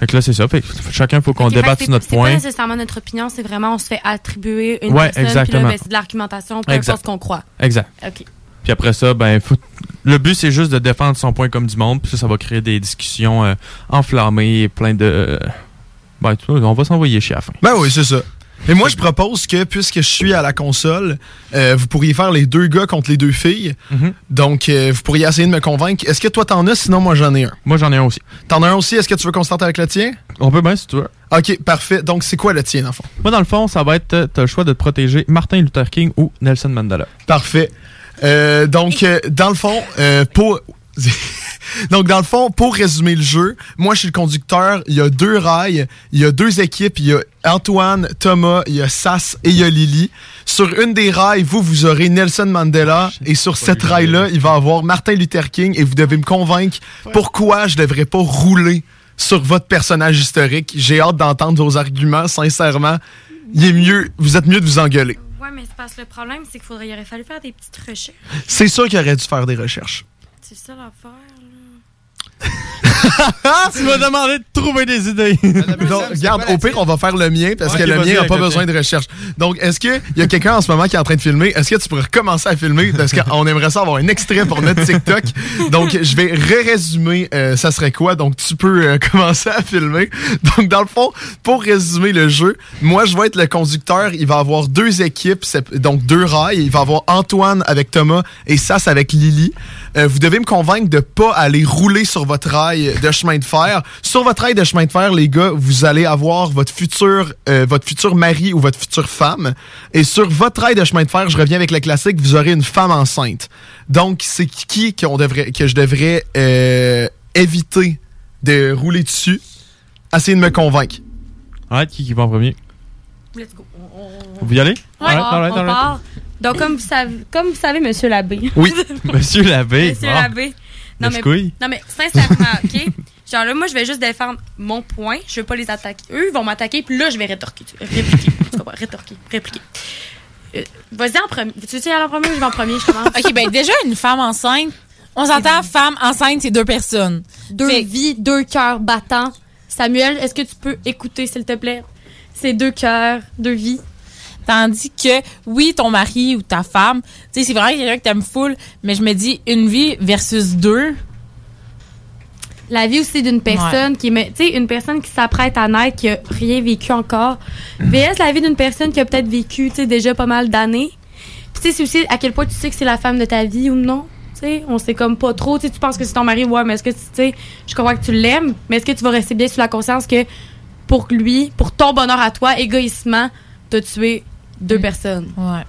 Fait que là, c'est ça. Fait que chacun, faut qu'on débatte sur notre c'est pas point. nécessairement notre opinion, c'est vraiment on se fait attribuer une Ouais, personne, puis exactement. ben, c'est de l'argumentation, peu importe ce qu'on croit. Exact. OK. Puis après ça, ben, faut- le but, c'est juste de défendre son point comme du monde. Puis ça, ça va créer des discussions euh, enflammées et plein de... euh, ben, tu vois, on va s'envoyer chier à la fin. Ben oui, c'est ça. Et moi, je propose que, puisque je suis à la console, euh, vous pourriez faire les deux gars contre les deux filles. Mhm. Donc, euh, vous pourriez essayer de me convaincre. Est-ce que toi, t'en as? Sinon, moi, j'en ai un. Moi, j'en ai un aussi. T'en as un aussi? Est-ce que tu veux qu'on starte avec le tien? On peut bien, si tu veux. OK, parfait. Donc, c'est quoi le tien, dans le fond? Moi, dans le fond, ça va être, t'as le choix de te protéger Martin Luther King ou Nelson Mandela. Parfait. Euh, donc, euh, dans le fond, euh, pour... <laughs> Donc, dans le fond, pour résumer le jeu, moi, je suis le conducteur. Il y a deux rails, il y a deux équipes. Il y a Antoine, Thomas, il y a Sass et il y a Lily. Sur une des rails, vous, vous aurez Nelson Mandela. Et sur cette rail-là, il va avoir Martin Luther King. Et vous devez me convaincre pourquoi je devrais pas rouler sur votre personnage historique. J'ai hâte d'entendre vos arguments, sincèrement. Il est mieux, vous êtes mieux de vous engueuler. Ouais, mais c'est parce que le problème, c'est qu'il faudrait, il aurait fallu faire des petites recherches. C'est sûr qu'il aurait dû faire des recherches. C'est ça l'affaire. <laughs> <laughs> tu m'as demandé de trouver des idées. <laughs> Donc, regarde, au pire, on va faire le mien parce que le mien n'a pas besoin de recherche. Donc, est-ce qu'il y a quelqu'un en ce moment qui est en train de filmer? Est-ce que tu pourrais recommencer à filmer? Parce qu'on aimerait ça avoir un extrait pour notre TikTok. Donc, je vais ré-résumer euh, ça serait quoi? Donc, tu peux euh, <laughs> commencer à filmer. Donc, dans le fond, pour résumer le jeu, moi, je vais être le conducteur. Il va avoir deux équipes, donc deux rails. Il va avoir Antoine avec Thomas et Sass avec Lily. Euh, vous devez me convaincre de pas aller rouler sur votre rail de chemin de fer. Sur votre rail de chemin de fer, les gars, vous allez avoir votre futur, euh, votre futur mari ou votre future femme. Et sur votre rail de chemin de fer, je reviens avec le classique, vous aurez une femme enceinte. Donc, c'est qui qu'on devrait, que je devrais euh, éviter de rouler dessus? Essayez de me convaincre. Arrête, qui, qui va en premier? Let's go. Vous y allez? Ouais, Alright, on, alright. part. Donc, comme vous savez, comme vous savez Monsieur Labbé. Oui, <laughs> Monsieur Labbé. Monsieur bon. Labbé. Non, mais, couille. non, mais sincèrement, OK? <laughs> Genre là, moi, je vais juste défendre mon point. Je veux pas les attaquer. Eux, ils vont m'attaquer, puis là, je vais rétorquer. Répliquer. tu comprends? Rétorquer. Répliquer. Euh, Vas-y en premier. Tu veux aller en premier ou je vais en premier? Je commence? OK, ben déjà, une femme enceinte, on s'entend, femme enceinte, c'est deux personnes. Deux vies, deux cœurs battants. Samuel, est-ce que tu peux écouter, s'il te plaît? C'est deux cœurs, deux vies. Tandis que, oui, ton mari ou ta femme, tu sais, c'est vraiment quelqu'un que t'aimes full, mais je me dis, une vie versus deux. La vie aussi d'une personne qui me- tu sais une personne qui s'apprête à naître qui a rien vécu encore. Vs la vie d'une personne qui a peut-être vécu tu sais déjà pas mal d'années. Puis tu sais c'est aussi à quel point tu sais que c'est la femme de ta vie ou non tu sais. On sait comme pas trop tu sais tu penses que c'est ton mari ouais mais est-ce que tu sais je crois que tu l'aimes mais est-ce que tu vas rester bien sur la conscience que pour lui pour ton bonheur à toi égoïstement t'as tué deux personnes ouais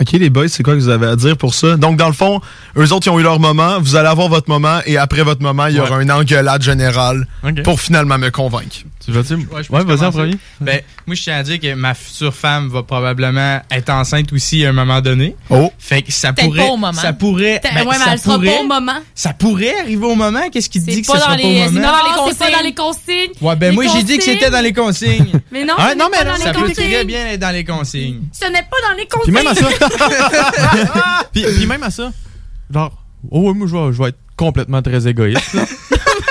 OK, les boys, c'est quoi que vous avez à dire pour ça? Donc, dans le fond, eux autres, ils ont eu leur moment. Vous allez avoir votre moment. Et après votre moment, il y aura une engueulade générale pour finalement me convaincre. Tu vas-tu? Ouais, vas-y en premier. Ben, moi, je tiens à dire que ma future femme va probablement être enceinte aussi à un moment donné. Oh. Fait que ça pourrait. pas au moment. Ça pourrait. Ben, ouais, mais ça elle sera pourrait- pas au moment. Ça pourrait arriver au moment. Qu'est-ce qui te dit que ça dans sera les- pas au c'est moment? pas dans les Non, c'est pas dans les consignes Ouais, ben Les moi, j'ai dit que c'était dans les consignes. <laughs> mais non Ah, non, mais pas non, dans ça les peut consignes. très bien être dans les consignes. ce n'est pas dans les Puis consignes même à ça. <laughs> puis, puis même à ça. Genre, oh ouais, moi, je vais, je vais être complètement très égoïste. là.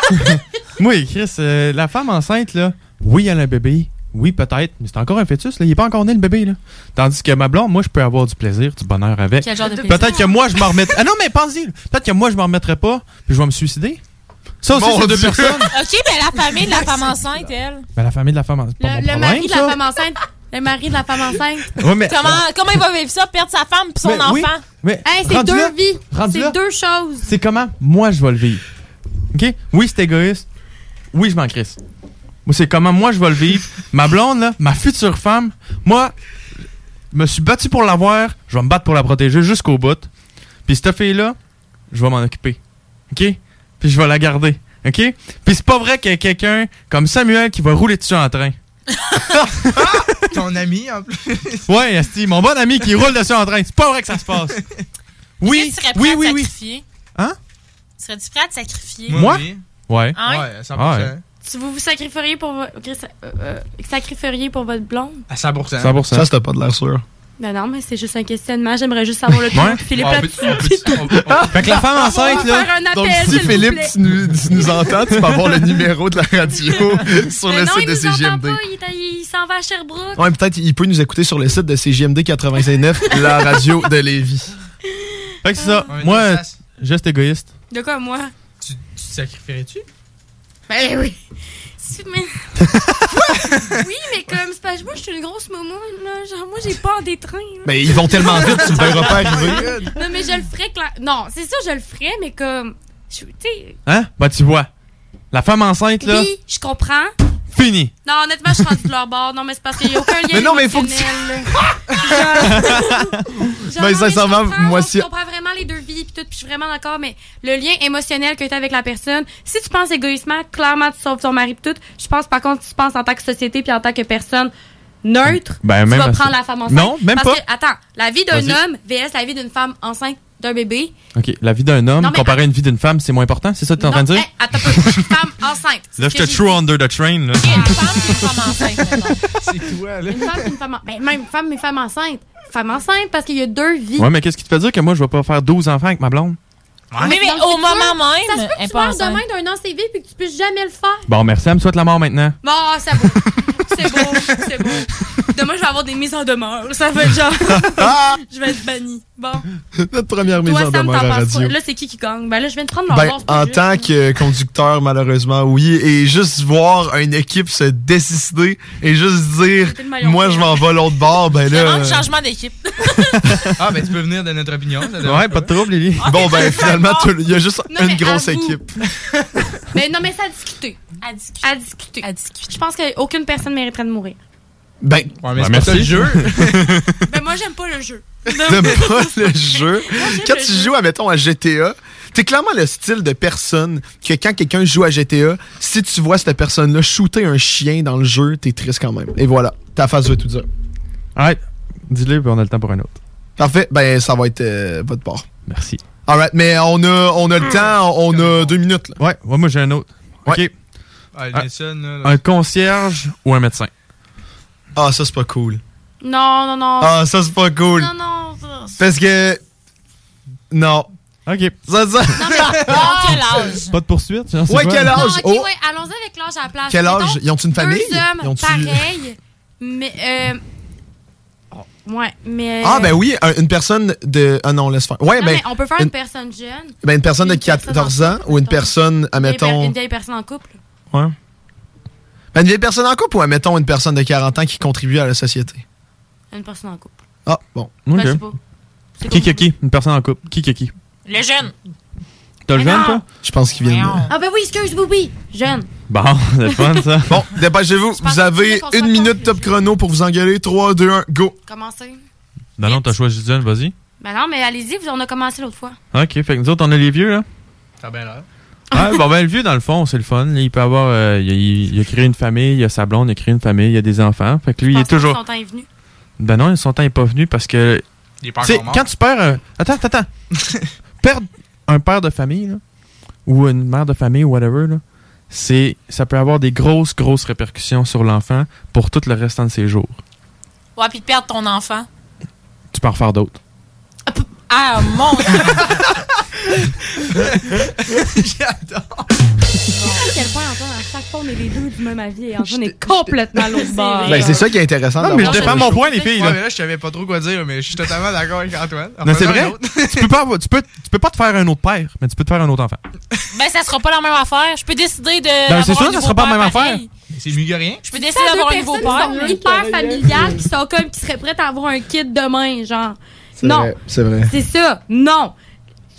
<laughs> moi, Chris, euh, la femme enceinte, là, oui, elle a un bébé. Oui, peut-être, mais c'est encore un fœtus, là. Il est pas encore né, le bébé, là. Tandis que ma blonde, moi, je peux avoir du plaisir, du bonheur avec. Quel genre de plaisir? Peut-être que moi, je m'en remettrai. Ah non, mais pensez, peut-être que moi, je m'en remettrai pas, puis je vais me suicider. Ça aussi, c'est deux personnes. <laughs> OK, ben la famille de la femme enceinte, elle. Ben, la famille de la femme enceinte, Le, mari de la ça. femme enceinte. Le mari de la femme enceinte. Ouais, mais- Comment, comment il va vivre ça, perdre sa femme puis son Mais enfant? oui, mais Hey, c'est deux là- vies. C'est deux choses. C'est comment moi je vais le vivre. OK? Oui, c'est égoïste. Oui, je m'en crisse. Moi, c'est comment moi je vais le vivre. Ma blonde, là, ma future femme, moi, je me suis battu pour l'avoir. Je vais me battre pour la protéger jusqu'au bout. Puis cette fille-là, je vais m'en occuper. OK? Puis je vais la garder. OK? Puis c'est pas vrai qu'il y a quelqu'un comme Samuel qui va rouler dessus en train. <laughs> Ton ami, en plus. Ouais, mon bon ami qui roule dessus en train. C'est pas vrai que ça se passe. Oui, oui, oui, oui. Hein? Serais-tu prêt à te sacrifier? Moi? oui. Ouais. Ah ouais? Ouais, 100%. Ah ouais. Si vous vous sacrifieriez pour votre, euh, euh, sacrifieriez pour votre blonde? À 100%. 100%. Ça, c'était pas de l'air sûr. Ben non, mais c'est juste un questionnement. J'aimerais juste savoir le Ouais. truc. Philippe on peut- on- Fait que la femme enceinte, là. faire un appel, Donc, si s'il vous Philippe, plaît. tu nous, tu nous entends, tu peux avoir le <laughs> numéro de la radio sur Mais le non, site il de nous entend CGMD. pas. Il, est à- il s'en va à Sherbrooke. Ouais, peut-être il peut nous écouter sur le site de CGMD 96.9, la radio de Lévis. Fait que c'est ça. Moi, juste égoïste. De quoi, moi? Tu, tu te sacrifierais-tu? Ben oui. Si, mais... <laughs> oui, mais comme, c'est que moi, je suis une grosse momo, là. Genre, moi, j'ai peur des trains. là. Mais ils vont tellement vite, tu ne verras pas arriver. Non, mais je le ferais, cla- Non, c'est ça, je le ferais, mais comme. je- Tu sais. Hein? Bah, tu vois. La femme enceinte, là, Oui, je comprends. Fini. Non, honnêtement, je suis rendue de leur bord. Non, mais c'est parce qu'il n'y a aucun lien Mais non, mais faut que tu-. Genre, <laughs> Ben, je sincèrement, comprends, moi, si- comprend vraiment les deux vies, puis tout puis je suis vraiment d'accord, mais le lien émotionnel que tu as avec la personne, si tu penses égoïstement, clairement, tu sauves ton mari pis tout. Je pense, par contre, si tu penses en tant que société puis en tant que personne neutre, Ben, tu même vas prendre la femme enceinte. Non, même Parce pas. Que, attends, la vie d'un homme vs la vie d'une femme enceinte d'un bébé. OK. La vie d'un homme Non, mais comparé à une vie d'une femme, c'est moins important? C'est ça que tu es en train de dire? hey, attends <laughs> femme enceinte. Là, je te throw under the train. Là. <laughs> C'est toi, là. Une femme et une femme en- ben, même femme et femme enceinte. Femme enceinte parce qu'il y a deux vies. Ouais, mais qu'est-ce qui te fait dire que moi, je vais pas faire 12 enfants avec ma blonde? Mais, mais Donc, au moment même, Ça se peut que tu meurs enceinte. demain d'un an CV puis que tu puisses jamais le faire. Bon, merci, elle me souhaite la mort maintenant. Bon, c'est beau. C'est beau, c'est beau. Demain, je vais avoir des mises en demeure. Ça fait genre. <laughs> je vais être banni. Bon. <laughs> Notre première mise Toi, en Sam, demeure t'en à penses quoi? radio. Là, c'est qui qui gagne? Ben là, je viens de prendre leur Ben, en juste. tant que conducteur, malheureusement, oui. Et juste voir une équipe se décider et juste dire, moi, je m'en vais l'autre bord, ben <laughs> là. demande euh, changement d'équipe. <laughs> Ah, ben tu peux venir de notre opinion. ça Ouais, pas de trouble, Lily. Bon, ben finalement, il y a juste Non, une grosse équipe. Mais non, mais ça a discuté. À discuter. À discuter. À discuter. Je pense qu'aucune personne mériterait de mourir. Ben, Ouais, mais Ouais, c'est merci. pas le jeu. Mais <laughs> moi, j'aime pas le jeu. <laughs> T'aimes pas le <laughs> jeu. Quand le tu jeu. joues, admettons, à GTA, t'es clairement le style de personne que quand quelqu'un joue à GTA, si tu vois cette personne-là shooter un chien dans le jeu, t'es triste quand même. Et voilà, ta face veut tout dire. Alright. Dis-le, puis on a le temps pour un autre. Parfait, ben ça va être euh, votre part. Merci. Alright, mais on a, on a le temps, on a deux minutes. Là. Ouais, ouais, moi, j'ai un autre. OK. Ah, Ah, Nelson, là, là. Un concierge ou un médecin? Ah, ça c'est pas cool. Non, non, non. Ah, ça c'est pas cool. Non, non. ça- Parce que. Non. OK. Ça, ça... À <laughs> quel âge? Pas de poursuite? genre, Ouais, quel âge? Non, ok, Oh. ouais, allons-y avec l'âge à la place. Quel âge? Ils ont-tu une famille? Deux hommes Ils pareils, mais... Euh, oh, ouais, mais... Ah, ben oui, un- une personne de. Ah non, laisse faire. Ouais, Non, ben. mais on peut faire une, une personne jeune, ben, une personne de une personne 14 en ans ou une personne, admettons. une vieille personne en couple. Ouais. Ben, une vieille personne en couple ou, admettons, une personne de 40 ans qui contribue à la société? Une personne en couple. Ah, bon. Ben, OK. je sais pas. C'est Qui, qui, qui? Une personne en couple. Qui, qui, qui? Le jeune. T'as le jeune, toi? Je pense qu'il vient de. Ah ben oui, excuse, oui, oui, jeune. Bon, <laughs> c'est fun, ça. Bon, dépêchez-vous. Vous avez une minute top chrono pour vous engueuler. 3, 2, 1, go. Commencez. Non, non, t'as choisi jeune, vas-y. Ben non, mais allez-y, vous- on a commencé l'autre fois. OK, fait que nous autres, on a les vieux, là. Ça a bien l'air. <laughs> Ah, bon, ben, le vieux, dans le fond, c'est le fun. Il peut avoir. euh, il, a, il a créé une famille, il a sa blonde, il a créé une famille, il a des enfants. Fait que lui, il est que toujours. Son temps est venu. Ben non, son temps n'est pas venu parce que. Il est pas mort. quand tu perds un. Attends, attends, attends. <laughs> Perdre un père de famille, là, ou une mère de famille, ou whatever, là, c'est, ça peut avoir des grosses, grosses répercussions sur l'enfant pour tout le restant de ses jours. Ouais, puis de perdre ton enfant. Tu peux en refaire d'autres. Ah, mon Dieu. J'adore. À quel point, Antoine, à chaque fois, on est les deux du même avis et Antoine est complètement à l'autre bord. Ben, c'est ça qui est intéressant. Non, mais je défends mon point, les filles. Ouais, Là. mais là, je savais pas trop quoi dire, mais je suis totalement d'accord avec Antoine. En Non, c'est vrai. tu peux pas, tu peux, tu peux pas te faire un autre père, mais tu peux te faire un autre enfant. Ben, ça sera pas la même affaire. Je peux décider de. Ben, c'est sûr, ça sera pas la même affaire. C'est mieux que rien. Je peux décider d'avoir un nouveau père. qui sont hyper familiales, qui sont comme, qui seraient prêtes à avoir un kid demain, genre. C'est Non. C'est vrai. C'est ça. Non.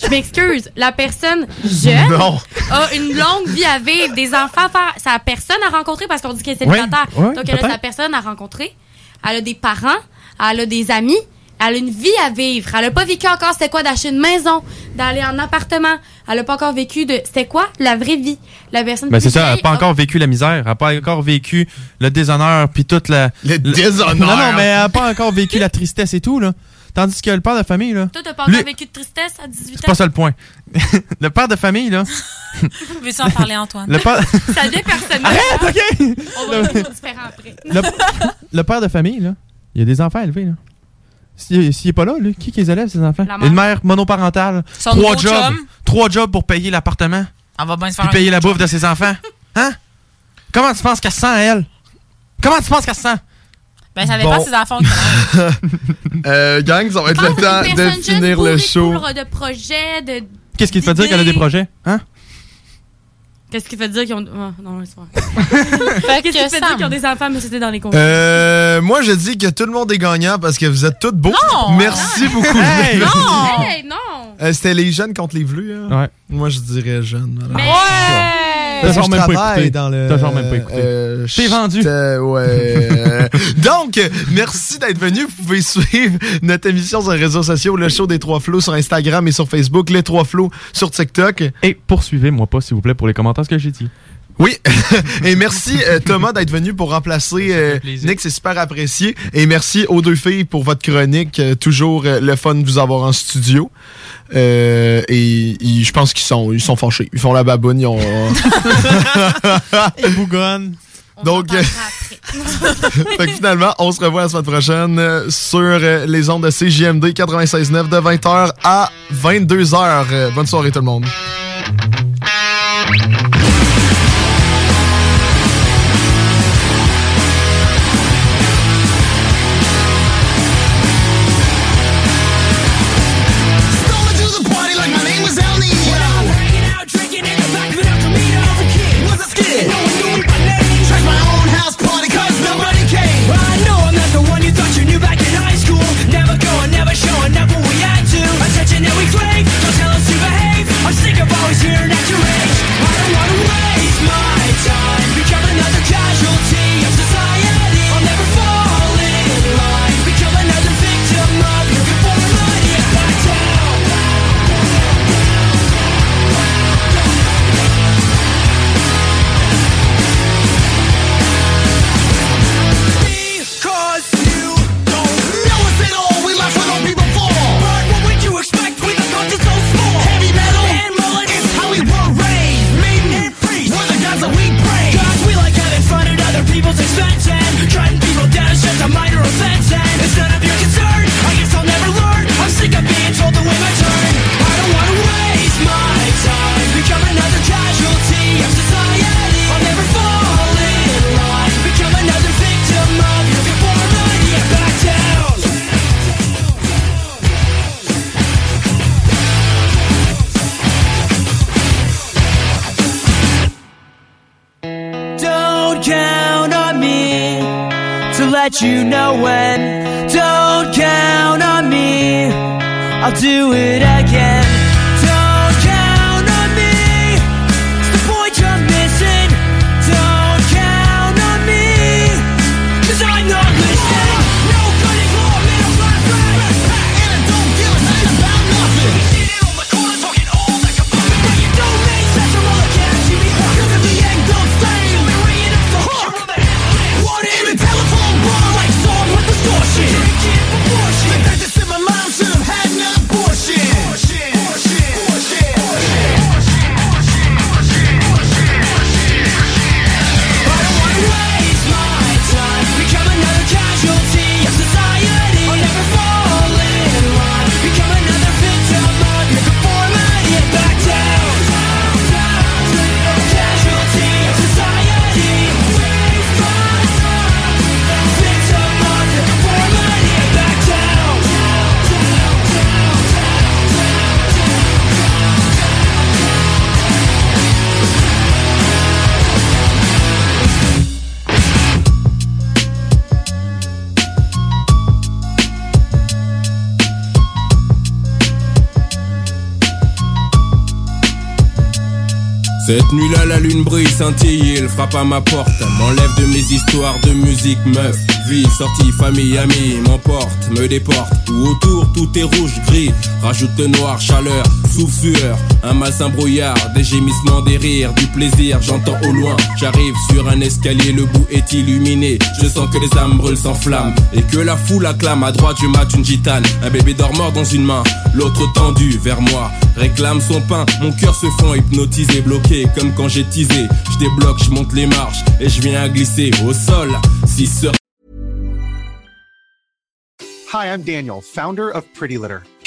Je m'excuse. La personne jeune <laughs> Non. a une longue vie à vivre, des enfants à faire. Sa personne à rencontrer parce qu'on dit qu'elle est célibataire. ouais, Donc, elle a sa personne à rencontrer. Elle a des parents. Elle a des amis. Elle a une vie à vivre. Elle a pas vécu encore c'était quoi d'acheter une maison, d'aller en appartement. Elle a pas encore vécu de c'était quoi la vraie vie. La personne Ben, c'est ça, elle n'a pas a- encore vécu la misère, elle n'a pas encore vécu le déshonneur, puis toute la. Le déshonneur. Non, non, mais elle n'a pas encore vécu la tristesse et tout, là. Tandis que le père de famille, là. Toi, t'as pas encore vécu de tristesse à 18 ans. C'est pas ça le point. <laughs> le père de famille, là. <laughs> Veux-tu en parler, Antoine? Le père, <laughs> Ça devient personnel. Arrête, OK! On va être différent après. le, le père de famille, là, il y a des enfants à élever, là. S'il s'il est pas là, lui, qui qui les élève, ces enfants? La mère. Une mère monoparentale. Son trois jobs. Trois jobs pour payer l'appartement. On va bien se faire payer la bouffe de ses enfants. Hein? Comment tu penses qu'elle se sent, elle? Comment tu penses qu'elle se sent? Ben, ça dépend Bon. ses enfants. <laughs> Euh, gang, ça va être le temps de finir le show. de projets, de. Qu'est-ce qui te fait dire qu'elle a des projets? Hein? Qu'est-ce qui fait dire qu'ils ont. Oh, non, c'est. <laughs> Fait Qu'est-ce que qui fait dire qu'ils ont des enfants, mais c'était dans les concours? Euh, moi, je dis que tout le monde est gagnant parce que vous êtes tous beaux. Non! Merci beaucoup. Hey! Non! Hey, non! Euh, C'était les jeunes contre les vlus. Hein? Ouais. Moi, je dirais jeunes. Mais- Ouais! T'as genre même pas écouté. dans le. T'as genre même pas écouté. euh, T'es vendu. ouais. <laughs> Donc, merci d'être venu. Vous pouvez suivre notre émission sur les réseaux sociaux, le show des Trois Flots sur Instagram et sur Facebook, les Trois Flots sur TikTok. Et poursuivez-moi pas, s'il vous plaît, pour les commentaires, ce que j'ai dit. Oui, <laughs> et merci euh, Thomas d'être venu pour remplacer euh, Nick, c'est super apprécié. Et merci aux deux filles pour votre chronique, euh, toujours euh, le fun de vous avoir en studio. Euh, et je pense qu'ils sont, ils sont fâchés, ils font la baboune, ils ont. ils bougonnent. Donc, euh, <laughs> fait que finalement, on se revoit la semaine prochaine sur les ondes de CJMD 96.9 de 20h à 22h. Euh, bonne soirée tout le monde. Cette nuit-là, la lune brille, scintille, il frappe à ma porte. M'enlève de mes histoires de musique, meuf. Vie, sortie, famille, amis, m'emporte, me déporte. Tout autour, tout est rouge, gris. Rajoute noir, chaleur, souffle, sueur. Un malsain brouillard, des gémissements, des rires, du plaisir. J'entends au loin, j'arrive sur un escalier, le bout est illuminé. Je sens que les âmes brûlent s'enflamment. Et que la foule acclame. À droite, je mate une gitane. Un bébé dort mort dans une main, l'autre tendu vers moi. Réclame son pain, mon cœur se fend hypnotisé, bloqué comme quand j'ai teasé. Je débloque, je monte les marches et je viens à glisser au sol. Si ce Hi, I'm Daniel, founder of Pretty Litter.